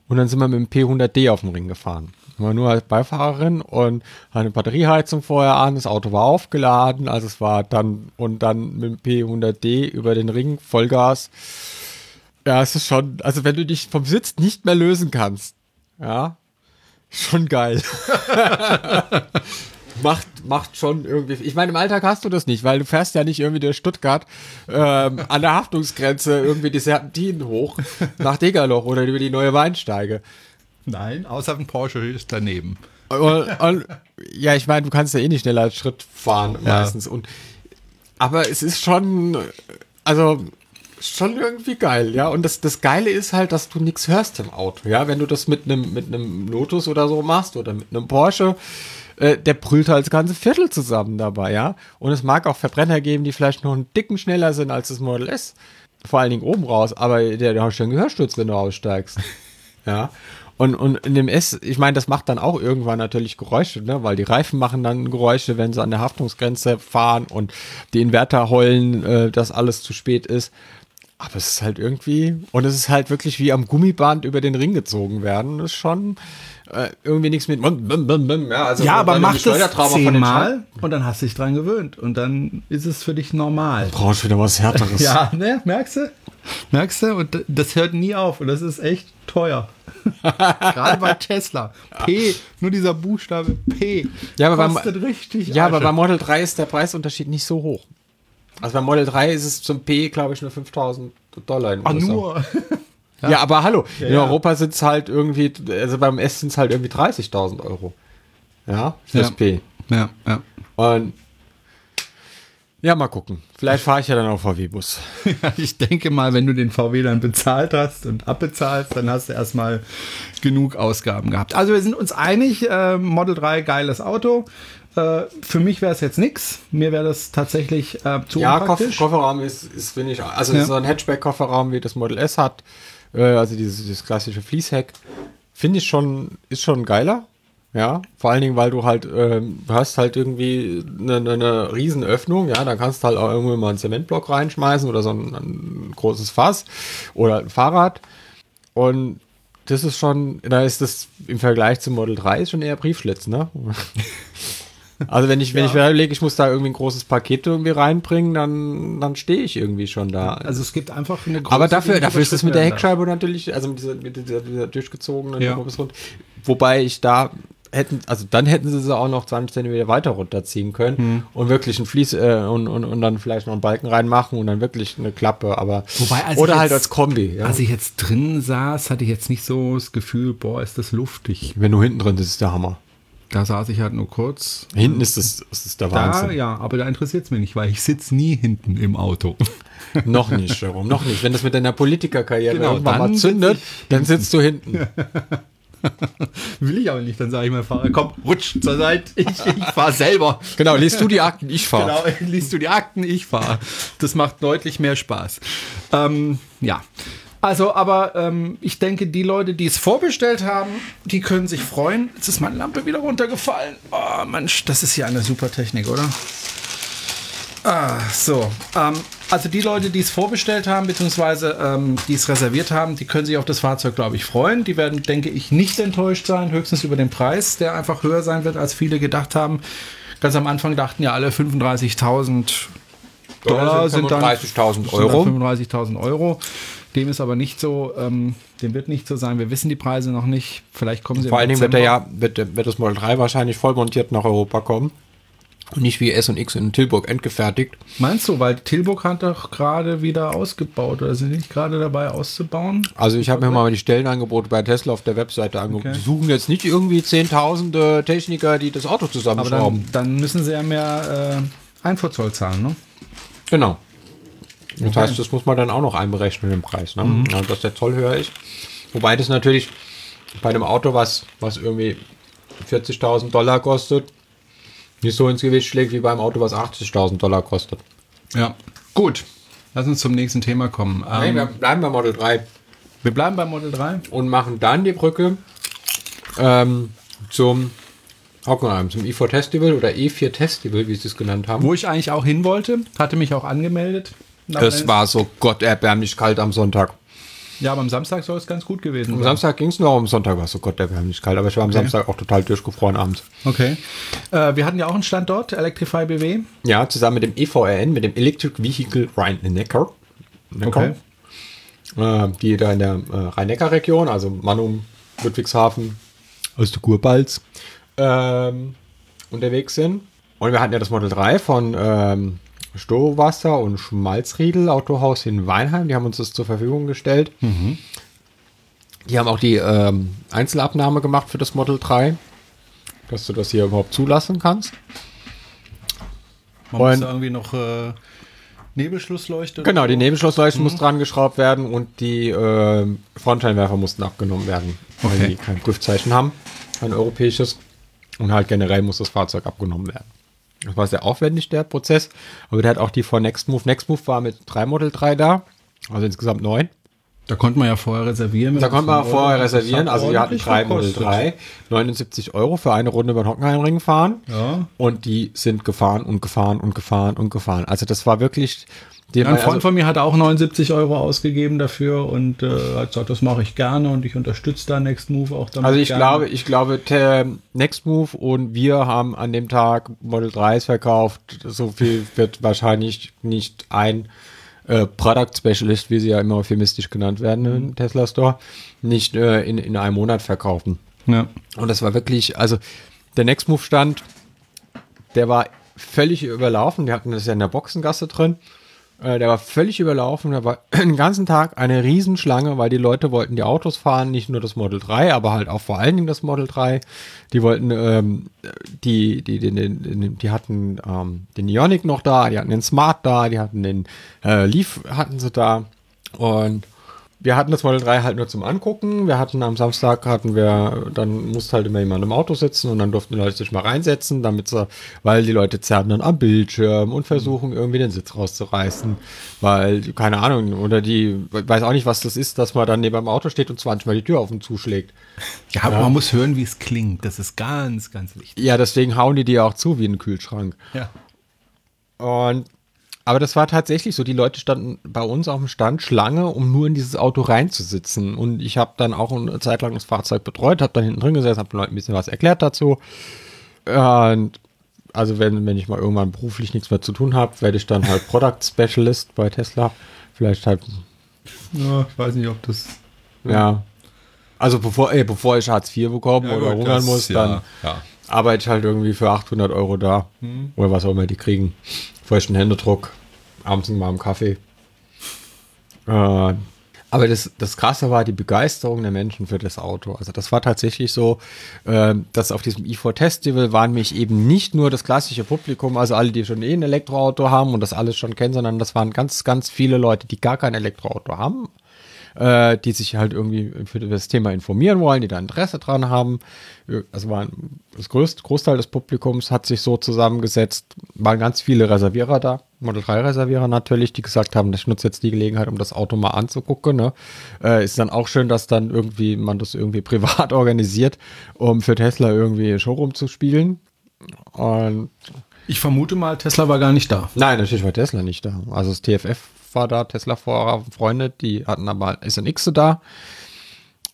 [SPEAKER 3] und dann sind wir mit dem P100D auf dem Ring gefahren. War nur als Beifahrerin und hatte eine Batterieheizung vorher an, das Auto war aufgeladen, also es war dann und dann mit dem P100D über den Ring Vollgas. Ja, es ist schon, also wenn du dich vom Sitz nicht mehr lösen kannst, ja, schon geil. macht, macht schon irgendwie. Ich meine, im Alltag hast du das nicht, weil du fährst ja nicht irgendwie durch Stuttgart ähm, an der Haftungsgrenze irgendwie die Serpentinen hoch nach Degerloch oder über die neue Weinsteige.
[SPEAKER 2] Nein, außer ein Porsche ist daneben.
[SPEAKER 3] Und, und, ja, ich meine, du kannst ja eh nicht schneller als Schritt fahren
[SPEAKER 2] Ja.
[SPEAKER 3] meistens. Und, aber es ist schon, also schon irgendwie geil, ja. Und das, das Geile ist halt, dass du nichts hörst im Auto, ja. Wenn du das mit einem mit einem Lotus oder so machst oder mit einem Porsche, äh, der brüllt halt das ganze Viertel zusammen dabei, ja. Und es mag auch Verbrenner geben, die vielleicht noch einen dicken schneller sind als das Model S. Vor allen Dingen oben raus, aber der, der hat schon einen Gehörsturz, wenn du aussteigst. Ja. Und, und in dem S, ich meine, das macht dann auch irgendwann natürlich Geräusche, ne? weil die Reifen machen dann Geräusche, wenn sie an der Haftungsgrenze fahren und die Inverter heulen, äh, dass alles zu spät ist. Aber es ist halt irgendwie, und es ist halt wirklich wie am Gummiband über den Ring gezogen werden. Das ist schon, äh, irgendwie nichts mit. Ja, also
[SPEAKER 2] Ja, aber mach das zehnmal und dann hast du dich dran gewöhnt und dann ist es für dich normal.
[SPEAKER 3] Brauchst wieder was Härteres.
[SPEAKER 2] Ja, ne, merkst du? Merkst du? Und das hört nie auf und das ist echt teuer. Gerade bei Tesla. P, nur dieser Buchstabe P.
[SPEAKER 3] Ja, aber beim-
[SPEAKER 2] kostet richtig
[SPEAKER 3] Ja, aber bei Model 3 ist der Preisunterschied nicht so hoch. Also bei Model 3 ist es zum P, glaube ich, nur 5000 Dollar in USA.
[SPEAKER 2] nur.
[SPEAKER 3] Ja, aber hallo, in
[SPEAKER 2] ja.
[SPEAKER 3] Europa sind es halt irgendwie, also beim S sind es halt irgendwie 30.000 Euro. Ja, fürs
[SPEAKER 2] Ja.
[SPEAKER 3] P.
[SPEAKER 2] Ja, ja.
[SPEAKER 3] Und ja, mal gucken. Vielleicht fahre ich ja dann auf VW-Bus.
[SPEAKER 2] Ja, ich denke mal, wenn du den VW dann bezahlt hast und abbezahlst, dann hast du erstmal genug Ausgaben gehabt. Also wir sind uns einig, äh, Model 3 geiles Auto. Äh, für mich wäre es jetzt nix. Mir wäre das tatsächlich äh, zu
[SPEAKER 3] Ja, Koff
[SPEAKER 2] unpraktisch.
[SPEAKER 3] Kofferraum ist, ist finde ich, also
[SPEAKER 2] Ja.
[SPEAKER 3] so ein Hatchback-Kofferraum, wie das Model S hat, äh, also dieses, dieses klassische Fließheck, finde ich schon, ist schon geiler. Ja, vor allen Dingen, weil du halt, ähm, hast halt irgendwie eine, eine, eine Riesenöffnung, ja, da kannst du halt auch irgendwie mal einen Zementblock reinschmeißen oder so ein, ein großes Fass oder ein Fahrrad. Und das ist schon, da ist das im Vergleich zum Model 3 ist schon eher Briefschlitz, ne? Also wenn ich, wenn ich mir überlege, ich muss da irgendwie ein großes Paket irgendwie reinbringen, dann, dann stehe ich irgendwie schon da.
[SPEAKER 2] Also es gibt einfach eine große
[SPEAKER 3] Aber dafür, dafür ist es mit der Heckscheibe natürlich, also mit dieser, mit dieser, dieser durchgezogenen
[SPEAKER 2] Ja.
[SPEAKER 3] Wobei ich da hätten, also dann hätten sie sie auch noch 20 Zentimeter weiter runterziehen können
[SPEAKER 2] Hm.
[SPEAKER 3] und wirklich ein Fließ äh, und, und, und dann vielleicht noch einen Balken reinmachen und dann wirklich eine Klappe, aber
[SPEAKER 2] Wobei, als
[SPEAKER 3] oder halt
[SPEAKER 2] jetzt-
[SPEAKER 3] als Kombi. Ja.
[SPEAKER 2] Als ich jetzt drin saß, hatte ich jetzt nicht so das Gefühl, boah, ist das luftig.
[SPEAKER 3] Wenn du hinten drin, das ist der Hammer.
[SPEAKER 2] Da saß ich halt nur kurz.
[SPEAKER 3] Hinten ist das, das ist der
[SPEAKER 2] Da,
[SPEAKER 3] Wahnsinn.
[SPEAKER 2] ja, aber da interessiert es mich nicht, weil ich sitze nie hinten im Auto.
[SPEAKER 3] Noch nicht, Jerome, noch nicht. Wenn das mit deiner Politikerkarriere
[SPEAKER 2] Genau,
[SPEAKER 3] irgendwann mal zündet,
[SPEAKER 2] sitz
[SPEAKER 3] dann sitzt du hinten.
[SPEAKER 2] Will ich aber nicht, dann sage ich mal, Fahrer, komm, rutsch zur Seite, ich, ich fahre selber.
[SPEAKER 3] Genau, liest du die Akten, ich fahre.
[SPEAKER 2] Genau, liest du die Akten, ich fahre. Das macht deutlich mehr Spaß. Ähm, ja. Also, aber ähm, ich denke, die Leute, die es vorbestellt haben, die können sich freuen. Jetzt ist meine Lampe wieder runtergefallen. Oh, Mensch, das ist ja eine super Technik, oder? Ah, so. Ähm, also die Leute, die es vorbestellt haben, beziehungsweise ähm, die es reserviert haben, die können sich auf das Fahrzeug, glaube ich, freuen. Die werden, denke ich, nicht enttäuscht sein, höchstens über den Preis, der einfach höher sein wird, als viele gedacht haben. Ganz am Anfang dachten ja alle 35.000 Dollar sind dann
[SPEAKER 3] 35.000
[SPEAKER 2] sind
[SPEAKER 3] Euro.
[SPEAKER 2] dann 35.000 Euro. Dem ist aber nicht so, ähm, dem wird nicht so sein. Wir wissen die Preise noch nicht. Vielleicht kommen sie
[SPEAKER 3] Vor allen Dingen wird, der
[SPEAKER 2] Dezember.
[SPEAKER 3] ja, wird, wird das Model 3 wahrscheinlich voll montiert nach Europa kommen. Und nicht wie S und X in Tilburg endgefertigt.
[SPEAKER 2] Meinst du, weil Tilburg hat doch gerade wieder ausgebaut oder sind die nicht gerade dabei auszubauen?
[SPEAKER 3] Also ich habe mir mal die Stellenangebote bei Tesla auf der Webseite angeguckt.
[SPEAKER 2] Okay.
[SPEAKER 3] Die suchen jetzt nicht irgendwie zehntausende Techniker, die das Auto
[SPEAKER 2] Aber
[SPEAKER 3] zusammenschrauben.
[SPEAKER 2] dann, dann müssen sie ja mehr äh, Einfuhrzoll zahlen, ne?
[SPEAKER 3] Genau. Das heißt, das muss man dann auch noch einberechnen im Preis, ne?
[SPEAKER 2] Mhm.
[SPEAKER 3] Also, dass der Zoll höher ist. Wobei das natürlich bei einem Auto, was, was irgendwie 40.000 Dollar kostet, nicht so ins Gewicht schlägt wie beim Auto, was 80.000 Dollar kostet.
[SPEAKER 2] Ja. Gut. Lass uns zum nächsten Thema kommen.
[SPEAKER 3] Nein,
[SPEAKER 2] Ähm,
[SPEAKER 3] wir bleiben bei Model 3
[SPEAKER 2] wir bleiben beim Model 3.
[SPEAKER 3] und machen dann die Brücke ähm, zum Hockenheim, zum E4 Festival oder E4 Festival, wie sie es genannt haben.
[SPEAKER 2] Wo ich eigentlich auch hin wollte, hatte mich auch angemeldet.
[SPEAKER 3] Es war so gotterbärmlich kalt am Sonntag.
[SPEAKER 2] Ja, aber am Samstag soll es ganz gut gewesen
[SPEAKER 3] Am
[SPEAKER 2] sein.
[SPEAKER 3] Samstag ging es nur, am Sonntag war es so gotterbärmlich kalt, aber ich war am Samstag auch total durchgefroren abends.
[SPEAKER 2] Okay. Äh, wir hatten ja auch einen Standort, Electrify BW.
[SPEAKER 3] Ja, zusammen mit dem EVRN, mit dem Electric Vehicle Rhein-Neckar.
[SPEAKER 2] Okay.
[SPEAKER 3] Äh, die da in der äh, Rhein-Neckar-Region, also Mannum, Ludwigshafen, aus der Kurbalz, ähm, unterwegs sind. Und wir hatten ja das Model 3 von ähm, Stohwasser und Schmalzriedel Autohaus in Weinheim. Die haben uns das zur Verfügung gestellt. Die haben auch die ähm, Einzelabnahme gemacht für das Model 3, dass du das hier überhaupt zulassen kannst.
[SPEAKER 2] Man muss
[SPEAKER 3] Und-
[SPEAKER 2] da irgendwie noch äh, Nebelschlussleuchte.
[SPEAKER 3] Genau, die
[SPEAKER 2] so.
[SPEAKER 3] Nebenschlussleuchte muss dran geschraubt werden und die äh, Frontscheinwerfer mussten abgenommen werden, weil
[SPEAKER 2] Okay.
[SPEAKER 3] die kein Prüfzeichen haben, ein europäisches. Und halt generell muss das Fahrzeug abgenommen werden. Das war sehr aufwendig, der Prozess. Aber der hat auch die von Nextmove. Nextmove war mit drei Model 3 da, also insgesamt neun.
[SPEAKER 2] Da konnte man ja vorher reservieren.
[SPEAKER 3] Da konnte man
[SPEAKER 2] 5
[SPEAKER 3] vorher
[SPEAKER 2] Euro.
[SPEAKER 3] reservieren. Also wir hatten drei Model
[SPEAKER 2] gekostet.
[SPEAKER 3] 3, 79 Euro für eine Runde über den Hockenheimring fahren.
[SPEAKER 2] Ja.
[SPEAKER 3] Und die sind gefahren und gefahren und gefahren und gefahren. Also das war wirklich Den
[SPEAKER 2] Ein Freund
[SPEAKER 3] also-
[SPEAKER 2] von mir hat auch 79 Euro ausgegeben dafür und äh, hat gesagt, das mache ich gerne und ich unterstütze da Next Move auch damit.
[SPEAKER 3] Also ich
[SPEAKER 2] gerne.
[SPEAKER 3] glaube, ich glaube, Next Move und wir haben an dem Tag Model 3s verkauft. So viel wird wahrscheinlich nicht ein äh, Product Specialist, wie sie ja immer euphemistisch genannt werden im Tesla Store, nicht äh, in, in einem Monat verkaufen.
[SPEAKER 2] Ja.
[SPEAKER 3] Und das war wirklich, also der Next Move stand, der war völlig überlaufen. Wir hatten das ja in der Boxengasse drin. Äh, der war völlig überlaufen. Da war den ganzen Tag eine Riesenschlange, weil die Leute wollten die Autos fahren, nicht nur das Model 3, aber halt auch vor allen Dingen das Model 3. Die wollten, ähm, die, die, die, die, die hatten ähm, den Ionic noch da, die hatten den Smart da, die hatten den äh, Leaf hatten sie da. Und wir hatten das Model 3 halt nur zum Angucken. Wir hatten am Samstag hatten wir, dann musste halt immer jemand im Auto sitzen und dann durften die Leute sich mal reinsetzen, damit sie, weil die Leute zerren dann am Bildschirm und versuchen irgendwie den Sitz rauszureißen, weil, keine Ahnung, oder die, weiß auch nicht, was das ist, dass man dann neben dem Auto steht und 20 Mal die Tür auf und zuschlägt.
[SPEAKER 2] ja, aber man muss hören, wie es klingt. Das ist ganz, ganz wichtig.
[SPEAKER 3] Ja, deswegen hauen die die auch zu wie ein Kühlschrank.
[SPEAKER 2] Ja.
[SPEAKER 3] Und aber das war tatsächlich so. Die Leute standen bei uns auf dem Stand Schlange, um nur in dieses Auto reinzusitzen. Und ich habe dann auch eine Zeit lang das Fahrzeug betreut, habe dann hinten drin gesessen, habe den Leuten ein bisschen was erklärt dazu. Und also wenn, wenn ich mal irgendwann beruflich nichts mehr zu tun habe, werde ich dann halt Product Specialist bei Tesla. Vielleicht halt,
[SPEAKER 2] ja. Ich weiß nicht, ob das.
[SPEAKER 3] ja. Also bevor, ey, bevor ich Hartz IV bekomme oder hungern muss, dann
[SPEAKER 2] Ja.
[SPEAKER 3] arbeite ich halt irgendwie für 800 Euro da. Oder was auch immer die kriegen. Feuchten Händedruck. Abends mal am Kaffee. Äh, aber das, das Krasse war die Begeisterung der Menschen für das Auto. Also das war tatsächlich so, äh, dass auf diesem E4 Festival waren mich eben nicht nur das klassische Publikum, also alle, die schon eh ein Elektroauto haben und das alles schon kennen, sondern das waren ganz, ganz viele Leute, die gar kein Elektroauto haben, äh, die sich halt irgendwie für das Thema informieren wollen, die da Interesse dran haben. Also waren das größte Großteil des Publikums hat sich so zusammengesetzt, waren ganz viele Reservierer da, Model 3 Reservierer natürlich, die gesagt haben, ich nutze jetzt die Gelegenheit, um das Auto mal anzugucken. Ne? Äh, ist dann auch schön, dass dann irgendwie man das irgendwie privat organisiert, um für Tesla irgendwie Showroom zu spielen. Und
[SPEAKER 2] Ich vermute mal, Tesla war gar nicht da.
[SPEAKER 3] Nein, natürlich war Tesla nicht da. Also das TFF war da, Tesla-Fahrer, Freunde, die hatten aber SNX da.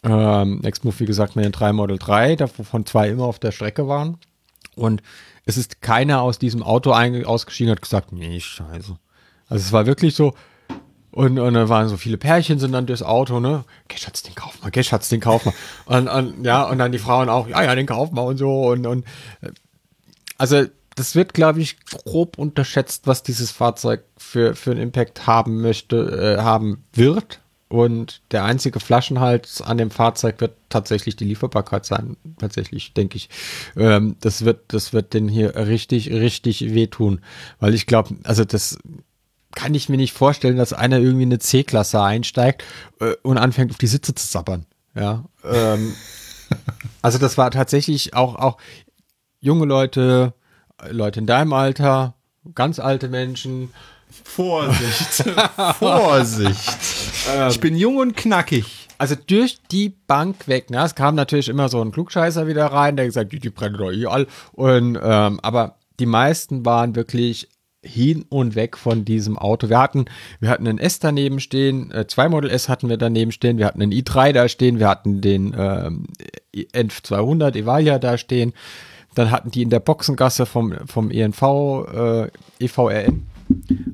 [SPEAKER 3] Ähm, Nextmove, wie gesagt, mit den drei Model 3, davon zwei immer auf der Strecke waren. Und es ist keiner aus diesem Auto ausgestiegen und hat gesagt, nee, scheiße. Also es war wirklich so, und, und dann waren so viele Pärchen sind dann durchs Auto, ne? Geh, Schatz, den kauf mal, geh, Schatz, den kauf mal. Und, und ja, und dann die Frauen auch, ja, ja, den kauf mal und so. Und, und äh, also das wird, glaube ich, grob unterschätzt, was dieses Fahrzeug für, für einen Impact haben möchte, äh, haben wird. Und der einzige Flaschenhals an dem Fahrzeug wird tatsächlich die Lieferbarkeit sein. Tatsächlich, denke ich. Ähm, das wird, das wird den hier richtig, richtig wehtun. Weil ich glaube, also das kann ich mir nicht vorstellen, dass einer irgendwie eine C-Klasse einsteigt äh, und anfängt auf die Sitze zu sabbern. Ja. Ähm, also das war tatsächlich auch, auch junge Leute, Leute in deinem Alter, ganz alte Menschen.
[SPEAKER 2] Vorsicht. Vorsicht. ich bin jung und knackig.
[SPEAKER 3] Also durch die Bank weg. Ne? Es kam natürlich immer so ein Klugscheißer wieder rein, der gesagt, die, die brennen doch eh all. Und, ähm, aber die meisten waren wirklich hin und weg von diesem Auto. Wir hatten, wir hatten einen S daneben stehen, äh, zwei Model S hatten wir daneben stehen, wir hatten einen i3 da stehen, wir hatten den ähm, N200 Evalia da stehen, dann hatten die in der Boxengasse vom, vom ENV, äh, EVRN,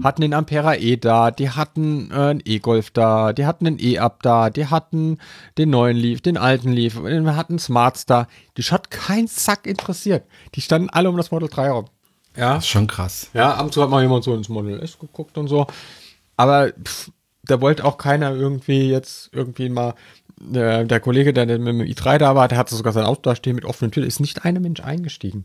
[SPEAKER 3] hatten den Ampera E da, die hatten äh, einen E-Golf da, die hatten einen E-Up da, die hatten den neuen Leaf, den alten Leaf, wir hatten Smarts da. Die hat kein Sack interessiert. Die standen alle um das Model 3 rum. Ja.
[SPEAKER 2] Das ist schon krass.
[SPEAKER 3] Ja, ab und zu hat mal jemand so ins Model S geguckt und so. Aber pff, da wollte auch keiner irgendwie jetzt irgendwie mal. Äh, der Kollege, der mit dem i3 da war, der hatte sogar sein Auto da stehen mit offenen Türen, ist nicht ein Mensch eingestiegen.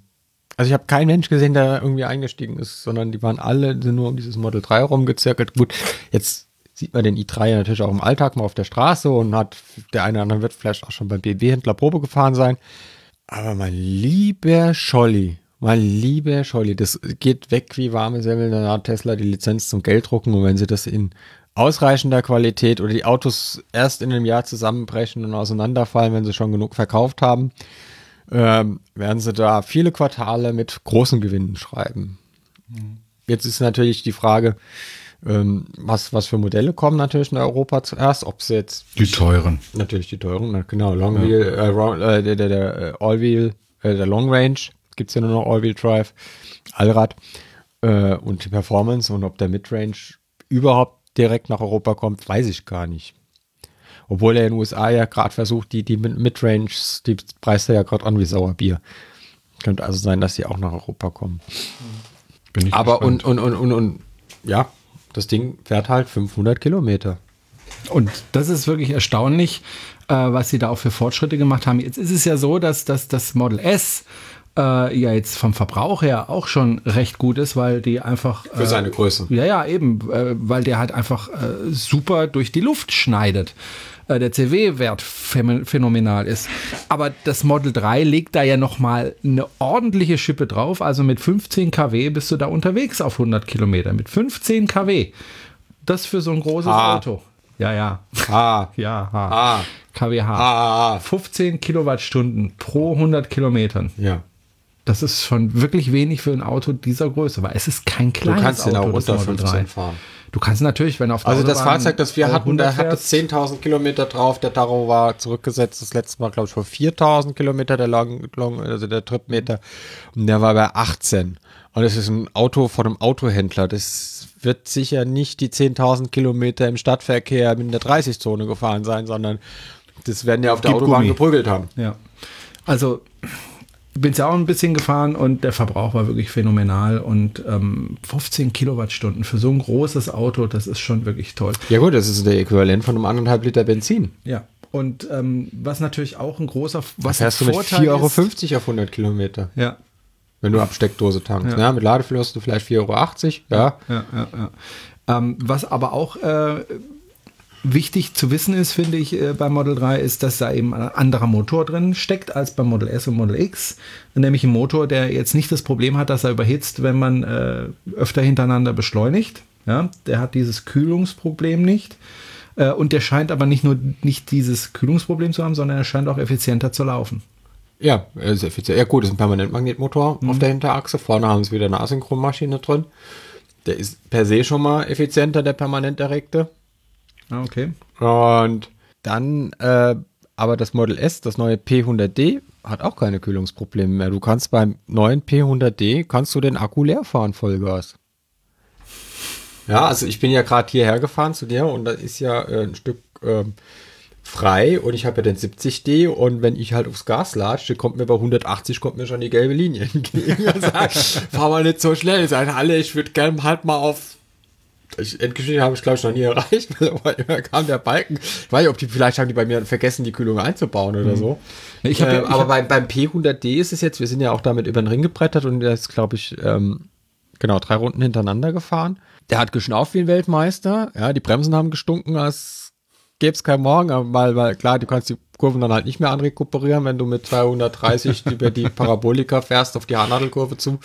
[SPEAKER 3] Also ich habe keinen Mensch gesehen, der irgendwie eingestiegen ist, sondern die waren alle sind nur um dieses Model 3 rumgezirkelt. Gut, jetzt sieht man den i3 natürlich auch im Alltag mal auf der Straße und hat der eine oder andere wird vielleicht auch schon beim BMW-Händler Probe gefahren sein. Aber mein lieber Scholli, mein lieber Scholli, das geht weg wie warme Semmeln, dann hat Tesla die Lizenz zum Gelddrucken und wenn sie das in ausreichender Qualität oder die Autos erst in einem Jahr zusammenbrechen und auseinanderfallen, wenn sie schon genug verkauft haben, ähm, werden sie da viele Quartale mit großen Gewinnen schreiben. Jetzt ist natürlich die Frage, Ähm, was, was für Modelle kommen natürlich in Europa zuerst? Ob sie jetzt
[SPEAKER 2] Die teuren.
[SPEAKER 3] natürlich die teuren, na, genau, Long Wheel, äh, äh, der, der, der äh, All Wheel, äh, der Long Range, gibt's ja nur noch All Wheel Drive, Allrad äh, und die Performance und ob der Midrange überhaupt direkt nach Europa kommt, weiß ich gar nicht. Obwohl er in den USA ja gerade versucht, die, die Mid- Midrange, die preist er ja gerade an wie Sauerbier. Könnte also sein, dass die auch nach Europa kommen.
[SPEAKER 2] Bin ich
[SPEAKER 3] Aber
[SPEAKER 2] gespannt.
[SPEAKER 3] und, und, und, und, und, ja, das Ding fährt halt 500 Kilometer.
[SPEAKER 2] Und das ist wirklich erstaunlich, äh, was sie da auch für Fortschritte gemacht haben. Jetzt ist es ja so, dass, dass das Model S äh, ja jetzt vom Verbrauch her auch schon recht gut ist, weil die einfach.
[SPEAKER 3] Für
[SPEAKER 2] äh,
[SPEAKER 3] seine Größe.
[SPEAKER 2] Ja, ja, eben, äh, weil der halt einfach äh, super durch die Luft schneidet. Äh, der CW-Wert phänomen- phänomenal ist. Aber das Model 3 legt da ja nochmal eine ordentliche Schippe drauf. Also mit 15 kW bist du da unterwegs auf 100 Kilometer. Mit 15 kW. Das für so ein großes
[SPEAKER 3] Ah.
[SPEAKER 2] Auto. Ja, ja.
[SPEAKER 3] Ah,
[SPEAKER 2] Ja,
[SPEAKER 3] Ah.
[SPEAKER 2] ha. kWh.
[SPEAKER 3] ah, ah,
[SPEAKER 2] 15 Kilowattstunden pro 100 Kilometern.
[SPEAKER 3] ja.
[SPEAKER 2] Das ist schon wirklich wenig für ein Auto dieser Größe, weil es ist kein
[SPEAKER 3] Du
[SPEAKER 2] kleines
[SPEAKER 3] kannst den
[SPEAKER 2] Auto.
[SPEAKER 3] auch
[SPEAKER 2] das
[SPEAKER 3] unter
[SPEAKER 2] Model
[SPEAKER 3] 15 fahren.
[SPEAKER 2] Du kannst natürlich, wenn auf der
[SPEAKER 3] Also das Fahrzeug, das wir
[SPEAKER 2] äh,
[SPEAKER 3] hatten, da
[SPEAKER 2] 100
[SPEAKER 3] hatte
[SPEAKER 2] fährst,
[SPEAKER 3] 10.000 Kilometer drauf. Der Tacho war zurückgesetzt. Das letzte Mal, glaube ich, vor 4.000 Kilometer, der Long, Long, also der Tripmeter. Und der war bei 18. Und es ist ein Auto von einem Autohändler. Das wird sicher nicht die 10.000 Kilometer im Stadtverkehr in der 30-Zone gefahren sein, sondern das werden ja auf der Autobahn
[SPEAKER 2] Gummi.
[SPEAKER 3] geprügelt haben.
[SPEAKER 2] Ja. Also bin es ja auch ein bisschen gefahren und der Verbrauch war wirklich phänomenal und ähm, 15 Kilowattstunden für so ein großes Auto, das ist schon wirklich toll.
[SPEAKER 3] Ja gut, das ist der Äquivalent von einem anderthalb Liter Benzin.
[SPEAKER 2] Ja. Und ähm, was natürlich auch ein großer was
[SPEAKER 3] Fährst du
[SPEAKER 2] ein
[SPEAKER 3] mit
[SPEAKER 2] Vorteil
[SPEAKER 3] 4,50 Euro auf 100 Kilometer.
[SPEAKER 2] Ja,
[SPEAKER 3] Wenn du ab Steckdose tankst.
[SPEAKER 2] Ja.
[SPEAKER 3] Ja. mit Ladefluss du vielleicht 4,80 Euro. Ja.
[SPEAKER 2] ja, ja, ja. Ähm, was aber auch äh, wichtig zu wissen ist, finde ich, äh, beim Model 3, ist, dass da eben ein anderer Motor drin steckt als beim Model S und Model X. Nämlich ein Motor, der jetzt nicht das Problem hat, dass er überhitzt, wenn man äh, öfter hintereinander beschleunigt. Ja, der hat dieses Kühlungsproblem nicht. Äh, und der scheint aber nicht nur nicht dieses Kühlungsproblem zu haben, sondern er scheint auch effizienter zu laufen.
[SPEAKER 3] Ja, sehr effizient. Ja gut, ist ein Permanentmagnetmotor auf der Hinterachse. Vorne haben sie wieder eine Asynchronmaschine drin. Der ist per se schon mal effizienter, der permanent erregte.
[SPEAKER 2] Ah, okay.
[SPEAKER 3] Und dann, äh, aber das Model S, das neue P100D, hat auch keine Kühlungsprobleme mehr. Du kannst beim neuen P100D, kannst du den Akku leer fahren, Vollgas. Ja, also ich bin ja gerade hierher gefahren zu dir und da ist ja äh, ein Stück ähm, frei und ich habe ja den 70D und wenn ich halt aufs Gas latsche, kommt mir bei 180 kommt mir schon die gelbe Linie entgegen. Also, fahr mal nicht so schnell. Sagen alle, ich würde gerne halt mal auf ich, Endgeschwindigkeit habe ich glaube ich noch nie erreicht, weil immer kam der Balken. Ich weiß nicht, ob die vielleicht haben die bei mir vergessen, die Kühlung einzubauen oder so.
[SPEAKER 2] Ich hab
[SPEAKER 3] äh,
[SPEAKER 2] ich
[SPEAKER 3] aber
[SPEAKER 2] hab-
[SPEAKER 3] beim, beim P100D ist es jetzt, wir sind ja auch damit über den Ring gebrettert und der ist glaube ich ähm, genau drei Runden hintereinander gefahren. Der hat geschnauft wie ein Weltmeister. Ja, die Bremsen haben gestunken, als gäbe es kein Morgen, aber weil, weil klar, du kannst die Kurven dann halt nicht mehr anrekuperieren, wenn du mit 230 über die Parabolika fährst auf die Haarnadelkurve zu,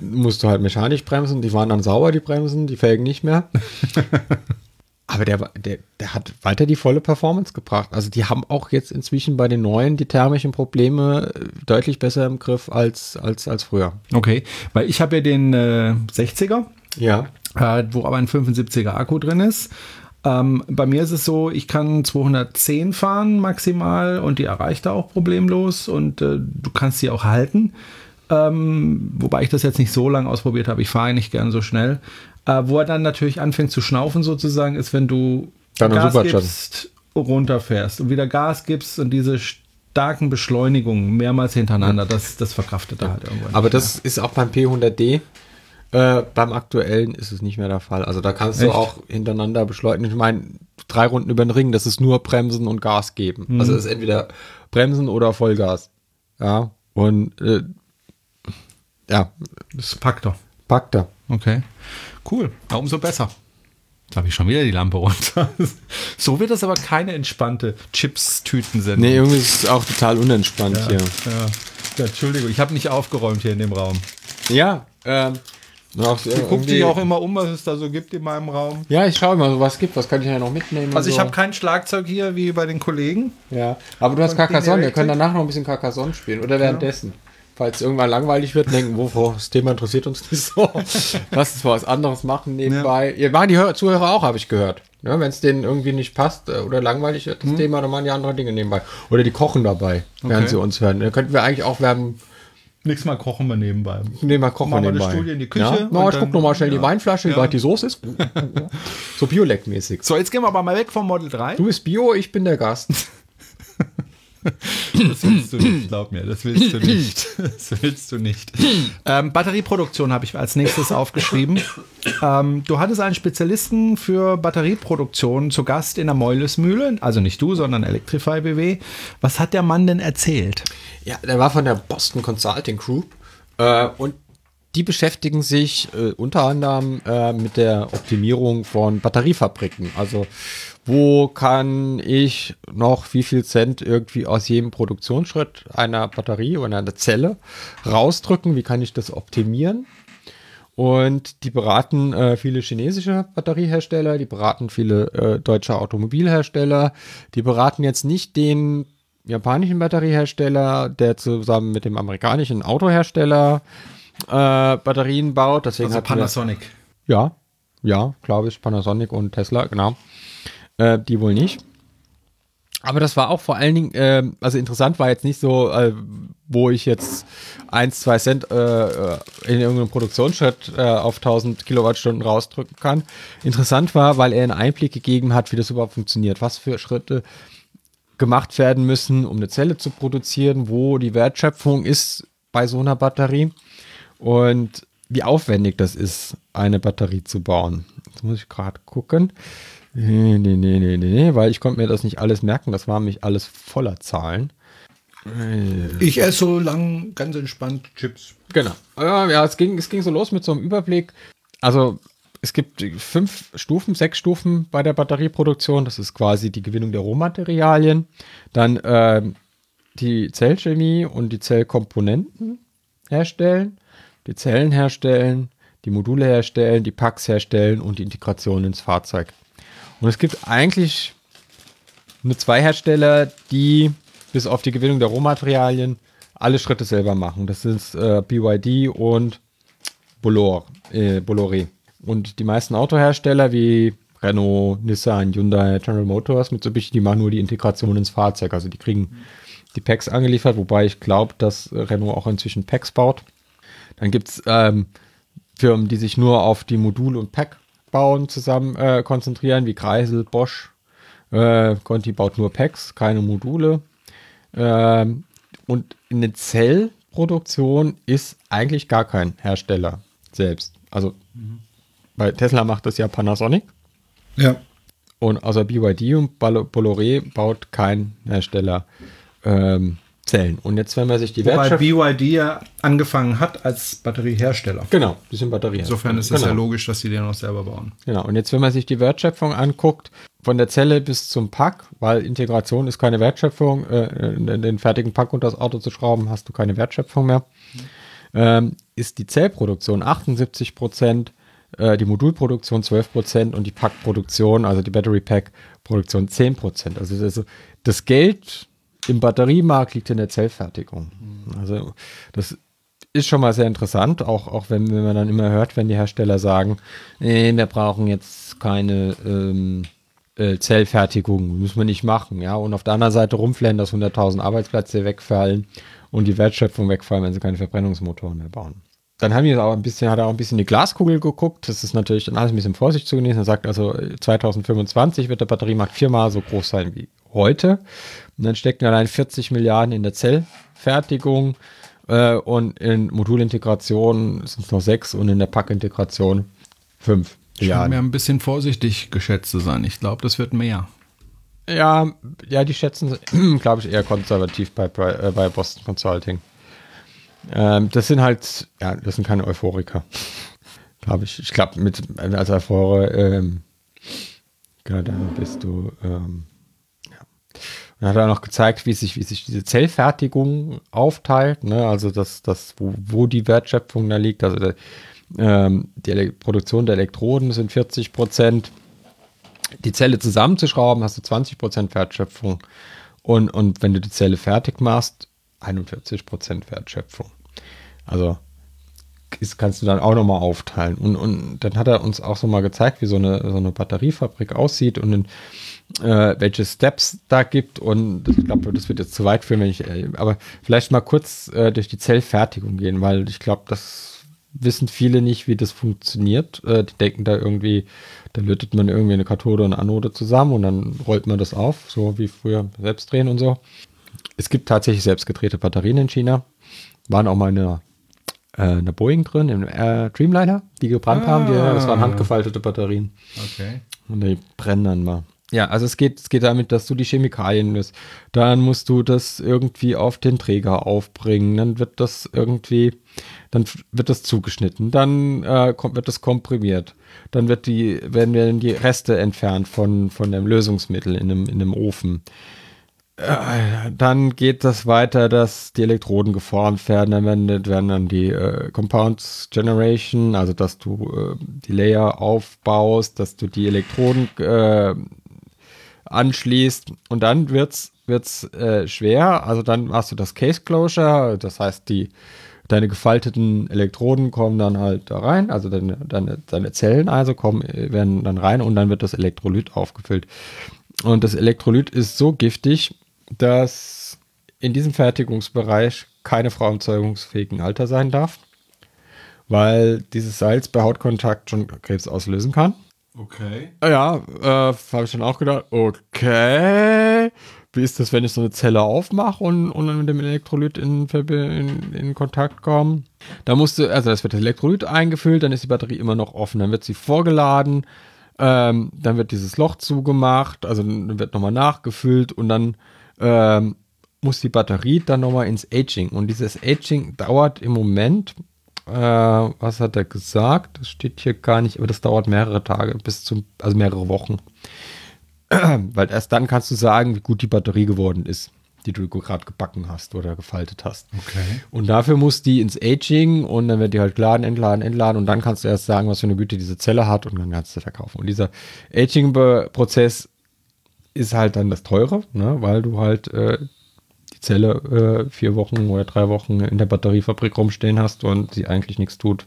[SPEAKER 3] musst du halt mechanisch bremsen. Die waren dann sauber, die Bremsen, die Felgen nicht mehr. Aber der, der, der hat weiter die volle Performance gebracht. Also die haben auch jetzt inzwischen bei den neuen die thermischen Probleme äh, deutlich besser im Griff als, als, als früher.
[SPEAKER 2] Okay, weil ich habe ja den äh, 60er,
[SPEAKER 3] Ja.
[SPEAKER 2] äh, wo aber ein 75er Akku drin ist. Ähm, bei mir ist es so, ich kann 210 fahren maximal und die erreicht er auch problemlos und äh, du kannst sie auch halten. Ähm, wobei ich das jetzt nicht so lange ausprobiert habe. Ich fahre nicht gern so schnell. Äh, wo er dann natürlich anfängt zu schnaufen sozusagen, ist, wenn du
[SPEAKER 3] Dann
[SPEAKER 2] Gas gibst, runterfährst und wieder Gas gibst und diese starken Beschleunigungen mehrmals hintereinander, das, das verkraftet er halt irgendwann.
[SPEAKER 3] Aber das ist auch beim P100D. Äh, beim aktuellen ist es nicht mehr der Fall. Also da kannst du
[SPEAKER 2] Echt?
[SPEAKER 3] auch hintereinander beschleunigen. Ich meine, drei Runden über den Ring, das ist nur Bremsen und Gas geben. Also es ist entweder Bremsen oder Vollgas. Ja. Und äh, ja,
[SPEAKER 2] Das packt er.
[SPEAKER 3] packt er.
[SPEAKER 2] Okay. Cool. Ja, umso besser. Jetzt habe ich schon wieder die Lampe runter. so wird das aber keine entspannte Chips-Tüten-Sendung.
[SPEAKER 3] Nee, irgendwie ist es auch total unentspannt
[SPEAKER 2] ja,
[SPEAKER 3] hier.
[SPEAKER 2] ja. ja, Entschuldigung, ich habe nicht aufgeräumt hier in dem Raum.
[SPEAKER 3] Ja, ähm. Auch,
[SPEAKER 2] Ich gucke dich auch immer um, was es da so gibt in meinem Raum.
[SPEAKER 3] Ja, ich schaue mal, was gibt, was kann ich ja noch mitnehmen.
[SPEAKER 2] Also ich
[SPEAKER 3] so.
[SPEAKER 2] habe kein Schlagzeug hier wie bei den Kollegen.
[SPEAKER 3] Ja, aber du hast Carcassonne, wir können danach noch ein bisschen Carcassonne spielen oder währenddessen. falls irgendwann langweilig wird, denken, wo, das Thema interessiert uns nicht so. Lass uns was anderes machen nebenbei. Ja. Ihr machen die Hör Zuhörer auch, habe ich gehört. Ja, Wenn es denen irgendwie nicht passt äh, oder langweilig wird, das hm. Thema, dann machen die andere Dinge nebenbei. Oder die kochen dabei, während okay. sie uns hören. Dann könnten wir eigentlich auch werben.
[SPEAKER 2] Nächstes Mal kochen wir nebenbei.
[SPEAKER 3] Mal kochen wir nebenbei. Eine
[SPEAKER 2] Studie in die Küche. Ja?
[SPEAKER 3] No, ich guck nochmal schnell ja. die Weinflasche, wie ja. weit die Soße ist. so Biolek-mäßig.
[SPEAKER 2] So, jetzt gehen wir aber mal weg vom Model 3.
[SPEAKER 3] Du bist Bio, ich bin der Gast.
[SPEAKER 2] Das willst du nicht, glaub mir, das willst du nicht. Das willst du nicht. Ähm, Batterieproduktion habe ich als nächstes aufgeschrieben. Ähm, du hattest einen Spezialisten für Batterieproduktion zu Gast in der Meulesmühle, also nicht du, sondern Electrify BW. Was hat der Mann denn erzählt?
[SPEAKER 3] Ja, der war von der Boston Consulting Group äh, und die beschäftigen sich äh, unter anderem äh, mit der Optimierung von Batteriefabriken. Also wo kann ich noch wie viel Cent irgendwie aus jedem Produktionsschritt einer Batterie oder einer Zelle rausdrücken? Wie kann ich das optimieren? Und die beraten äh, viele chinesische Batteriehersteller, die beraten viele äh, deutsche Automobilhersteller, die beraten jetzt nicht den japanischen Batteriehersteller, der zusammen mit dem amerikanischen Autohersteller äh, Batterien baut. Deswegen
[SPEAKER 2] also Panasonic.
[SPEAKER 3] Wir, ja, ja, glaube ich, Panasonic und Tesla, genau. Äh, die wohl nicht. Aber das war auch vor allen Dingen, äh, also interessant war jetzt nicht so, äh, wo ich jetzt 1, 2 Cent äh, äh, in irgendeinem Produktionsschritt äh, auf 1000 Kilowattstunden rausdrücken kann. Interessant war, weil er einen Einblick gegeben hat, wie das überhaupt funktioniert, was für Schritte gemacht werden müssen, um eine Zelle zu produzieren, wo die Wertschöpfung ist bei so einer Batterie und wie aufwendig das ist, eine Batterie zu bauen. Jetzt muss ich gerade gucken. Nee, nee, nee, nee, nee, weil ich konnte mir das nicht alles merken. Das war nämlich alles voller Zahlen.
[SPEAKER 2] Ich esse so lang ganz entspannt Chips.
[SPEAKER 3] Genau. Ja, es ging, es ging so los mit so einem Überblick. Also es gibt fünf Stufen, sechs Stufen bei der Batterieproduktion. Das ist quasi die Gewinnung der Rohmaterialien. Dann äh, die Zellchemie und die Zellkomponenten herstellen, die Zellen herstellen, die Module herstellen, die Packs herstellen und die Integration ins Fahrzeug. Und es gibt eigentlich nur zwei Hersteller, die bis auf die Gewinnung der Rohmaterialien alle Schritte selber machen. Das ist äh, BYD und Bolloré. Äh, Bolloré. Und die meisten Autohersteller wie Renault, Nissan, Hyundai, General Motors, Mitsubishi, die machen nur die Integration ins Fahrzeug. Also die kriegen die Packs angeliefert, wobei ich glaube, dass Renault auch inzwischen Packs baut. Dann gibt es ähm, Firmen, die sich nur auf die Modul- und Pack-Bauen zusammen äh, konzentrieren, wie Kreisel, Bosch. Äh, Conti baut nur Packs, keine Module. Ähm, und in der Zellproduktion ist eigentlich gar kein Hersteller selbst. Also mhm. bei Tesla macht das ja Panasonic.
[SPEAKER 2] Ja.
[SPEAKER 3] Und außer BYD und Bolloré baut kein Hersteller ähm, Zellen. Und jetzt, wenn man sich die
[SPEAKER 2] Wobei BYD ja angefangen hat als Batteriehersteller.
[SPEAKER 3] Genau, die sind Batteriehersteller.
[SPEAKER 2] Insofern ist es genau. ja logisch, dass sie den auch selber bauen.
[SPEAKER 3] Genau, und jetzt, wenn man sich die Wertschöpfung anguckt, von der Zelle bis zum Pack, weil Integration ist keine Wertschöpfung, äh, in den fertigen Pack unter das Auto zu schrauben, hast du keine Wertschöpfung mehr, mhm. ähm, ist die Zellproduktion 78 Prozent, äh, die Modulproduktion 12 Prozent und die Packproduktion, also die Battery Pack Produktion 10 Prozent. Also das, das Geld im Batteriemarkt liegt in der Zellfertigung. Also das ist schon mal sehr interessant, auch, auch wenn, wenn man dann immer hört, wenn die Hersteller sagen, nee, wir brauchen jetzt keine ähm, äh, Zellfertigung, müssen wir nicht machen, ja. Und auf der anderen Seite rumflennen, dass 100.000 Arbeitsplätze wegfallen und die Wertschöpfung wegfallen, wenn sie keine Verbrennungsmotoren mehr bauen. Dann haben wir auch ein bisschen, hat er auch ein bisschen in die Glaskugel geguckt. Das ist natürlich dann alles ein bisschen Vorsicht zu genießen. Er sagt also, 2025 wird der Batteriemarkt viermal so groß sein wie heute. Und dann stecken allein 40 Milliarden in der Zellfertigung äh, und in Modulintegration sind es noch sechs und in der Packintegration fünf.
[SPEAKER 2] Ich habe mir ein bisschen vorsichtig geschätzt zu sein. Ich glaube, das wird mehr.
[SPEAKER 3] Ja, ja, die schätzen, glaube ich, eher konservativ bei, bei, äh, bei Boston Consulting. Ähm, das sind halt, ja, das sind keine Euphoriker. glaube ich. Ich glaube, mit als Euphore, ähm, ja, dann bist du, ähm, und hat er noch gezeigt, wie sich, wie sich diese Zellfertigung aufteilt, ne? also das, das, wo, wo die Wertschöpfung da liegt. Also der, ähm, die Produktion der Elektroden sind 40 Prozent. Die Zelle zusammenzuschrauben, hast du 20 Prozent Wertschöpfung. Und, und wenn du die Zelle fertig machst, 41 Prozent Wertschöpfung. Also ist, kannst du dann auch nochmal aufteilen. Und, und dann hat er uns auch so mal gezeigt, wie so eine, so eine Batteriefabrik aussieht und in, äh, welche Steps da gibt. Und ich glaube, das wird jetzt zu weit führen, wenn ich, äh, aber vielleicht mal kurz äh, durch die Zellfertigung gehen, weil ich glaube, das wissen viele nicht, wie das funktioniert. Äh, die denken da irgendwie, da lötet man irgendwie eine Kathode und Anode zusammen und dann rollt man das auf, so wie früher selbst drehen und so. Es gibt tatsächlich selbstgedrehte Batterien in China. Waren auch mal in einer, äh, einer Boeing drin, im äh, Dreamliner, die gebrannt
[SPEAKER 2] Ah.
[SPEAKER 3] haben. Die, das waren handgefaltete Batterien.
[SPEAKER 2] Okay.
[SPEAKER 3] Und die brennen dann mal. Ja, also es geht, es geht damit, dass du die Chemikalien löst. Dann musst du das irgendwie auf den Träger aufbringen. Dann wird das irgendwie, dann wird das zugeschnitten. Dann äh, kommt, wird das komprimiert. Dann wird die, werden, werden die Reste entfernt von, von dem Lösungsmittel in einem, in einem Ofen. Äh, Dann geht das weiter, dass die Elektroden geformt werden. Dann werden, dann die äh, Compounds Generation, also dass du äh, die Layer aufbaust, dass du die Elektroden äh, anschließt und dann wird's wird's äh, schwer. Also dann hast du das Case Closure, das heißt die deine gefalteten Elektroden kommen dann halt da rein, also deine, deine, deine Zellen also kommen äh, werden dann rein und dann wird das Elektrolyt aufgefüllt. Und das Elektrolyt ist so giftig, dass in diesem Fertigungsbereich keine Frau im zeugungsfähigen Alter sein darf, weil dieses Salz bei Hautkontakt schon Krebs auslösen kann.
[SPEAKER 2] Okay.
[SPEAKER 3] Ja, äh, habe ich dann auch gedacht, okay, wie ist das, wenn ich so eine Zelle aufmache und, und dann mit dem Elektrolyt in, in, in Kontakt komme? Da musste, also das wird das Elektrolyt eingefüllt, dann ist die Batterie immer noch offen, dann wird sie vorgeladen, ähm, dann wird dieses Loch zugemacht, also dann wird nochmal nachgefüllt und dann ähm, muss die Batterie dann nochmal ins Aging. Und dieses Aging dauert im Moment, äh, was hat er gesagt? Das steht hier gar nicht, aber das dauert mehrere Tage bis zum, also mehrere Wochen. Weil erst dann kannst du sagen, wie gut die Batterie geworden ist, die du gerade gebacken hast oder gefaltet hast.
[SPEAKER 2] Okay.
[SPEAKER 3] Und dafür muss die ins Aging und dann wird die halt geladen, entladen, entladen und dann kannst du erst sagen, was für eine Güte diese Zelle hat und dann kannst du verkaufen. Und dieser Aging-Prozess ist halt dann das Teure, ne? weil du halt äh, die Zelle äh, vier Wochen oder drei Wochen in der Batteriefabrik rumstehen hast und sie eigentlich nichts tut,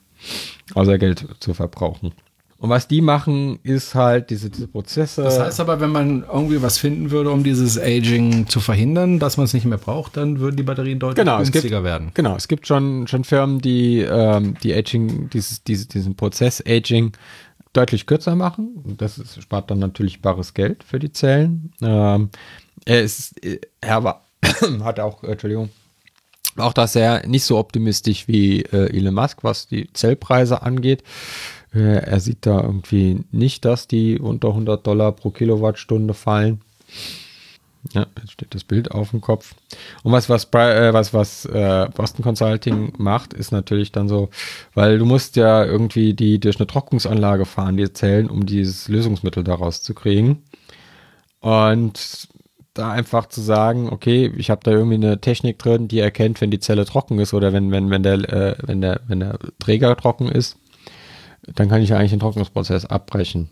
[SPEAKER 3] außer Geld zu verbrauchen. Und was die machen, ist halt diese, diese Prozesse.
[SPEAKER 2] Das heißt aber, wenn man irgendwie was finden würde, um dieses Aging zu verhindern, dass man es nicht mehr braucht, dann würden die Batterien deutlich
[SPEAKER 3] Genau,
[SPEAKER 2] günstiger
[SPEAKER 3] gibt,
[SPEAKER 2] werden.
[SPEAKER 3] Genau, es gibt schon, schon Firmen, die ähm, die Aging, dieses, diese, diesen Prozess Aging deutlich kürzer machen. Das ist, spart dann natürlich bares Geld für die Zellen. Ähm, er ist, er war, hat auch, Entschuldigung, auch dass er nicht so optimistisch wie äh, Elon Musk, was die Zellpreise angeht. Äh, er sieht da irgendwie nicht, dass die unter 100 Dollar pro Kilowattstunde fallen. Ja, jetzt steht das Bild auf dem Kopf. Und was, was, äh, was, was äh, Boston Consulting macht, ist natürlich dann so, weil du musst ja irgendwie die durch eine Trocknungsanlage fahren, die Zellen, um dieses Lösungsmittel daraus zu kriegen. Und da einfach zu sagen, okay, ich habe da irgendwie eine Technik drin, die erkennt, wenn die Zelle trocken ist oder wenn, wenn, wenn der, äh, wenn der, wenn der Träger trocken ist, dann kann ich eigentlich den Trocknungsprozess abbrechen.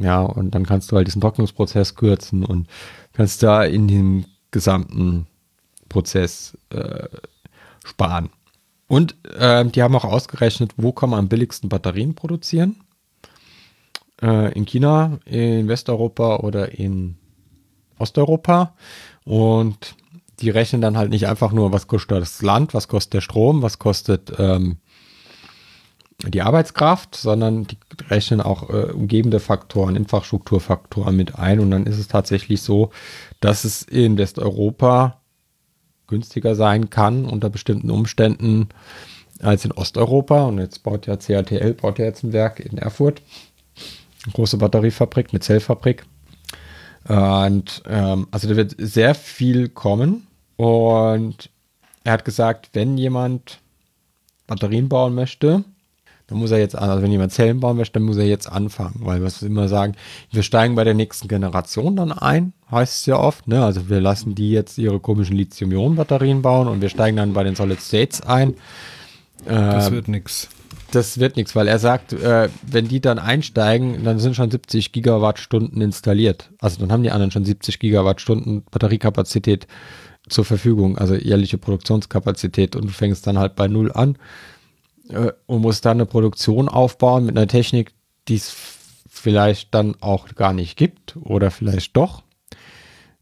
[SPEAKER 3] Ja, und dann kannst du halt diesen Trocknungsprozess kürzen und kannst da in dem gesamten Prozess äh, sparen. Und ähm, die haben auch ausgerechnet, wo kann man am billigsten Batterien produzieren. Äh, in China, in Westeuropa oder in Osteuropa. Und die rechnen dann halt nicht einfach nur, was kostet das Land, was kostet der Strom, was kostet ähm, die Arbeitskraft, sondern die rechnen auch äh, umgebende Faktoren, Infrastrukturfaktoren mit ein. Und dann ist es tatsächlich so, dass es in Westeuropa günstiger sein kann unter bestimmten Umständen als in Osteuropa. Und jetzt baut ja CATL, baut ja jetzt ein Werk in Erfurt. Eine große Batteriefabrik, eine Zellfabrik. Und ähm, also da wird sehr viel kommen. Und er hat gesagt, wenn jemand Batterien bauen möchte, dann muss er jetzt, also wenn jemand Zellen bauen möchte, dann muss er jetzt anfangen, weil was wir immer sagen, wir steigen bei der nächsten Generation dann ein, heißt es ja oft, ne? Also wir lassen die jetzt ihre komischen Lithium-Ionen-Batterien bauen und wir steigen dann bei den Solid States ein.
[SPEAKER 2] Das
[SPEAKER 3] Ähm,
[SPEAKER 2] wird nix.
[SPEAKER 3] das wird nichts, weil er sagt, äh, wenn die dann einsteigen, dann sind schon 70 Gigawattstunden installiert. Also dann haben die anderen schon 70 Gigawattstunden Batteriekapazität zur Verfügung, also jährliche Produktionskapazität und du fängst dann halt bei Null an äh, und musst dann eine Produktion aufbauen mit einer Technik, die es vielleicht dann auch gar nicht gibt oder vielleicht doch.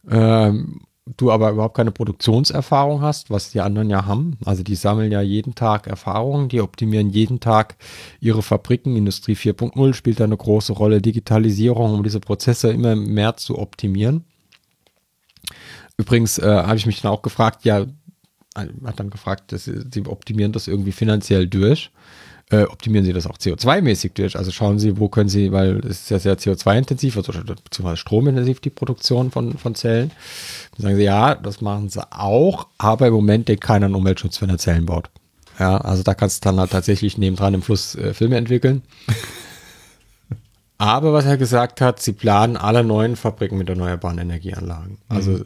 [SPEAKER 3] Ähm, du aber überhaupt keine Produktionserfahrung hast, was die anderen ja haben. Also die sammeln ja jeden Tag Erfahrungen, die optimieren jeden Tag ihre Fabriken. Industrie 4.0 spielt da eine große Rolle, Digitalisierung, um diese Prozesse immer mehr zu optimieren. Übrigens äh, habe ich mich dann auch gefragt, ja, hat dann gefragt, dass sie, sie optimieren das irgendwie finanziell durch. Äh, optimieren Sie das auch CO2-mäßig durch? Also schauen Sie, wo können Sie, weil es ist ja sehr CO2-intensiv, also beziehungsweise stromintensiv die Produktion von, von Zellen. Dann sagen Sie, ja, das machen Sie auch, aber im Moment denkt keiner an Umweltschutz, wenn er Zellen baut. Ja, also da kannst du dann halt tatsächlich nebendran im Fluss äh, Filme entwickeln. Aber was er gesagt hat, sie planen alle neuen Fabriken mit erneuerbaren Energieanlagen. Also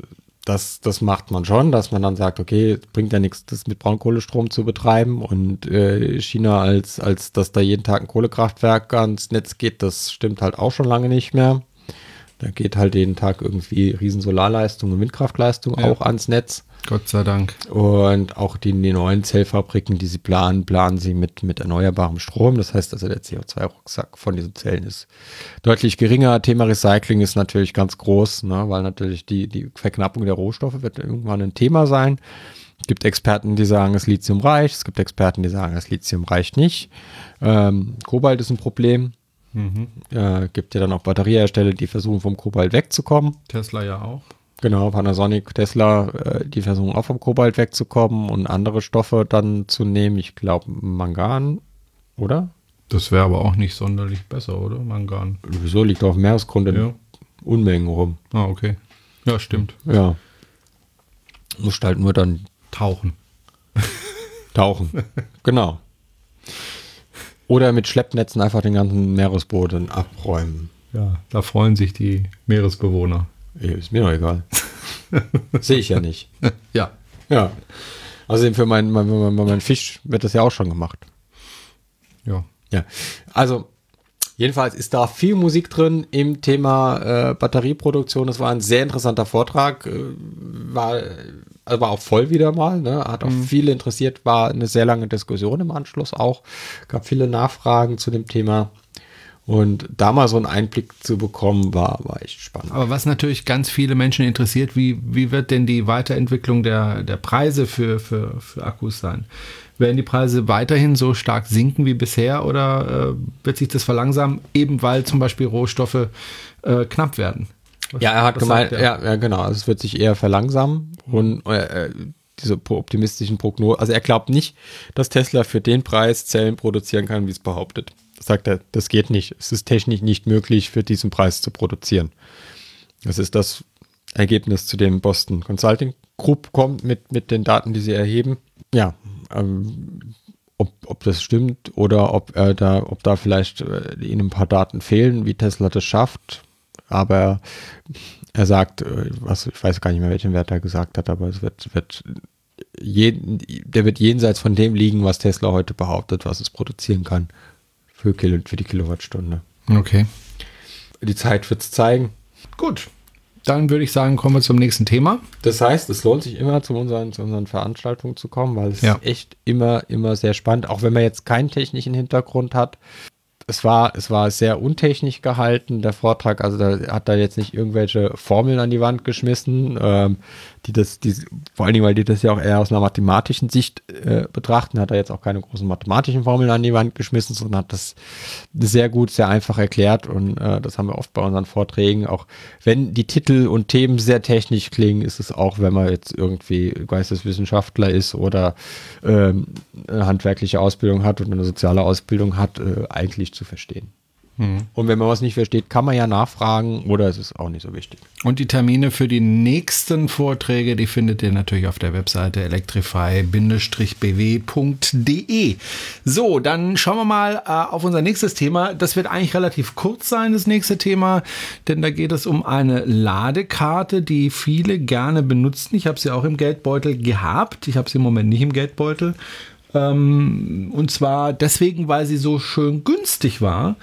[SPEAKER 3] das, das macht man schon, dass man dann sagt, okay, bringt ja nichts, das mit Braunkohlestrom zu betreiben und äh, China als, als dass da jeden Tag ein Kohlekraftwerk ans Netz geht, das stimmt halt auch schon lange nicht mehr. Da geht halt jeden Tag irgendwie Riesensolarleistung und Windkraftleistung
[SPEAKER 2] Ja.
[SPEAKER 3] auch ans Netz.
[SPEAKER 2] Gott sei Dank.
[SPEAKER 3] Und auch die, die neuen Zellfabriken, die sie planen, planen sie mit, mit erneuerbarem Strom. Das heißt also, der CO2-Rucksack von diesen Zellen ist deutlich geringer. Thema Recycling ist natürlich ganz groß, ne, weil natürlich die, die Verknappung der Rohstoffe wird irgendwann ein Thema sein. Es gibt Experten, die sagen, das Lithium reicht. Es gibt Experten, die sagen, das Lithium reicht nicht. Ähm, Kobalt ist ein Problem. Äh, gibt ja dann auch Batteriehersteller, die versuchen, vom Kobalt wegzukommen.
[SPEAKER 2] Tesla ja auch.
[SPEAKER 3] Genau, Panasonic, Tesla, äh, die versuchen auch vom Kobalt wegzukommen und andere Stoffe dann zu nehmen. Ich glaube Mangan, oder?
[SPEAKER 2] Das wäre aber auch nicht sonderlich besser, oder? Mangan.
[SPEAKER 3] Wieso liegt auf dem Meeresgrund in
[SPEAKER 2] Ja.
[SPEAKER 3] Unmengen rum?
[SPEAKER 2] Ah, okay. Ja, stimmt.
[SPEAKER 3] Ja. Musst halt nur dann
[SPEAKER 2] Tauchen.
[SPEAKER 3] tauchen. genau. Oder mit Schleppnetzen einfach den ganzen Meeresboden abräumen.
[SPEAKER 2] Ja, da freuen sich die Meeresbewohner.
[SPEAKER 3] Ist mir doch egal. Sehe ich ja nicht.
[SPEAKER 2] Ja.
[SPEAKER 3] Ja. Außerdem für meinen mein, mein, mein Fisch wird das ja auch schon gemacht.
[SPEAKER 2] Ja.
[SPEAKER 3] Ja, also jedenfalls ist da viel Musik drin im Thema äh, Batterieproduktion. Das war ein sehr interessanter Vortrag, äh, war, also war auch voll wieder mal, ne? hat auch viele interessiert, war eine sehr lange Diskussion im Anschluss auch, gab viele Nachfragen zu dem Thema. Und da mal so einen Einblick zu bekommen, war, war echt spannend.
[SPEAKER 2] Aber was natürlich ganz viele Menschen interessiert, wie, wie wird denn die Weiterentwicklung der, der Preise für, für, für Akkus sein? Werden die Preise weiterhin so stark sinken wie bisher oder äh, wird sich das verlangsamen, eben weil zum Beispiel Rohstoffe äh, knapp werden? Was-
[SPEAKER 3] Ja, er hat gemeint,
[SPEAKER 2] er?
[SPEAKER 3] ja, ja, genau, also es wird sich eher verlangsamen und äh, diese pro- optimistischen Prognosen, also er glaubt nicht, dass Tesla für den Preis Zellen produzieren kann, wie es behauptet. Sagt er, das geht nicht. Es ist technisch nicht möglich, für diesen Preis zu produzieren. Das ist das Ergebnis, zu dem Boston Consulting Group kommt mit, mit den Daten, die sie erheben. Ja, ähm, ob, ob das stimmt oder ob er da, ob da vielleicht äh, ihnen ein paar Daten fehlen, wie Tesla das schafft. Aber er sagt, äh, was, ich weiß gar nicht mehr, welchen Wert er gesagt hat, aber es wird, wird jeden, der wird jenseits von dem liegen, was Tesla heute behauptet, was es produzieren kann für, Kilo, für die Kilowattstunde.
[SPEAKER 2] Okay.
[SPEAKER 3] Die Zeit wird es zeigen.
[SPEAKER 2] Gut. Dann würde ich sagen, kommen wir zum nächsten Thema.
[SPEAKER 3] Das heißt, es lohnt sich immer zu unseren, zu unseren Veranstaltungen zu kommen, weil es
[SPEAKER 2] Ja.
[SPEAKER 3] ist echt immer, immer sehr spannend, auch wenn man jetzt keinen technischen Hintergrund hat. Es war, es war sehr untechnisch gehalten, der Vortrag. Also da hat er jetzt nicht irgendwelche Formeln an die Wand geschmissen, ähm, die das, die, vor allen Dingen, weil die das ja auch eher aus einer mathematischen Sicht äh, betrachten, hat er jetzt auch keine großen mathematischen Formeln an die Wand geschmissen, sondern hat das sehr gut, sehr einfach erklärt. Und äh, das haben wir oft bei unseren Vorträgen. Auch wenn die Titel und Themen sehr technisch klingen, ist es auch, wenn man jetzt irgendwie Geisteswissenschaftler ist oder ähm, eine handwerkliche Ausbildung hat und eine soziale Ausbildung hat, äh, eigentlich zu verstehen. Und wenn man was nicht versteht, kann man ja nachfragen oder es ist auch nicht so wichtig.
[SPEAKER 2] Und die Termine für die nächsten Vorträge, die findet ihr natürlich auf der Webseite electrify-bw.de. So, dann schauen wir mal äh, auf unser nächstes Thema. Das wird eigentlich relativ kurz sein, das nächste Thema, denn da geht es um eine Ladekarte, die viele gerne benutzen. Ich habe sie auch im Geldbeutel gehabt. Ich habe sie im Moment nicht im Geldbeutel. Ähm, und zwar deswegen, weil sie so schön günstig war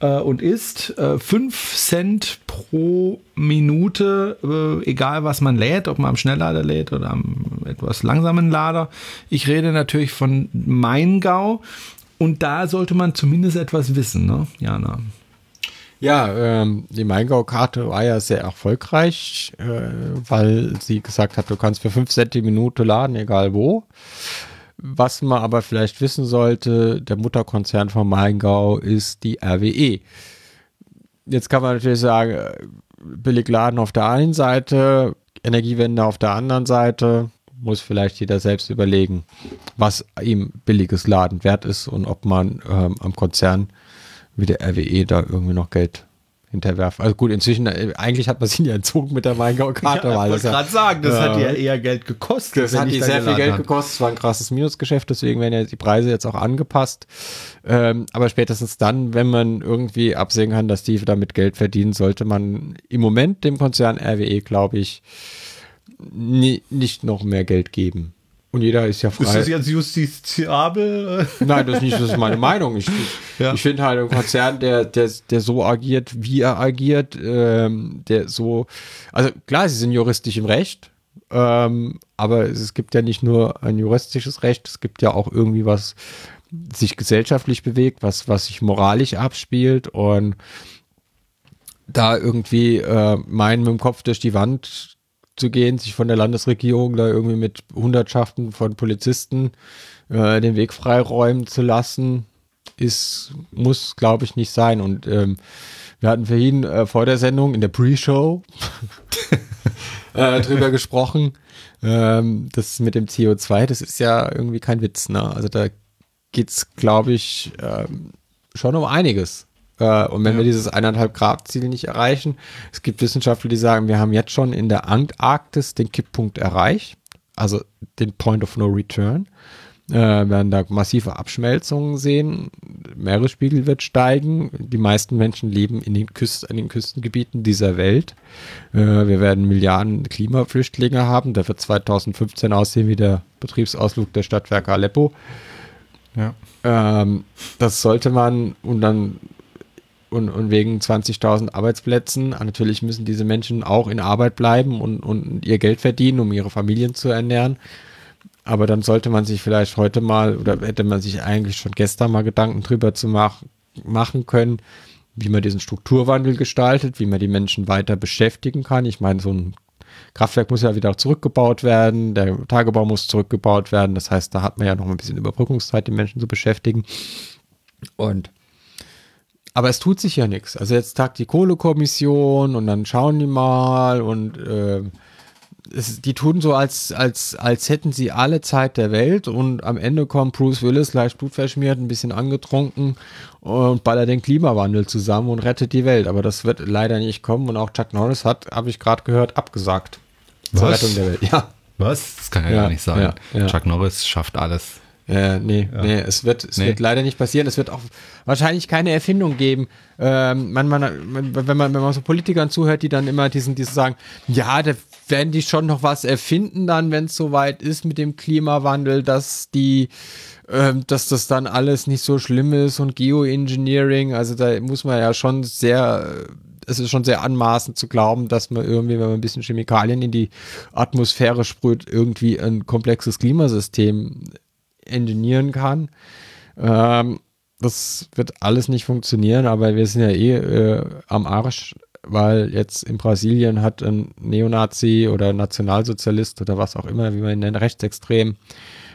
[SPEAKER 2] äh, und ist äh, 5 Cent pro Minute, äh, egal was man lädt, ob man am Schnelllader lädt oder am etwas langsamen Lader. Ich rede natürlich von Maingau und da sollte man zumindest etwas wissen, ne, Jana?
[SPEAKER 3] Ja, ähm, die Maingau-Karte war ja sehr erfolgreich, äh, weil sie gesagt hat, du kannst für 5 Cent die Minute laden, egal wo. Was man aber vielleicht wissen sollte, der Mutterkonzern von Maingau ist die RWE. Jetzt kann man natürlich sagen, billig laden auf der einen Seite, Energiewende auf der anderen Seite. Muss vielleicht jeder selbst überlegen, was ihm billiges Laden wert ist und ob man ähm, am Konzern wie der RWE da irgendwie noch Geld hinterwerfen. Also gut, inzwischen, äh, eigentlich hat man sie ja entzogen mit der Maingau-Karte.
[SPEAKER 2] Ja, ich wollte gerade sagen, das äh, hat ja eher Geld gekostet.
[SPEAKER 3] Das hat sehr viel Geld hat. gekostet. Es war ein krasses Minusgeschäft, deswegen werden ja die Preise jetzt auch angepasst. Ähm, aber spätestens dann, wenn man irgendwie absehen kann, dass die damit Geld verdienen, sollte man im Moment dem Konzern RWE, glaube ich, nie, nicht noch mehr Geld geben. Und jeder ist ja frei. Ist
[SPEAKER 2] das jetzt justiziabel?
[SPEAKER 3] Nein, das ist nicht, das ist meine Meinung. Ich, ja. ich finde halt ein Konzern, der, der, der so agiert, wie er agiert, ähm, der so, also klar, sie sind juristisch im Recht, ähm, aber es gibt ja nicht nur ein juristisches Recht, es gibt ja auch irgendwie was sich gesellschaftlich bewegt, was, was sich moralisch abspielt und da irgendwie äh, meinen mit dem Kopf durch die Wand zu gehen, sich von der Landesregierung da irgendwie mit Hundertschaften von Polizisten äh, den Weg freiräumen zu lassen, ist, muss, glaube ich, nicht sein. Und ähm, wir hatten für ihn äh, vor der Sendung in der Pre-Show äh, drüber gesprochen. Ähm, das mit dem CO2, das ist ja irgendwie kein Witz. Ne? Also da geht's, glaube ich, ähm, schon um einiges. Äh, und wenn ja. wir dieses eineinhalb Grad Ziel nicht erreichen, es gibt Wissenschaftler, die sagen, wir haben jetzt schon in der Antarktis den Kipppunkt erreicht, also den Point of No Return. Äh, werden da massive Abschmelzungen sehen, Meeresspiegel wird steigen, die meisten Menschen leben in den, Küst, in den Küstengebieten dieser Welt. Äh, wir werden Milliarden Klimaflüchtlinge haben, der wird 2015 aussehen wie der Betriebsausflug der Stadtwerke Aleppo. Ja. Ähm, das sollte man, und dann und, und wegen 20.000 Arbeitsplätzen. Natürlich müssen diese Menschen auch in Arbeit bleiben und, und ihr Geld verdienen, um ihre Familien zu ernähren. Aber dann sollte man sich vielleicht heute mal oder hätte man sich eigentlich schon gestern mal Gedanken drüber zu mach, machen können, wie man diesen Strukturwandel gestaltet, wie man die Menschen weiter beschäftigen kann. Ich meine, so ein Kraftwerk muss ja wieder zurückgebaut werden, der Tagebau muss zurückgebaut werden. Das heißt, da hat man ja noch ein bisschen Überbrückungszeit, die Menschen zu beschäftigen. Und aber es tut sich ja nichts. Also jetzt tagt die Kohlekommission und dann schauen die mal und äh, es, die tun so, als, als, als hätten sie alle Zeit der Welt und am Ende kommt Bruce Willis leicht blutverschmiert, ein bisschen angetrunken und ballert den Klimawandel zusammen und rettet die Welt. Aber das wird leider nicht kommen und auch Chuck Norris hat, habe ich gerade gehört, abgesagt.
[SPEAKER 2] Was? Zur Rettung der Welt. Ja. Was? Das kann ja, ja gar nicht sein. Ja, ja. Chuck Norris schafft alles.
[SPEAKER 3] Äh, nee, ja. nee, es wird, es nee. wird leider nicht passieren. Es wird auch wahrscheinlich keine Erfindung geben. Ähm, man, man, wenn man, wenn man so Politikern zuhört, die dann immer diesen, die sagen, ja, da werden die schon noch was erfinden dann, wenn es soweit ist mit dem Klimawandel, dass die, ähm, dass das dann alles nicht so schlimm ist und Geoengineering, also da muss man ja schon sehr, es ist schon sehr anmaßend zu glauben, dass man irgendwie, wenn man ein bisschen Chemikalien in die Atmosphäre sprüht, irgendwie ein komplexes Klimasystem engineeren kann. Ähm, das wird alles nicht funktionieren, aber wir sind ja eh äh, am Arsch, weil jetzt in Brasilien hat ein Neonazi oder Nationalsozialist oder was auch immer, wie man ihn nennt, rechtsextrem,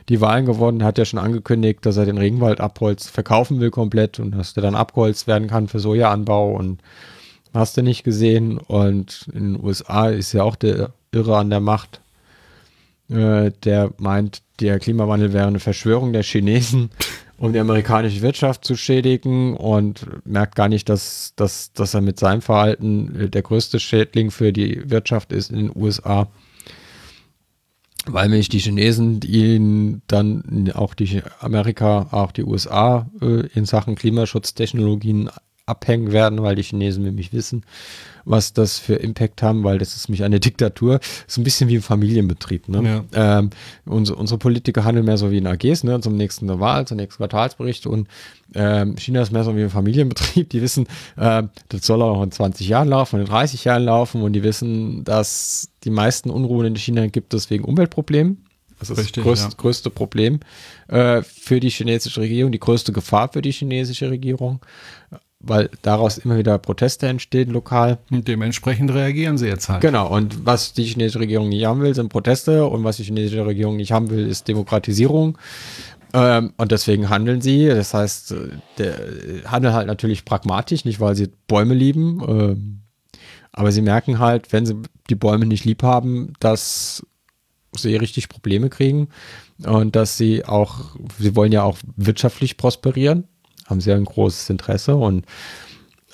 [SPEAKER 3] die Wahlen gewonnen, hat ja schon angekündigt, dass er den Regenwald abholz verkaufen will komplett und dass der dann abgeholzt werden kann für Sojaanbau und hast du nicht gesehen. Und in den USA ist ja auch der Irre an der Macht, äh, der meint, der Klimawandel wäre eine Verschwörung der Chinesen, um die amerikanische Wirtschaft zu schädigen und merkt gar nicht, dass, dass, dass er mit seinem Verhalten äh, der größte Schädling für die Wirtschaft ist in den USA. Weil nämlich die Chinesen ihn dann auch die Amerika, auch die USA äh, in Sachen Klimaschutztechnologien abhängen werden, weil die Chinesen nämlich wissen, was das für Impact haben, weil das ist nämlich eine Diktatur. Das ist ein bisschen wie ein Familienbetrieb. Ne? Ja. Ähm, unsere, unsere Politiker handeln mehr so wie in AGs, ne? zum nächsten Wahl, zum nächsten Quartalsbericht und ähm, China ist mehr so wie ein Familienbetrieb. Die wissen, äh, das soll auch in 20 Jahren laufen, in 30 Jahren laufen und die wissen, dass die meisten Unruhen in China gibt es wegen Umweltproblemen. Das ist Richtig, das größte, ja. größte Problem äh, für die chinesische Regierung, die größte Gefahr für die chinesische Regierung, weil daraus immer wieder Proteste entstehen lokal.
[SPEAKER 2] Und dementsprechend reagieren sie jetzt halt.
[SPEAKER 3] Genau, und was die chinesische Regierung nicht haben will, sind Proteste und was die chinesische Regierung nicht haben will, ist Demokratisierung. Ähm, und deswegen handeln sie. Das heißt, der handeln halt natürlich pragmatisch, nicht weil sie Bäume lieben. Ähm, aber sie merken halt, wenn sie die Bäume nicht lieb haben, dass sie richtig Probleme kriegen und dass sie auch, sie wollen ja auch wirtschaftlich prosperieren, haben sehr ein großes Interesse und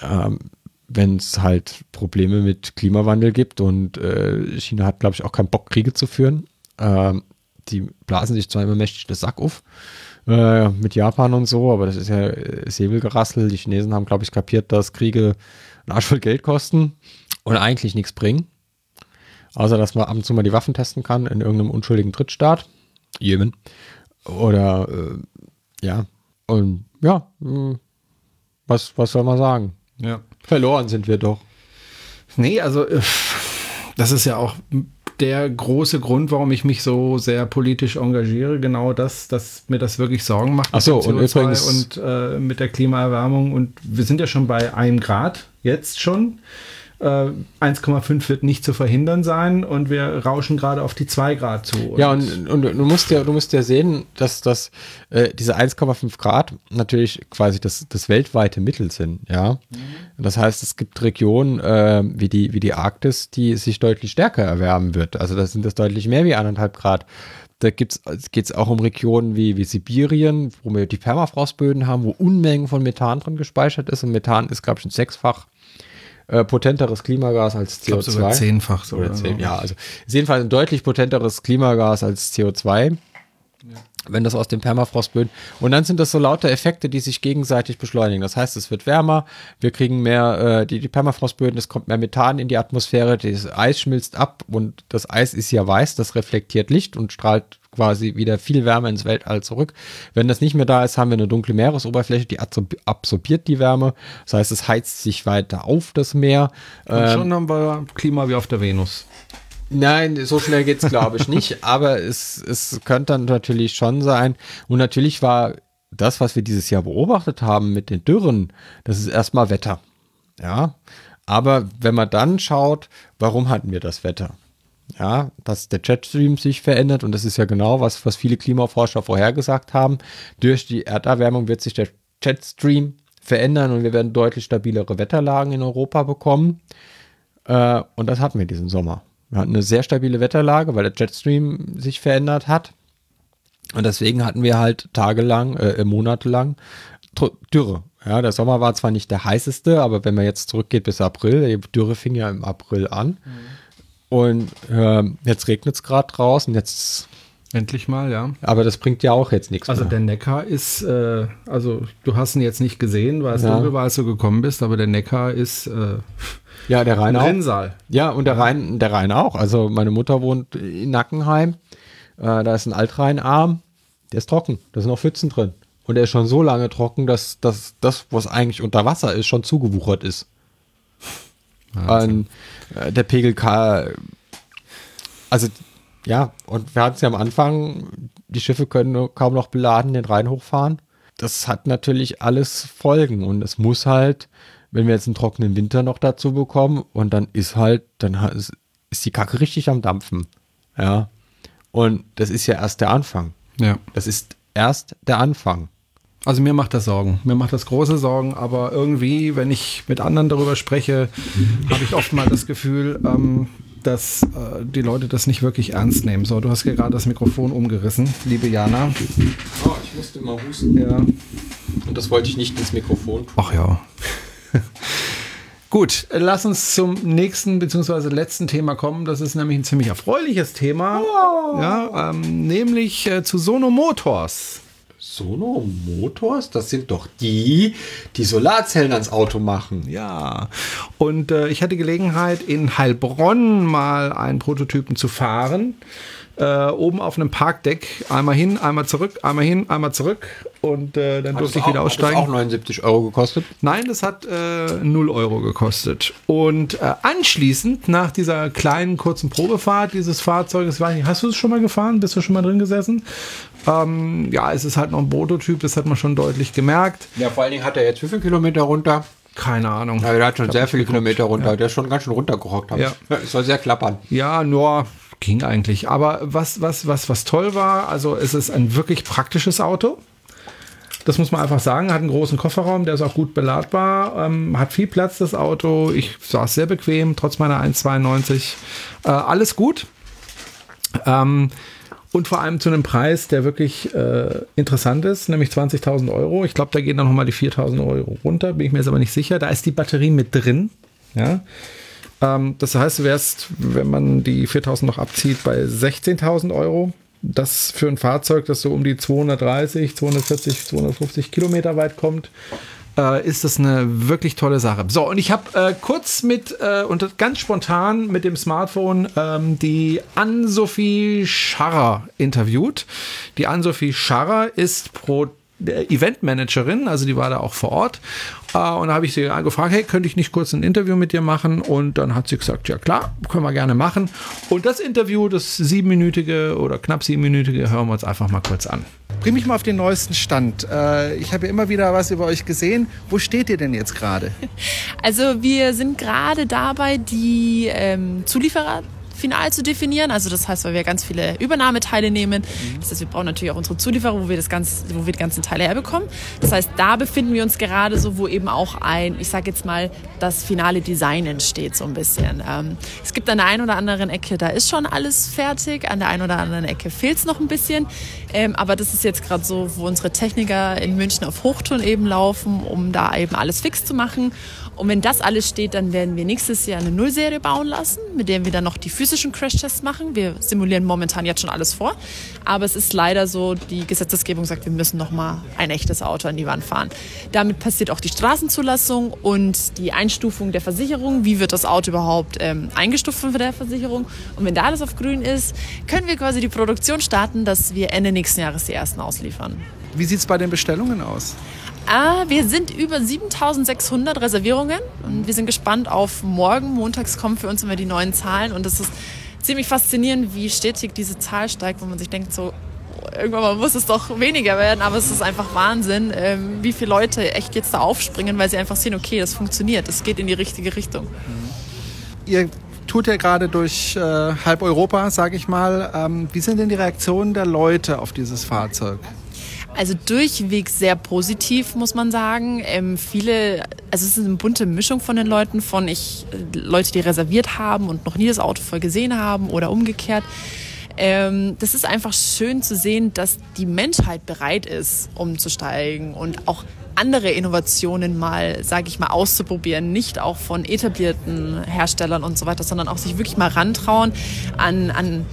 [SPEAKER 3] ähm, wenn es halt Probleme mit Klimawandel gibt und äh, China hat, glaube ich, auch keinen Bock, Kriege zu führen. Ähm, die blasen sich zwar immer mächtig das Sack auf äh, mit Japan und so, aber das ist ja äh, Säbelgerassel. Die Chinesen haben, glaube ich, kapiert, dass Kriege einen Arsch voll Geld kosten und eigentlich nichts bringen. Außer, dass man ab und zu mal die Waffen testen kann in irgendeinem unschuldigen Drittstaat. Jemen. Oder, äh, ja. Und ja, hm, was, was soll man sagen?
[SPEAKER 2] Ja.
[SPEAKER 3] Verloren sind wir doch.
[SPEAKER 2] Nee, also äh, das ist ja auch der große Grund, warum ich mich so sehr politisch engagiere. Genau das, dass mir das wirklich Sorgen macht.
[SPEAKER 3] Ach so, und übrigens.
[SPEAKER 2] Und äh, mit der Klimaerwärmung. Und wir sind ja schon bei einem Grad jetzt schon. 1,5 äh, wird nicht zu verhindern sein und wir rauschen gerade auf die 2 Grad zu.
[SPEAKER 3] Und ja, und, und, du musst ja, du musst ja sehen, dass das äh, diese 1,5 Grad natürlich quasi das, das weltweite Mittel sind, ja. Mhm. Das heißt, es gibt Regionen äh, wie, die, wie die Arktis, die sich deutlich stärker erwärmen wird. Also da sind das deutlich mehr wie 1,5 Grad. Da geht es auch um Regionen wie, wie Sibirien, wo wir die Permafrostböden haben, wo Unmengen von Methan drin gespeichert ist. Und Methan ist, glaube ich, ein sechsfach äh, potenteres Klimagas als CO2. Ich
[SPEAKER 2] glaube sogar zehnfach
[SPEAKER 3] so oder zehn, so. Ja, also jedenfalls ein deutlich potenteres Klimagas als CO2. Ja. Wenn das aus dem Permafrostböden. Und dann sind das so lauter Effekte, die sich gegenseitig beschleunigen. Das heißt, es wird wärmer, wir kriegen mehr, äh, die, die Permafrostböden, es kommt mehr Methan in die Atmosphäre, das Eis schmilzt ab und das Eis ist ja weiß, das reflektiert Licht und strahlt quasi wieder viel Wärme ins Weltall zurück. Wenn das nicht mehr da ist, haben wir eine dunkle Meeresoberfläche, die absorbiert die Wärme. Das heißt, es heizt sich weiter auf das Meer.
[SPEAKER 2] Und ähm, schon haben wir Klima wie auf der Venus.
[SPEAKER 3] Nein, so schnell geht es, glaube ich, nicht. Aber es, es könnte dann natürlich schon sein. Und natürlich war das, was wir dieses Jahr beobachtet haben mit den Dürren, das ist erstmal Wetter. Ja. Aber wenn man dann schaut, warum hatten wir das Wetter? ja, dass der Jetstream sich verändert und das ist ja genau was, was viele Klimaforscher vorhergesagt haben. Durch die Erderwärmung wird sich der Jetstream verändern und wir werden deutlich stabilere Wetterlagen in Europa bekommen. Äh, und das hatten wir diesen Sommer. Wir hatten eine sehr stabile Wetterlage, weil der Jetstream sich verändert hat. Und deswegen hatten wir halt tagelang, äh, monatelang Dürre. Ja, der Sommer war zwar nicht der heißeste, aber wenn man jetzt zurückgeht bis April, die Dürre fing ja im April an. Mhm. Und äh, jetzt regnet es gerade draußen. Jetzt
[SPEAKER 2] Endlich mal, ja.
[SPEAKER 3] Aber das bringt ja auch jetzt nichts
[SPEAKER 2] Also mehr. der Neckar ist, äh, also du hast ihn jetzt nicht gesehen, weil es ja. dunkel war, als du gekommen bist, aber der Neckar ist äh,
[SPEAKER 3] ja der Rhein
[SPEAKER 2] auch. Rinnsal.
[SPEAKER 3] Ja, und der Rhein, der Rhein auch. Also meine Mutter wohnt in Nackenheim. Äh, da ist ein Altrheinarm, der ist trocken. Da sind noch Pfützen drin. Und der ist schon so lange trocken, dass, dass das, was eigentlich unter Wasser ist, schon zugewuchert ist. An, äh, der PGK, also ja, und wir hatten es ja am Anfang, die Schiffe können kaum noch beladen den Rhein hochfahren. Das hat natürlich alles Folgen und es muss halt, wenn wir jetzt einen trockenen Winter noch dazu bekommen und dann ist halt, dann ist, ist die Kacke richtig am Dampfen. Ja. Und das ist ja erst der Anfang.
[SPEAKER 2] Ja.
[SPEAKER 3] Das ist erst der Anfang.
[SPEAKER 2] Also mir macht das Sorgen. Mir macht das große Sorgen, aber irgendwie, wenn ich mit anderen darüber spreche, habe ich oft mal das Gefühl, ähm, dass äh, die Leute das nicht wirklich ernst nehmen. So, du hast gerade das Mikrofon umgerissen, liebe Jana.
[SPEAKER 3] Oh, ich musste mal husten.
[SPEAKER 2] Ja.
[SPEAKER 3] Und das wollte ich nicht ins Mikrofon tun.
[SPEAKER 2] Ach ja. Gut, lass uns zum nächsten bzw. letzten Thema kommen. Das ist nämlich ein ziemlich erfreuliches Thema. Oh. Ja, ähm, nämlich äh, zu Sono Motors.
[SPEAKER 3] Sono Motors, das sind doch die, die Solarzellen ans Auto machen.
[SPEAKER 2] Ja, und äh, ich hatte Gelegenheit, in Heilbronn mal einen Prototypen zu fahren. Äh, oben auf einem Parkdeck, einmal hin, einmal zurück, einmal hin, einmal zurück und äh, dann durfte ich wieder
[SPEAKER 3] auch,
[SPEAKER 2] aussteigen.
[SPEAKER 3] Hat das auch 79 Euro gekostet?
[SPEAKER 2] Nein, das hat äh, 0 Euro gekostet. Und äh, anschließend, nach dieser kleinen, kurzen Probefahrt dieses Fahrzeuges, weiß nicht, hast du es schon mal gefahren? Bist du schon mal drin gesessen? Ähm, ja, es ist halt noch ein Prototyp, das hat man schon deutlich gemerkt.
[SPEAKER 3] Ja, vor allen Dingen hat er jetzt wie viele Kilometer runter?
[SPEAKER 2] Keine Ahnung.
[SPEAKER 3] Ja, der hat schon sehr viele Kilometer runter.
[SPEAKER 2] Ja.
[SPEAKER 3] Der ist schon ganz schön runtergerockt.
[SPEAKER 2] Ja.
[SPEAKER 3] Es soll sehr klappern.
[SPEAKER 2] Ja, nur ging eigentlich. Aber was, was, was, was toll war, also es ist ein wirklich praktisches Auto. Das muss man einfach sagen. Hat einen großen Kofferraum, der ist auch gut beladbar. Ähm, hat viel Platz, das Auto. Ich saß sehr bequem, trotz meiner 1,92. Äh, alles gut. Ähm, und vor allem zu einem Preis, der wirklich äh, interessant ist, nämlich 20.000 Euro. Ich glaube, da gehen dann nochmal die 4.000 Euro runter, bin ich mir jetzt aber nicht sicher. Da ist die Batterie mit drin. Ja. Ähm, das heißt, du wärst, wenn man die 4.000 noch abzieht, bei 16.000 Euro. Das für ein Fahrzeug, das so um die 230, 240, 250 Kilometer weit kommt, äh, ist das eine wirklich tolle Sache. So, und ich habe äh, kurz mit äh, und ganz spontan mit dem Smartphone ähm, die Ann-Sophie Scharrer interviewt. Die Ann-Sophie Scharrer ist pro Eventmanagerin, also die war da auch vor Ort. Äh, und da habe ich sie gefragt, hey, könnte ich nicht kurz ein Interview mit dir machen? Und dann hat sie gesagt, ja klar, können wir gerne machen. Und das Interview, das siebenminütige oder knapp siebenminütige, hören wir uns einfach mal kurz an. Bring mich mal auf den neuesten Stand. Äh, ich habe ja immer wieder was über euch gesehen. Wo steht ihr denn jetzt gerade?
[SPEAKER 4] Also wir sind gerade dabei, die ähm, Zulieferer final zu definieren. Also das heißt, weil wir ganz viele Übernahmeteile nehmen. Das heißt, wir brauchen natürlich auch unsere Zulieferer, wo wir, das ganze, wo wir die ganzen Teile herbekommen. Das heißt, da befinden wir uns gerade so, wo eben auch ein, ich sage jetzt mal, das finale Design entsteht so ein bisschen. Ähm, es gibt an der einen oder anderen Ecke, da ist schon alles fertig. An der einen oder anderen Ecke fehlt es noch ein bisschen. Ähm, aber das ist jetzt gerade so, wo unsere Techniker in München auf Hochtouren eben laufen, um da eben alles fix zu machen. Und wenn das alles steht, dann werden wir nächstes Jahr eine Nullserie bauen lassen, mit der wir dann noch die physischen Crashtests machen. Wir simulieren momentan jetzt schon alles vor. Aber es ist leider so, die Gesetzesgebung sagt, wir müssen noch mal ein echtes Auto an die Wand fahren. Damit passiert auch die Straßenzulassung und die Einstufung der Versicherung. Wie wird das Auto überhaupt ähm, eingestuft von der Versicherung? Und wenn da alles auf grün ist, können wir quasi die Produktion starten, dass wir Ende nächsten Jahres die ersten ausliefern.
[SPEAKER 2] Wie sieht es bei den Bestellungen aus?
[SPEAKER 4] Ah, wir sind über 7600 Reservierungen und wir sind gespannt auf morgen. Montags kommen für uns immer die neuen Zahlen und es ist ziemlich faszinierend, wie stetig diese Zahl steigt, wo man sich denkt, so irgendwann muss es doch weniger werden, aber es ist einfach Wahnsinn, ähm, wie viele Leute echt jetzt da aufspringen, weil sie einfach sehen, okay, das funktioniert, es geht in die richtige Richtung.
[SPEAKER 2] Ihr tut ja gerade durch äh, halb Europa, sage ich mal. Ähm, wie sind denn die Reaktionen der Leute auf dieses Fahrzeug?
[SPEAKER 4] Also durchweg sehr positiv, muss man sagen. Ähm, viele, also es ist eine bunte Mischung von den Leuten, von ich, Leute, die reserviert haben und noch nie das Auto voll gesehen haben oder umgekehrt. Ähm, das ist einfach schön zu sehen, dass die Menschheit bereit ist, umzusteigen und auch andere Innovationen mal, sage ich mal, auszuprobieren, nicht auch von etablierten Herstellern und so weiter, sondern auch sich wirklich mal rantrauen an, an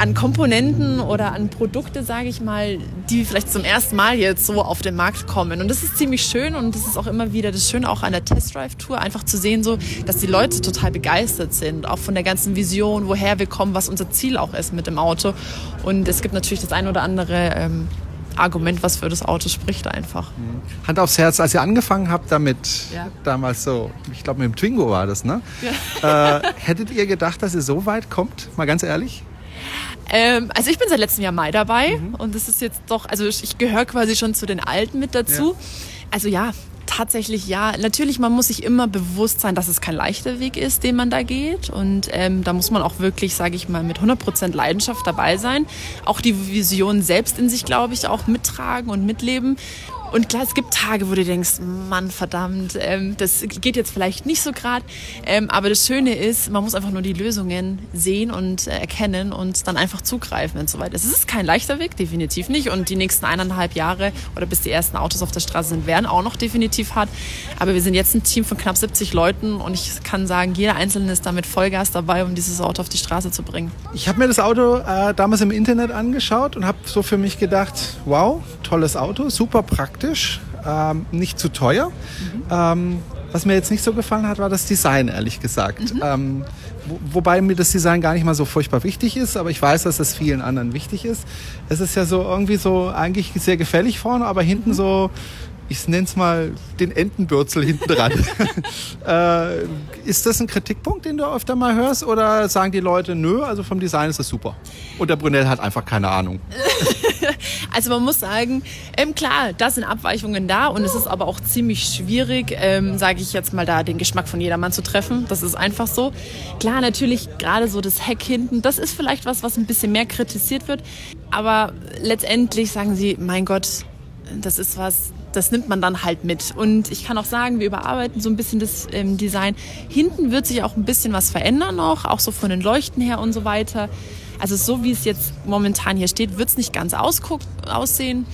[SPEAKER 4] an Komponenten oder an Produkte, sage ich mal, die vielleicht zum ersten Mal jetzt so auf den Markt kommen. Und das ist ziemlich schön und das ist auch immer wieder das Schöne auch an der Test Drive Tour, einfach zu sehen, so, dass die Leute total begeistert sind, auch von der ganzen Vision, woher wir kommen, was unser Ziel auch ist mit dem Auto. Und es gibt natürlich das ein oder andere ähm, Argument, was für das Auto spricht einfach.
[SPEAKER 2] Hand aufs Herz, als ihr angefangen habt damit,
[SPEAKER 4] Ja.
[SPEAKER 2] damals so, ich glaube mit dem Twingo war das, ne? Äh, hättet ihr gedacht, dass ihr so weit kommt? Mal ganz ehrlich?
[SPEAKER 4] Ähm, also ich bin seit letztem Jahr Mai dabei und das ist jetzt doch, also ich, ich gehöre quasi schon zu den Alten mit dazu. Also ja, tatsächlich ja. Natürlich, man muss sich immer bewusst sein, dass es kein leichter Weg ist, den man da geht. Und ähm, da muss man auch wirklich, sage ich mal, mit 100% Leidenschaft dabei sein. Auch die Vision selbst in sich, glaube ich, auch mittragen und mitleben. Und klar, es gibt Tage, wo du denkst, Mann, verdammt, ähm, das geht jetzt vielleicht nicht so gerade. Ähm, aber das Schöne ist, man muss einfach nur die Lösungen sehen und äh, erkennen und dann einfach zugreifen, es soweit ist. Es ist kein leichter Weg, definitiv nicht. Und die nächsten eineinhalb Jahre oder bis die ersten Autos auf der Straße sind, werden auch noch definitiv hart. Aber wir sind jetzt ein Team von knapp 70 Leuten und ich kann sagen, jeder Einzelne ist damit Vollgas dabei, um dieses Auto auf die Straße zu bringen.
[SPEAKER 5] Ich habe mir das Auto äh, damals im Internet angeschaut und habe so für mich gedacht, wow, tolles Auto, super praktisch, ähm, nicht zu teuer. Mhm. Ähm, was mir jetzt nicht so gefallen hat, war das Design, ehrlich gesagt. Mhm. Ähm, wo, wobei mir das Design gar nicht mal so furchtbar wichtig ist, aber ich weiß, dass es vielen anderen wichtig ist. Es ist ja so irgendwie so eigentlich sehr gefällig vorne, aber hinten mhm. so ich nenne es mal den Entenbürzel hinten dran. äh, ist das ein Kritikpunkt, den du öfter mal hörst? Oder sagen die Leute, nö, also vom Design ist das super? Und der Brunel hat einfach keine Ahnung.
[SPEAKER 4] also man muss sagen, ähm, klar, da sind Abweichungen da und es ist aber auch ziemlich schwierig, ähm, sage ich jetzt mal, da den Geschmack von jedermann zu treffen. Das ist einfach so. Klar, natürlich gerade so das Heck hinten, das ist vielleicht was, was ein bisschen mehr kritisiert wird. Aber letztendlich sagen sie, mein Gott, das ist was, das nimmt man dann halt mit. Und ich kann auch sagen, wir überarbeiten so ein bisschen das ähm, Design. Hinten wird sich auch ein bisschen was verändern noch, auch so von den Leuchten her und so weiter. Also so wie es jetzt momentan hier steht, wird es nicht ganz aussehen.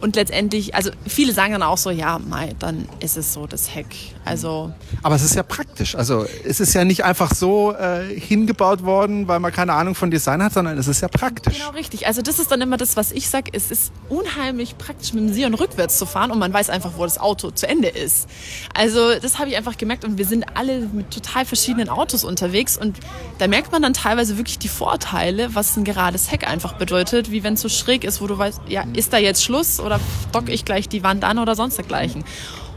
[SPEAKER 4] Und letztendlich, also viele sagen dann auch so, ja, Mai, dann ist es so das Heck. Also.
[SPEAKER 5] Aber es ist ja praktisch. Also es ist ja nicht einfach so äh, hingebaut worden, weil man keine Ahnung von Design hat, sondern es ist ja praktisch.
[SPEAKER 4] Genau, richtig. Also das ist dann immer das, was ich sage. Es ist unheimlich praktisch, mit dem Sion rückwärts zu fahren und man weiß einfach, wo das Auto zu Ende ist. Also das habe ich einfach gemerkt und wir sind alle mit total verschiedenen Autos unterwegs und da merkt man dann teilweise wirklich die Vorteile, was ein gerades Heck einfach bedeutet, wie wenn es so schräg ist, wo du weißt, ja, ist da jetzt Schluss oder oder dock ich gleich die Wand an oder sonst dergleichen.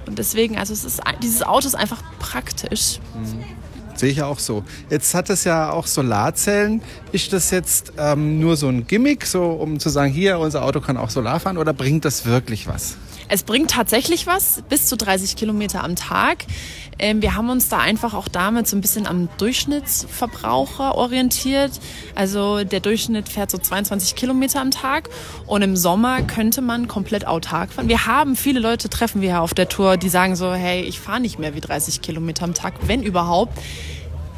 [SPEAKER 4] Und deswegen, also es ist, dieses Auto ist einfach praktisch.
[SPEAKER 5] Mhm. Sehe ich auch so. Jetzt hat es ja auch Solarzellen. Ist das jetzt ähm, nur so ein Gimmick, so um zu sagen, hier, unser Auto kann auch Solar fahren oder bringt das wirklich was?
[SPEAKER 4] Es bringt tatsächlich was, bis zu 30 Kilometer am Tag. Ähm, wir haben uns da einfach auch damit so ein bisschen am Durchschnittsverbraucher orientiert. Also der Durchschnitt fährt so 22 Kilometer am Tag und im Sommer könnte man komplett autark fahren. Wir haben viele Leute treffen wir auf der Tour, die sagen so, hey, ich fahre nicht mehr wie 30 Kilometer am Tag, wenn überhaupt.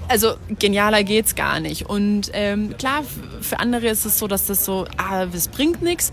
[SPEAKER 4] Also genialer geht's gar nicht. Und ähm, klar, für andere ist es so, dass das so, ah, das bringt nichts.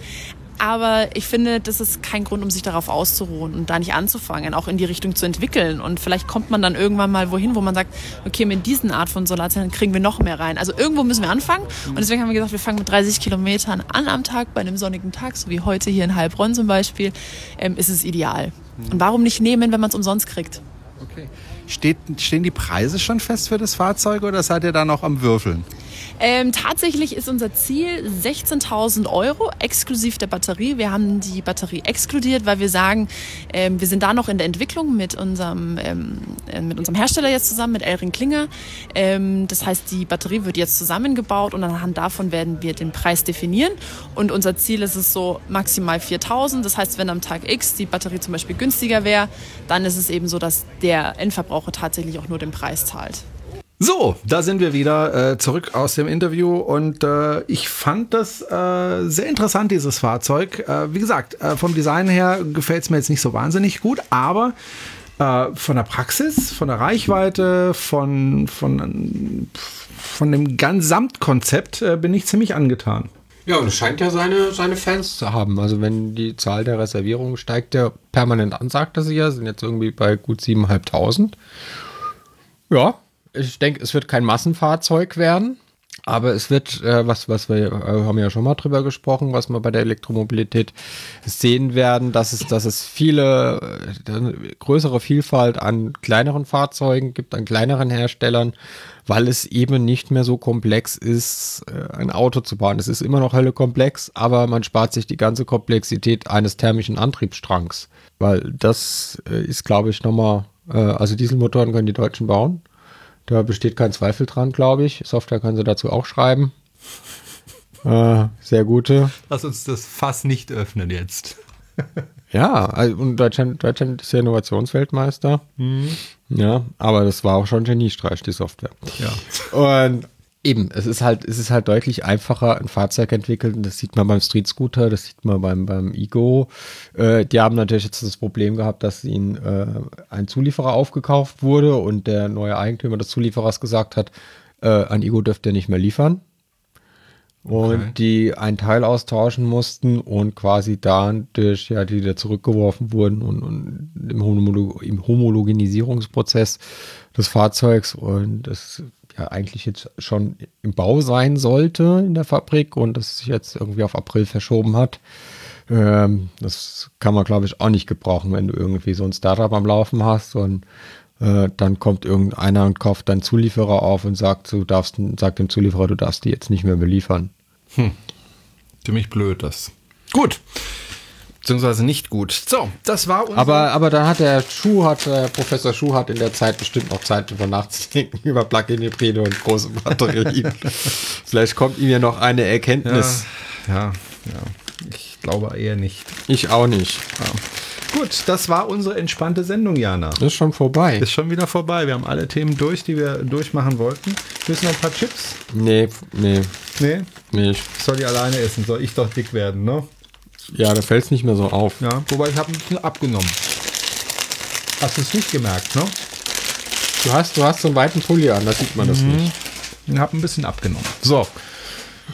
[SPEAKER 4] Aber ich finde, das ist kein Grund, um sich darauf auszuruhen und da nicht anzufangen, auch in die Richtung zu entwickeln. Und vielleicht kommt man dann irgendwann mal wohin, wo man sagt, okay, mit diesen Art von Solarzellen kriegen wir noch mehr rein. Also irgendwo müssen wir anfangen. Und deswegen haben wir gesagt, wir fangen mit 30 Kilometern an am Tag, bei einem sonnigen Tag, so wie heute hier in Heilbronn zum Beispiel, ähm, ist es ideal. Und warum nicht nehmen, wenn man es umsonst kriegt?
[SPEAKER 5] Okay. Steht, stehen die Preise schon fest für das Fahrzeug oder seid ihr da noch am Würfeln?
[SPEAKER 4] Ähm, tatsächlich ist unser Ziel 16.000 Euro exklusiv der Batterie. Wir haben die Batterie exkludiert, weil wir sagen, ähm, wir sind da noch in der Entwicklung mit unserem, ähm, äh, mit unserem Hersteller jetzt zusammen, mit Elring Klinger. Ähm, das heißt, die Batterie wird jetzt zusammengebaut und anhand davon werden wir den Preis definieren. Und unser Ziel ist es so maximal 4.000. Das heißt, wenn am Tag X die Batterie zum Beispiel günstiger wäre, dann ist es eben so, dass der Endverbraucher tatsächlich auch nur den Preis zahlt.
[SPEAKER 2] So, da sind wir wieder äh, zurück aus dem Interview und äh, ich fand das äh, sehr interessant, dieses Fahrzeug. Äh, wie gesagt, äh, vom Design her gefällt es mir jetzt nicht so wahnsinnig gut, aber äh, von der Praxis, von der Reichweite, von, von, von dem Gesamtkonzept bin ich ziemlich angetan.
[SPEAKER 3] Ja, und es scheint ja seine, seine Fans zu haben. Also wenn die Zahl der Reservierungen steigt, der permanent an, sagt er sich ja, sind jetzt irgendwie bei gut 7.500. Ja, ich denke, es wird kein Massenfahrzeug werden. Aber es wird, äh, was, was wir äh, haben ja schon mal drüber gesprochen, was wir bei der Elektromobilität sehen werden, dass es, dass es viele, äh, größere Vielfalt an kleineren Fahrzeugen gibt, an kleineren Herstellern, weil es eben nicht mehr so komplex ist, äh, ein Auto zu bauen. Es ist immer noch hölle komplex, aber man spart sich die ganze Komplexität eines thermischen Antriebsstrangs. Weil das äh, ist, glaube ich, nochmal, äh, also Dieselmotoren können die Deutschen bauen. Da besteht kein Zweifel dran, glaube ich. Software können sie dazu auch schreiben. Äh, sehr gute.
[SPEAKER 2] Lass uns das Fass nicht öffnen jetzt.
[SPEAKER 3] ja, also, und Deutschland, Deutschland ist ja Innovationsweltmeister. Mhm. Ja, aber das war auch schon Geniestreich, die Software.
[SPEAKER 2] Ja.
[SPEAKER 3] Und Eben, es ist halt, es ist halt deutlich einfacher, ein Fahrzeug entwickeln. Das sieht man beim Street Scooter, das sieht man beim, beim Ego. Äh, die haben natürlich jetzt das Problem gehabt, dass ihnen äh, ein Zulieferer aufgekauft wurde und der neue Eigentümer des Zulieferers gesagt hat, äh, ein Ego dürft ihr nicht mehr liefern. Und
[SPEAKER 2] Okay.
[SPEAKER 3] die ein Teil austauschen mussten und quasi dadurch, ja, die da zurückgeworfen wurden und, und im, Homolo im Homologisierungsprozess des Fahrzeugs und das ja eigentlich jetzt schon im Bau sein sollte in der Fabrik und das sich jetzt irgendwie auf April verschoben hat. Ähm, das kann man, glaube ich, auch nicht gebrauchen, wenn du irgendwie so ein Startup am Laufen hast und äh, dann kommt irgendeiner und kauft deinen Zulieferer auf und sagt, du darfst, sagt dem Zulieferer, du darfst die jetzt nicht mehr beliefern.
[SPEAKER 2] Ziemlich blöd das. Gut. Beziehungsweise nicht gut. So, das war unser...
[SPEAKER 3] Aber, aber dann hat der Schuh, hat, äh, Professor Schuh hat in der Zeit bestimmt noch Zeit darüber nachzudenken über Plug-in-Hybride und große Batterien. Vielleicht kommt ihm ja noch eine
[SPEAKER 2] ja,
[SPEAKER 3] Erkenntnis.
[SPEAKER 2] ja, ja. Ich glaube eher nicht.
[SPEAKER 3] Ich auch nicht.
[SPEAKER 2] Gut, das war unsere entspannte Sendung, Jana.
[SPEAKER 3] Ist schon vorbei.
[SPEAKER 2] Ist schon wieder vorbei. Wir haben alle Themen durch, die wir durchmachen wollten. Müssen noch ein paar Chips?
[SPEAKER 3] Nee, nee,
[SPEAKER 2] Nee,
[SPEAKER 3] nicht.
[SPEAKER 2] ich soll die alleine essen. Soll ich doch dick werden, ne?
[SPEAKER 3] Ja, da fällt es nicht mehr so auf.
[SPEAKER 2] Ja, wobei ich habe ein bisschen abgenommen. Hast du es nicht gemerkt, ne?
[SPEAKER 3] Du hast, du hast so einen weiten Pulli an, da sieht man das nicht.
[SPEAKER 2] Ich habe ein bisschen abgenommen. So.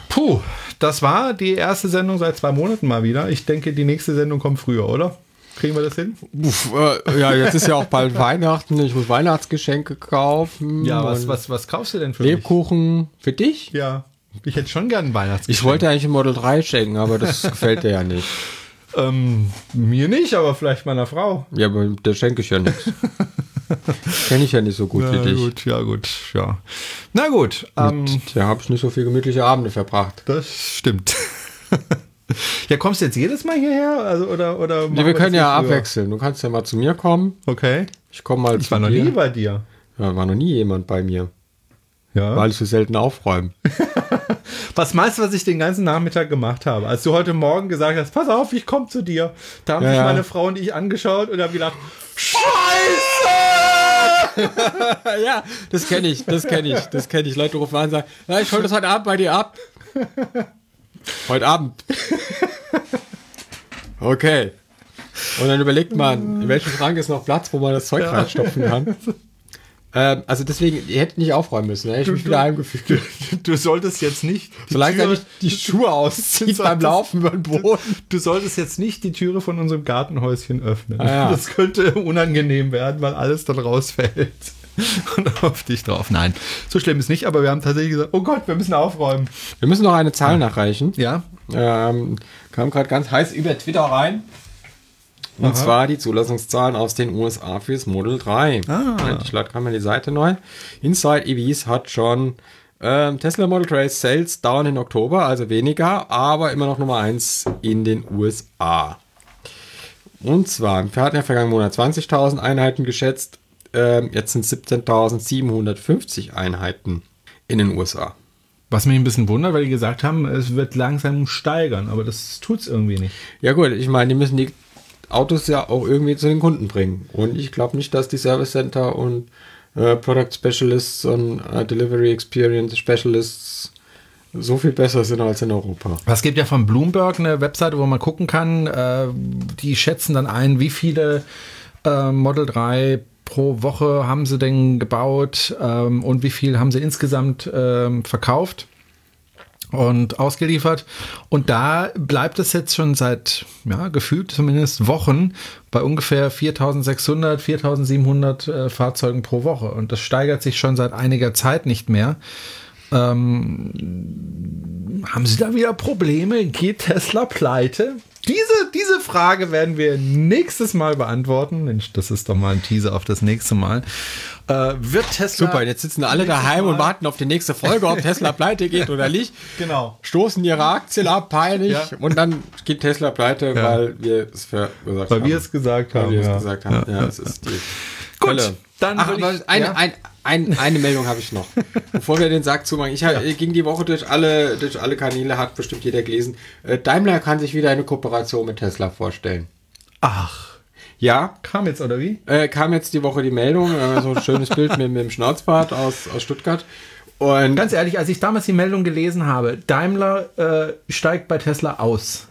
[SPEAKER 2] Puh, das war die erste Sendung seit zwei Monaten mal wieder. Ich denke, die nächste Sendung kommt früher, oder? Kriegen wir das hin?
[SPEAKER 3] Uff, äh, ja, jetzt ist ja auch bald Weihnachten. Ich muss Weihnachtsgeschenke kaufen.
[SPEAKER 2] Ja, was, was, was kaufst du denn für mich?
[SPEAKER 3] Lebkuchen. Für dich?
[SPEAKER 2] Ja, ich hätte schon gern ein Weihnachtsgeschenk.
[SPEAKER 3] Ich wollte eigentlich ein Model 3 schenken, aber das gefällt dir ja nicht.
[SPEAKER 2] Ähm, mir nicht, aber vielleicht meiner Frau.
[SPEAKER 3] Ja, aber der schenke ich ja nichts. Kenne ich ja nicht so gut wie
[SPEAKER 2] Na
[SPEAKER 3] dich.
[SPEAKER 2] gut, ja gut, ja. Na gut, ähm,
[SPEAKER 3] Da habe ich nicht so viel gemütliche Abende verbracht.
[SPEAKER 2] das stimmt. ja, kommst du jetzt jedes Mal hierher? Also, oder, oder
[SPEAKER 3] Ja, wir können ja
[SPEAKER 2] wie
[SPEAKER 3] abwechseln. Du kannst ja mal zu mir kommen.
[SPEAKER 2] Okay.
[SPEAKER 3] Ich komme mal
[SPEAKER 2] Ich
[SPEAKER 3] zu
[SPEAKER 2] war noch
[SPEAKER 3] dir.
[SPEAKER 2] nie bei dir.
[SPEAKER 3] Ja, war noch nie jemand bei mir,
[SPEAKER 2] Ja.
[SPEAKER 3] weil ich so selten aufräume.
[SPEAKER 2] Was meinst du, was ich den ganzen Nachmittag gemacht habe? Als du heute Morgen gesagt hast, pass auf, ich komme zu dir. Da haben
[SPEAKER 3] Ja,
[SPEAKER 2] sich
[SPEAKER 3] ja.
[SPEAKER 2] meine Frau und ich angeschaut und haben gedacht, Scheiße!
[SPEAKER 3] ja, das kenne ich, das kenne ich, das kenne ich. Leute rufen an und sagen, ja, ich hol das heute Abend bei dir ab. Heute Abend. Okay. Und dann überlegt man, in welchem Schrank ist noch Platz, wo man das Zeug reinstopfen kann. Ähm, also deswegen, ihr hättet nicht aufräumen müssen, hätte ich mich wieder heimgefügt.
[SPEAKER 2] Du solltest jetzt nicht die
[SPEAKER 3] Solange
[SPEAKER 2] Tür-
[SPEAKER 3] nicht die Schuhe auszieht
[SPEAKER 2] Du
[SPEAKER 3] beim Laufen über den Boden.
[SPEAKER 2] Du solltest jetzt nicht die Türe von unserem Gartenhäuschen öffnen.
[SPEAKER 3] Ah, ja.
[SPEAKER 2] Das könnte unangenehm werden, weil alles dann rausfällt. Und auf dich drauf. Nein, so schlimm ist nicht, aber wir haben tatsächlich gesagt, oh Gott, wir müssen aufräumen.
[SPEAKER 3] Wir müssen noch eine Zahl nachreichen.
[SPEAKER 2] Ja,
[SPEAKER 3] Ähm, kam gerade ganz heiß über Twitter rein. Und zwar die Zulassungszahlen aus den USA fürs Model 3.
[SPEAKER 2] Ah.
[SPEAKER 3] Ich lade gerade mal die Seite neu. Inside EVs hat schon ähm, Tesla Model 3 Sales down in Oktober, also weniger, aber immer noch Nummer 1 in den USA. Und zwar, wir hatten ja vergangenen Monat 20.000 Einheiten geschätzt, ähm, jetzt sind 17.750 Einheiten in den USA.
[SPEAKER 2] Was mich ein bisschen wundert, weil die gesagt haben, es wird langsam steigern, aber das tut's irgendwie nicht.
[SPEAKER 3] Ja gut, ich meine, die müssen die Autos ja auch irgendwie zu den Kunden bringen. Und ich glaube nicht, dass die Service Center und äh, Product Specialists und äh, Delivery Experience Specialists so viel besser sind als in Europa.
[SPEAKER 2] Es gibt ja von Bloomberg eine Webseite, wo man gucken kann. Äh, die schätzen dann ein, wie viele äh, Model 3 pro Woche haben sie denn gebaut ähm, und wie viel haben sie insgesamt ähm, verkauft und ausgeliefert. Und da bleibt es jetzt schon seit, ja, gefühlt zumindest Wochen bei ungefähr 4600, 4700 äh, Fahrzeugen pro Woche. Und das steigert sich schon seit einiger Zeit nicht mehr. Haben Sie da wieder Probleme? Geht Tesla pleite? Diese, diese Frage werden wir nächstes Mal beantworten. Mensch, das ist doch mal ein Teaser auf das nächste Mal. Äh, wird Tesla.
[SPEAKER 3] Super, jetzt sitzen alle daheim und warten auf die nächste Folge, ob Tesla pleite geht oder nicht.
[SPEAKER 2] Genau.
[SPEAKER 3] Stoßen ihre Aktien ab, peinlich.
[SPEAKER 2] Ja.
[SPEAKER 3] Und dann geht Tesla pleite,
[SPEAKER 2] Ja.
[SPEAKER 3] weil wir es verursacht
[SPEAKER 2] Weil
[SPEAKER 3] haben.
[SPEAKER 2] wir es gesagt haben.
[SPEAKER 3] Weil wir es gesagt haben. Ja, es ist die
[SPEAKER 2] Gut,
[SPEAKER 3] Hölle.
[SPEAKER 2] Dann
[SPEAKER 3] Ach,
[SPEAKER 2] ich-
[SPEAKER 3] eine,
[SPEAKER 2] ja.
[SPEAKER 3] ein, ein, eine Meldung habe ich noch. Bevor wir den Sack zumachen. Ich hab, ging die Woche durch alle, durch alle Kanäle, hat bestimmt jeder gelesen. Äh, Daimler kann sich wieder eine Kooperation mit Tesla vorstellen.
[SPEAKER 2] Ach,
[SPEAKER 3] Ja,
[SPEAKER 2] kam jetzt oder wie?
[SPEAKER 3] äh, kam jetzt die Woche die Meldung, äh, so ein schönes Bild mit, mit dem Schnauzbart aus, aus Stuttgart. Und
[SPEAKER 2] Ganz ehrlich, als ich damals die Meldung gelesen habe, Daimler äh, steigt bei Tesla aus.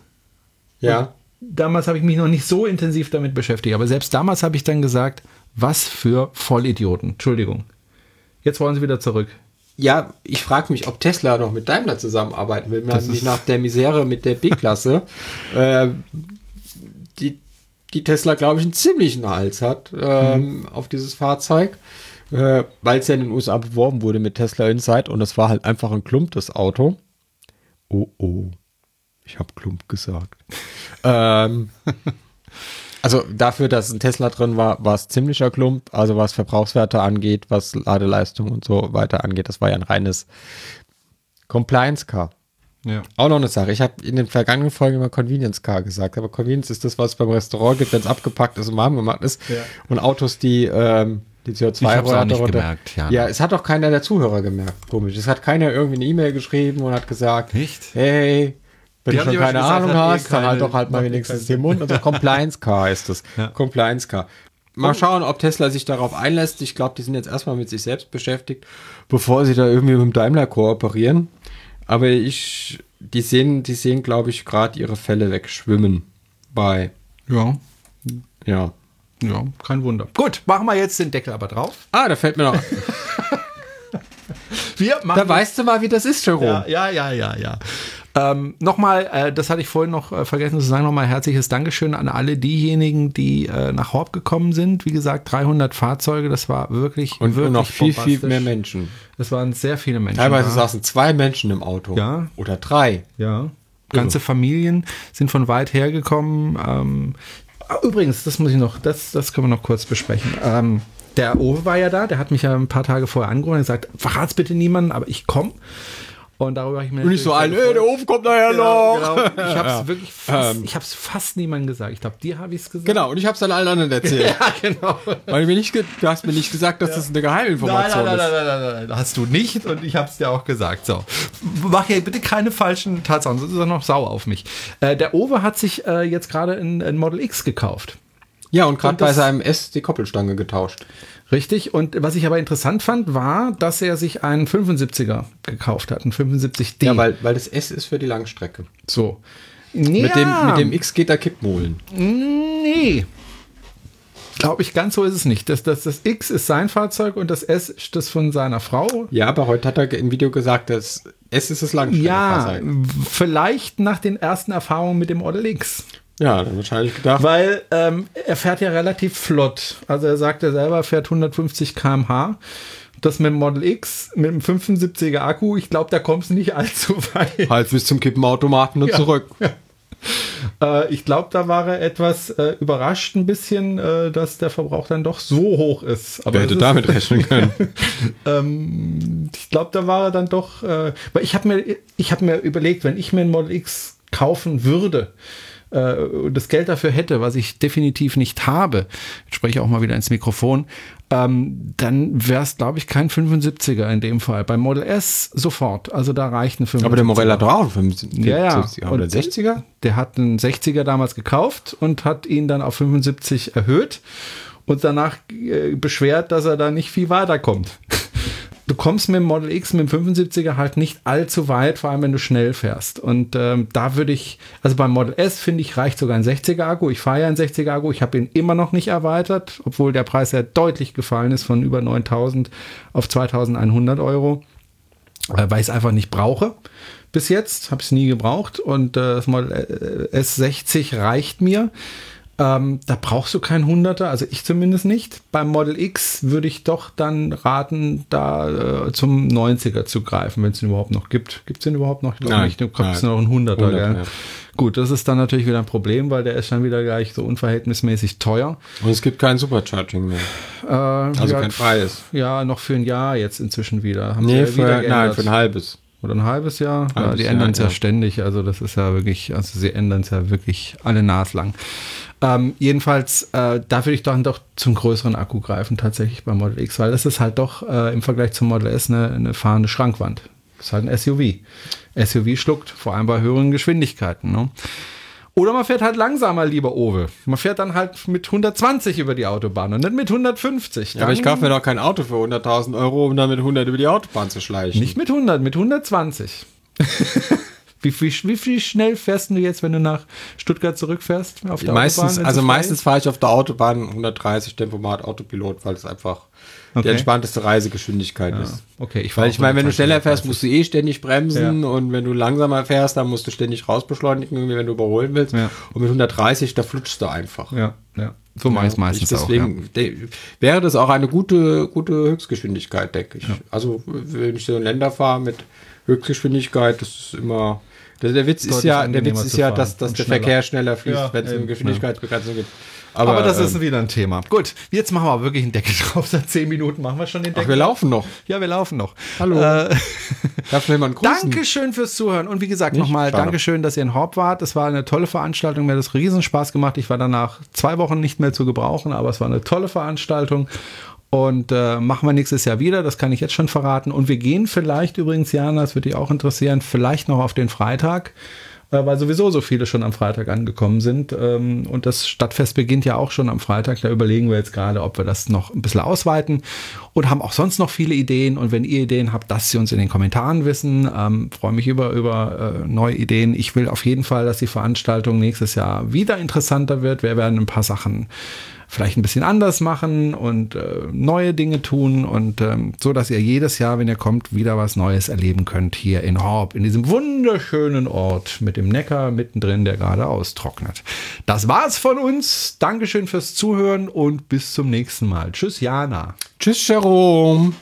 [SPEAKER 3] ja,
[SPEAKER 2] Damals habe ich mich noch nicht so intensiv damit beschäftigt, aber selbst damals habe ich dann gesagt, was für Vollidioten. Entschuldigung. Jetzt wollen sie wieder zurück.
[SPEAKER 3] ja, ich frage mich, ob Tesla noch mit Daimler zusammenarbeiten will. Man nicht nach der Misere mit der B-Klasse, äh, die, die Tesla, glaube ich, einen ziemlichen Hals hat ähm, auf dieses Fahrzeug, äh, weil es ja in den USA beworben wurde mit Tesla Insight und es war halt einfach ein Klump, das Auto. Oh, oh. Ich habe Klump gesagt. ähm, also dafür, dass ein Tesla drin war, war es ziemlicher Klump. Also was Verbrauchswerte angeht, was Ladeleistung und so weiter angeht, das war ja ein reines Compliance-Car.
[SPEAKER 2] Ja.
[SPEAKER 3] Auch noch eine Sache. Ich habe in den vergangenen Folgen immer Convenience Car gesagt, aber Convenience ist das, was es beim Restaurant gibt, wenn es abgepackt ist und warm gemacht ist.
[SPEAKER 2] Ja.
[SPEAKER 3] Und Autos, die ähm, die CO2
[SPEAKER 2] Ich hab's auch
[SPEAKER 3] Rate
[SPEAKER 2] nicht
[SPEAKER 3] runter-
[SPEAKER 2] gemerkt, ja.
[SPEAKER 3] Ja, es hat auch keiner der Zuhörer gemerkt. Komisch. Es hat keiner irgendwie eine E-Mail geschrieben und hat gesagt,
[SPEAKER 2] Nicht?
[SPEAKER 3] hey, wenn
[SPEAKER 2] Die
[SPEAKER 3] du schon keine
[SPEAKER 2] wahrscheinlich
[SPEAKER 3] Ahnung
[SPEAKER 2] gesagt, hat eh
[SPEAKER 3] hast, dann halt
[SPEAKER 2] keine-
[SPEAKER 3] doch halt mal
[SPEAKER 2] eh
[SPEAKER 3] wenigstens den Mund. Also Compliance Car ist das.
[SPEAKER 2] Ja.
[SPEAKER 3] Compliance Car. Mal schauen, ob Tesla sich darauf einlässt. Ich glaube, die sind jetzt erstmal mit sich selbst beschäftigt, bevor sie da irgendwie mit dem Daimler kooperieren. Aber ich, die sehen, die sehen, glaube ich, gerade ihre Fälle wegschwimmen bei,
[SPEAKER 2] Ja.
[SPEAKER 3] ja.
[SPEAKER 2] Ja, kein Wunder. Gut, machen wir jetzt den Deckel aber drauf.
[SPEAKER 3] Ah, da fällt mir noch,
[SPEAKER 2] Wir machen
[SPEAKER 3] da weißt du mal, wie das ist, Jerome.
[SPEAKER 2] Ja, ja, ja, ja, ja. Ähm, nochmal, äh, das hatte ich vorhin noch äh, vergessen zu sagen, nochmal herzliches Dankeschön an alle diejenigen, die äh, nach Horb gekommen sind. Wie gesagt, 300 Fahrzeuge, das war wirklich,
[SPEAKER 3] Und,
[SPEAKER 2] wirklich
[SPEAKER 3] noch viel, viel mehr Menschen.
[SPEAKER 2] Das waren sehr viele Menschen.
[SPEAKER 3] Teilweise
[SPEAKER 2] da.
[SPEAKER 3] saßen zwei Menschen im Auto.
[SPEAKER 2] Ja.
[SPEAKER 3] Oder drei.
[SPEAKER 2] Ja. Ganze Familien sind von weit her gekommen. Ähm, ah, übrigens, das muss ich noch, das, das können wir noch kurz besprechen. Ähm, der Owe war ja da, der hat mich ja ein paar Tage vorher angerufen und gesagt, verrat's bitte niemanden, aber ich komme. Und darüber habe ich mir
[SPEAKER 3] Und nicht so ein,
[SPEAKER 2] natürlich
[SPEAKER 3] ey, der Ofen kommt nachher
[SPEAKER 2] gefreut.
[SPEAKER 3] noch.
[SPEAKER 2] Genau, genau. Ich habe es
[SPEAKER 3] Ja.
[SPEAKER 2] wirklich fast,
[SPEAKER 3] Ähm.
[SPEAKER 2] ich habe es fast niemandem gesagt. Ich glaube, dir habe ich es gesagt.
[SPEAKER 3] Genau, und ich habe es dann allen anderen erzählt.
[SPEAKER 2] Ja, genau.
[SPEAKER 3] Weil mir nicht du hast mir nicht gesagt, dass das eine
[SPEAKER 2] Nein,
[SPEAKER 3] Geheiminformation
[SPEAKER 2] nein, nein,
[SPEAKER 3] ist.
[SPEAKER 2] nein, nein, nein, nein, hast du nicht und ich habe es dir auch gesagt. So, mach hier bitte keine falschen Tatsachen, sonst ist er noch sauer auf mich. Äh, der Owe hat sich äh, jetzt gerade ein, ein Model X gekauft.
[SPEAKER 3] Ja, und gerade bei seinem S die Koppelstange getauscht.
[SPEAKER 2] Richtig. Und was ich aber interessant fand, war, dass er sich einen 75er gekauft hat, einen 75D.
[SPEAKER 3] Ja, weil, weil das S ist für die Langstrecke.
[SPEAKER 2] so.
[SPEAKER 3] Mit, dem, mit dem X geht er Kippmohlen.
[SPEAKER 2] Nee. Glaube ich, ganz so ist es nicht. Das, das, das X ist sein Fahrzeug und das S ist das von seiner Frau.
[SPEAKER 3] Ja, aber heute hat er im Video gesagt, das S ist das
[SPEAKER 2] Ja,
[SPEAKER 3] Langstreckenfahrzeug.
[SPEAKER 2] vielleicht nach den ersten Erfahrungen mit dem Model X.
[SPEAKER 3] Ja, dann wahrscheinlich gedacht.
[SPEAKER 2] Weil ähm, er fährt ja relativ flott. Also er sagt er selber, er fährt 150 km/h. Das mit dem Model X, mit dem 75er Akku, ich glaube, da kommst du nicht allzu weit.
[SPEAKER 3] Halt bis zum Kippenautomaten und
[SPEAKER 2] Ja.
[SPEAKER 3] zurück.
[SPEAKER 2] Äh, ich glaube, da war er etwas äh, überrascht ein bisschen, äh, dass der Verbrauch dann doch so hoch ist. Aber
[SPEAKER 3] Wer hätte
[SPEAKER 2] ist-
[SPEAKER 3] damit rechnen können?
[SPEAKER 2] ähm, ich glaube, da war er dann doch, äh, weil ich habe mir, ich habe mir überlegt, wenn ich mir ein Model X kaufen würde äh, das Geld dafür hätte, was ich definitiv nicht habe, jetzt spreche ich auch mal wieder ins Mikrofon, ähm, dann wäre es, glaube ich, kein 75er in dem Fall. Beim Model S sofort. Also da reicht ein 75er.
[SPEAKER 3] aber der Morella hat doch auch einen 75
[SPEAKER 2] Ja, ja.
[SPEAKER 3] Oder
[SPEAKER 2] Und-
[SPEAKER 3] 60er?
[SPEAKER 2] Der hat einen 60er damals gekauft und hat ihn dann auf 75 erhöht und danach äh, beschwert, dass er da nicht viel weiterkommt. Du kommst mit dem Model X, mit dem 75er halt nicht allzu weit, vor allem wenn du schnell fährst. Und ähm, da würde ich, also beim Model S finde ich, reicht sogar ein 60er Akku. Ich fahre ja einen 60er Akku, ich habe ihn immer noch nicht erweitert, obwohl der Preis ja deutlich gefallen ist von über 9000 auf 2100 Euro äh, weil ich es einfach nicht brauche. Bis jetzt habe ich es nie gebraucht und äh, das Model äh, S60 reicht mir. Ähm, da brauchst du keinen 100er, also ich zumindest nicht. Beim Model X würde ich doch dann raten, da äh, zum 90er zu greifen, wenn es ihn überhaupt noch gibt. Gibt es den überhaupt noch? Ich glaube nicht. Du kommst
[SPEAKER 3] nein.
[SPEAKER 2] noch ein 100er,
[SPEAKER 3] 100er,
[SPEAKER 2] gell?
[SPEAKER 3] ja.
[SPEAKER 2] Gut, das ist dann natürlich wieder ein Problem, weil der ist dann wieder gleich so unverhältnismäßig teuer.
[SPEAKER 3] Und es gibt kein Supercharging mehr.
[SPEAKER 2] Äh,
[SPEAKER 3] Also
[SPEAKER 2] ja,
[SPEAKER 3] kein freies.
[SPEAKER 2] Ja, noch für ein Jahr jetzt inzwischen wieder. Haben
[SPEAKER 3] Nee,
[SPEAKER 2] ja
[SPEAKER 3] für,
[SPEAKER 2] wieder
[SPEAKER 3] nein, für ein halbes.
[SPEAKER 2] Oder ein halbes Jahr? ja,
[SPEAKER 3] Halbes
[SPEAKER 2] die
[SPEAKER 3] Jahr,
[SPEAKER 2] ändern es ja,
[SPEAKER 3] ja.
[SPEAKER 2] ständig. Also das ist ja wirklich, also sie ändern es ja wirklich alle naslang. Ähm, jedenfalls, äh, da würde ich dann doch zum größeren Akku greifen, tatsächlich beim Model X, weil das ist halt doch äh, im Vergleich zum Model S eine, eine fahrende Schrankwand. Das ist halt ein SUV. SUV schluckt, vor allem bei höheren Geschwindigkeiten. Ne? Oder man fährt halt langsamer, lieber Owe. Man fährt dann halt mit 120 über die Autobahn und nicht mit 150.
[SPEAKER 3] Ja, aber ich kaufe mir doch kein Auto für 100.000 Euro, um dann mit 100 über die Autobahn zu schleichen.
[SPEAKER 2] Nicht mit 100, mit 120. wie, wie, wie viel schnell fährst du jetzt, wenn du nach Stuttgart zurückfährst? Auf der
[SPEAKER 3] meistens,
[SPEAKER 2] Autobahn,
[SPEAKER 3] also meistens fahre ich auf der Autobahn 130 Tempomat Autopilot, weil es einfach
[SPEAKER 2] Okay.
[SPEAKER 3] die entspannteste Reisegeschwindigkeit ist.
[SPEAKER 2] ist? Okay, ich
[SPEAKER 3] Weil ich meine, wenn du schneller fährst,
[SPEAKER 2] musst
[SPEAKER 3] du eh ständig bremsen
[SPEAKER 2] Ja.
[SPEAKER 3] und wenn du langsamer fährst, dann musst du ständig rausbeschleunigen, wenn du überholen willst.
[SPEAKER 2] Ja.
[SPEAKER 3] Und mit 130, da flutschst du einfach.
[SPEAKER 2] Ja, ja. So mache ich es meistens
[SPEAKER 3] ich
[SPEAKER 2] auch.
[SPEAKER 3] deswegen de- wäre das auch eine gute, gute Höchstgeschwindigkeit, denke ich. Also wenn ich so in Länder fahre mit Höchstgeschwindigkeit, das ist immer. Der, der Witz ist ja, der Witz ist ja, dass, dass der
[SPEAKER 2] schneller.
[SPEAKER 3] Verkehr schneller fließt,
[SPEAKER 2] Ja,
[SPEAKER 3] wenn es
[SPEAKER 2] eben,
[SPEAKER 3] eine Geschwindigkeitsbegrenzung gibt.
[SPEAKER 2] Aber, das ist
[SPEAKER 3] ähm,
[SPEAKER 2] wieder ein Thema. Gut, jetzt machen wir wirklich einen Deckel drauf. Seit zehn Minuten machen wir schon den
[SPEAKER 3] ach,
[SPEAKER 2] Deckel.
[SPEAKER 3] wir laufen noch.
[SPEAKER 2] ja, wir laufen noch.
[SPEAKER 3] Hallo.
[SPEAKER 2] Äh,
[SPEAKER 3] Darf jemand grüßen?
[SPEAKER 2] Dankeschön fürs Zuhören. Und wie gesagt, nochmal. Dankeschön, dass ihr in Horb wart. Es war eine tolle Veranstaltung. Mir hat es riesen Spaß gemacht. Ich war danach zwei Wochen nicht mehr zu gebrauchen, aber es war eine tolle Veranstaltung. Und äh, machen wir nächstes Jahr wieder, das kann ich jetzt schon verraten. Und wir gehen vielleicht übrigens, Jana, das würde dich auch interessieren, vielleicht noch auf den Freitag, äh, weil sowieso so viele schon am Freitag angekommen sind. Ähm, und das Stadtfest beginnt ja auch schon am Freitag. Da überlegen wir jetzt gerade, ob wir das noch ein bisschen ausweiten und haben auch sonst noch viele Ideen. Und wenn ihr Ideen habt, lasst sie uns in den Kommentaren wissen. Ähm, Freue mich über, über äh, neue Ideen. Ich will auf jeden Fall, dass die Veranstaltung nächstes Jahr wieder interessanter wird. Wir werden ein paar Sachen vielleicht ein bisschen anders machen und äh, neue Dinge tun und ähm, so, dass ihr jedes Jahr, wenn ihr kommt, wieder was Neues erleben könnt hier in Horb, in diesem wunderschönen Ort mit dem Neckar mittendrin, der gerade austrocknet. Das war's von uns. Dankeschön fürs Zuhören und bis zum nächsten Mal. Tschüss, Jana.
[SPEAKER 3] Tschüss, Jerome.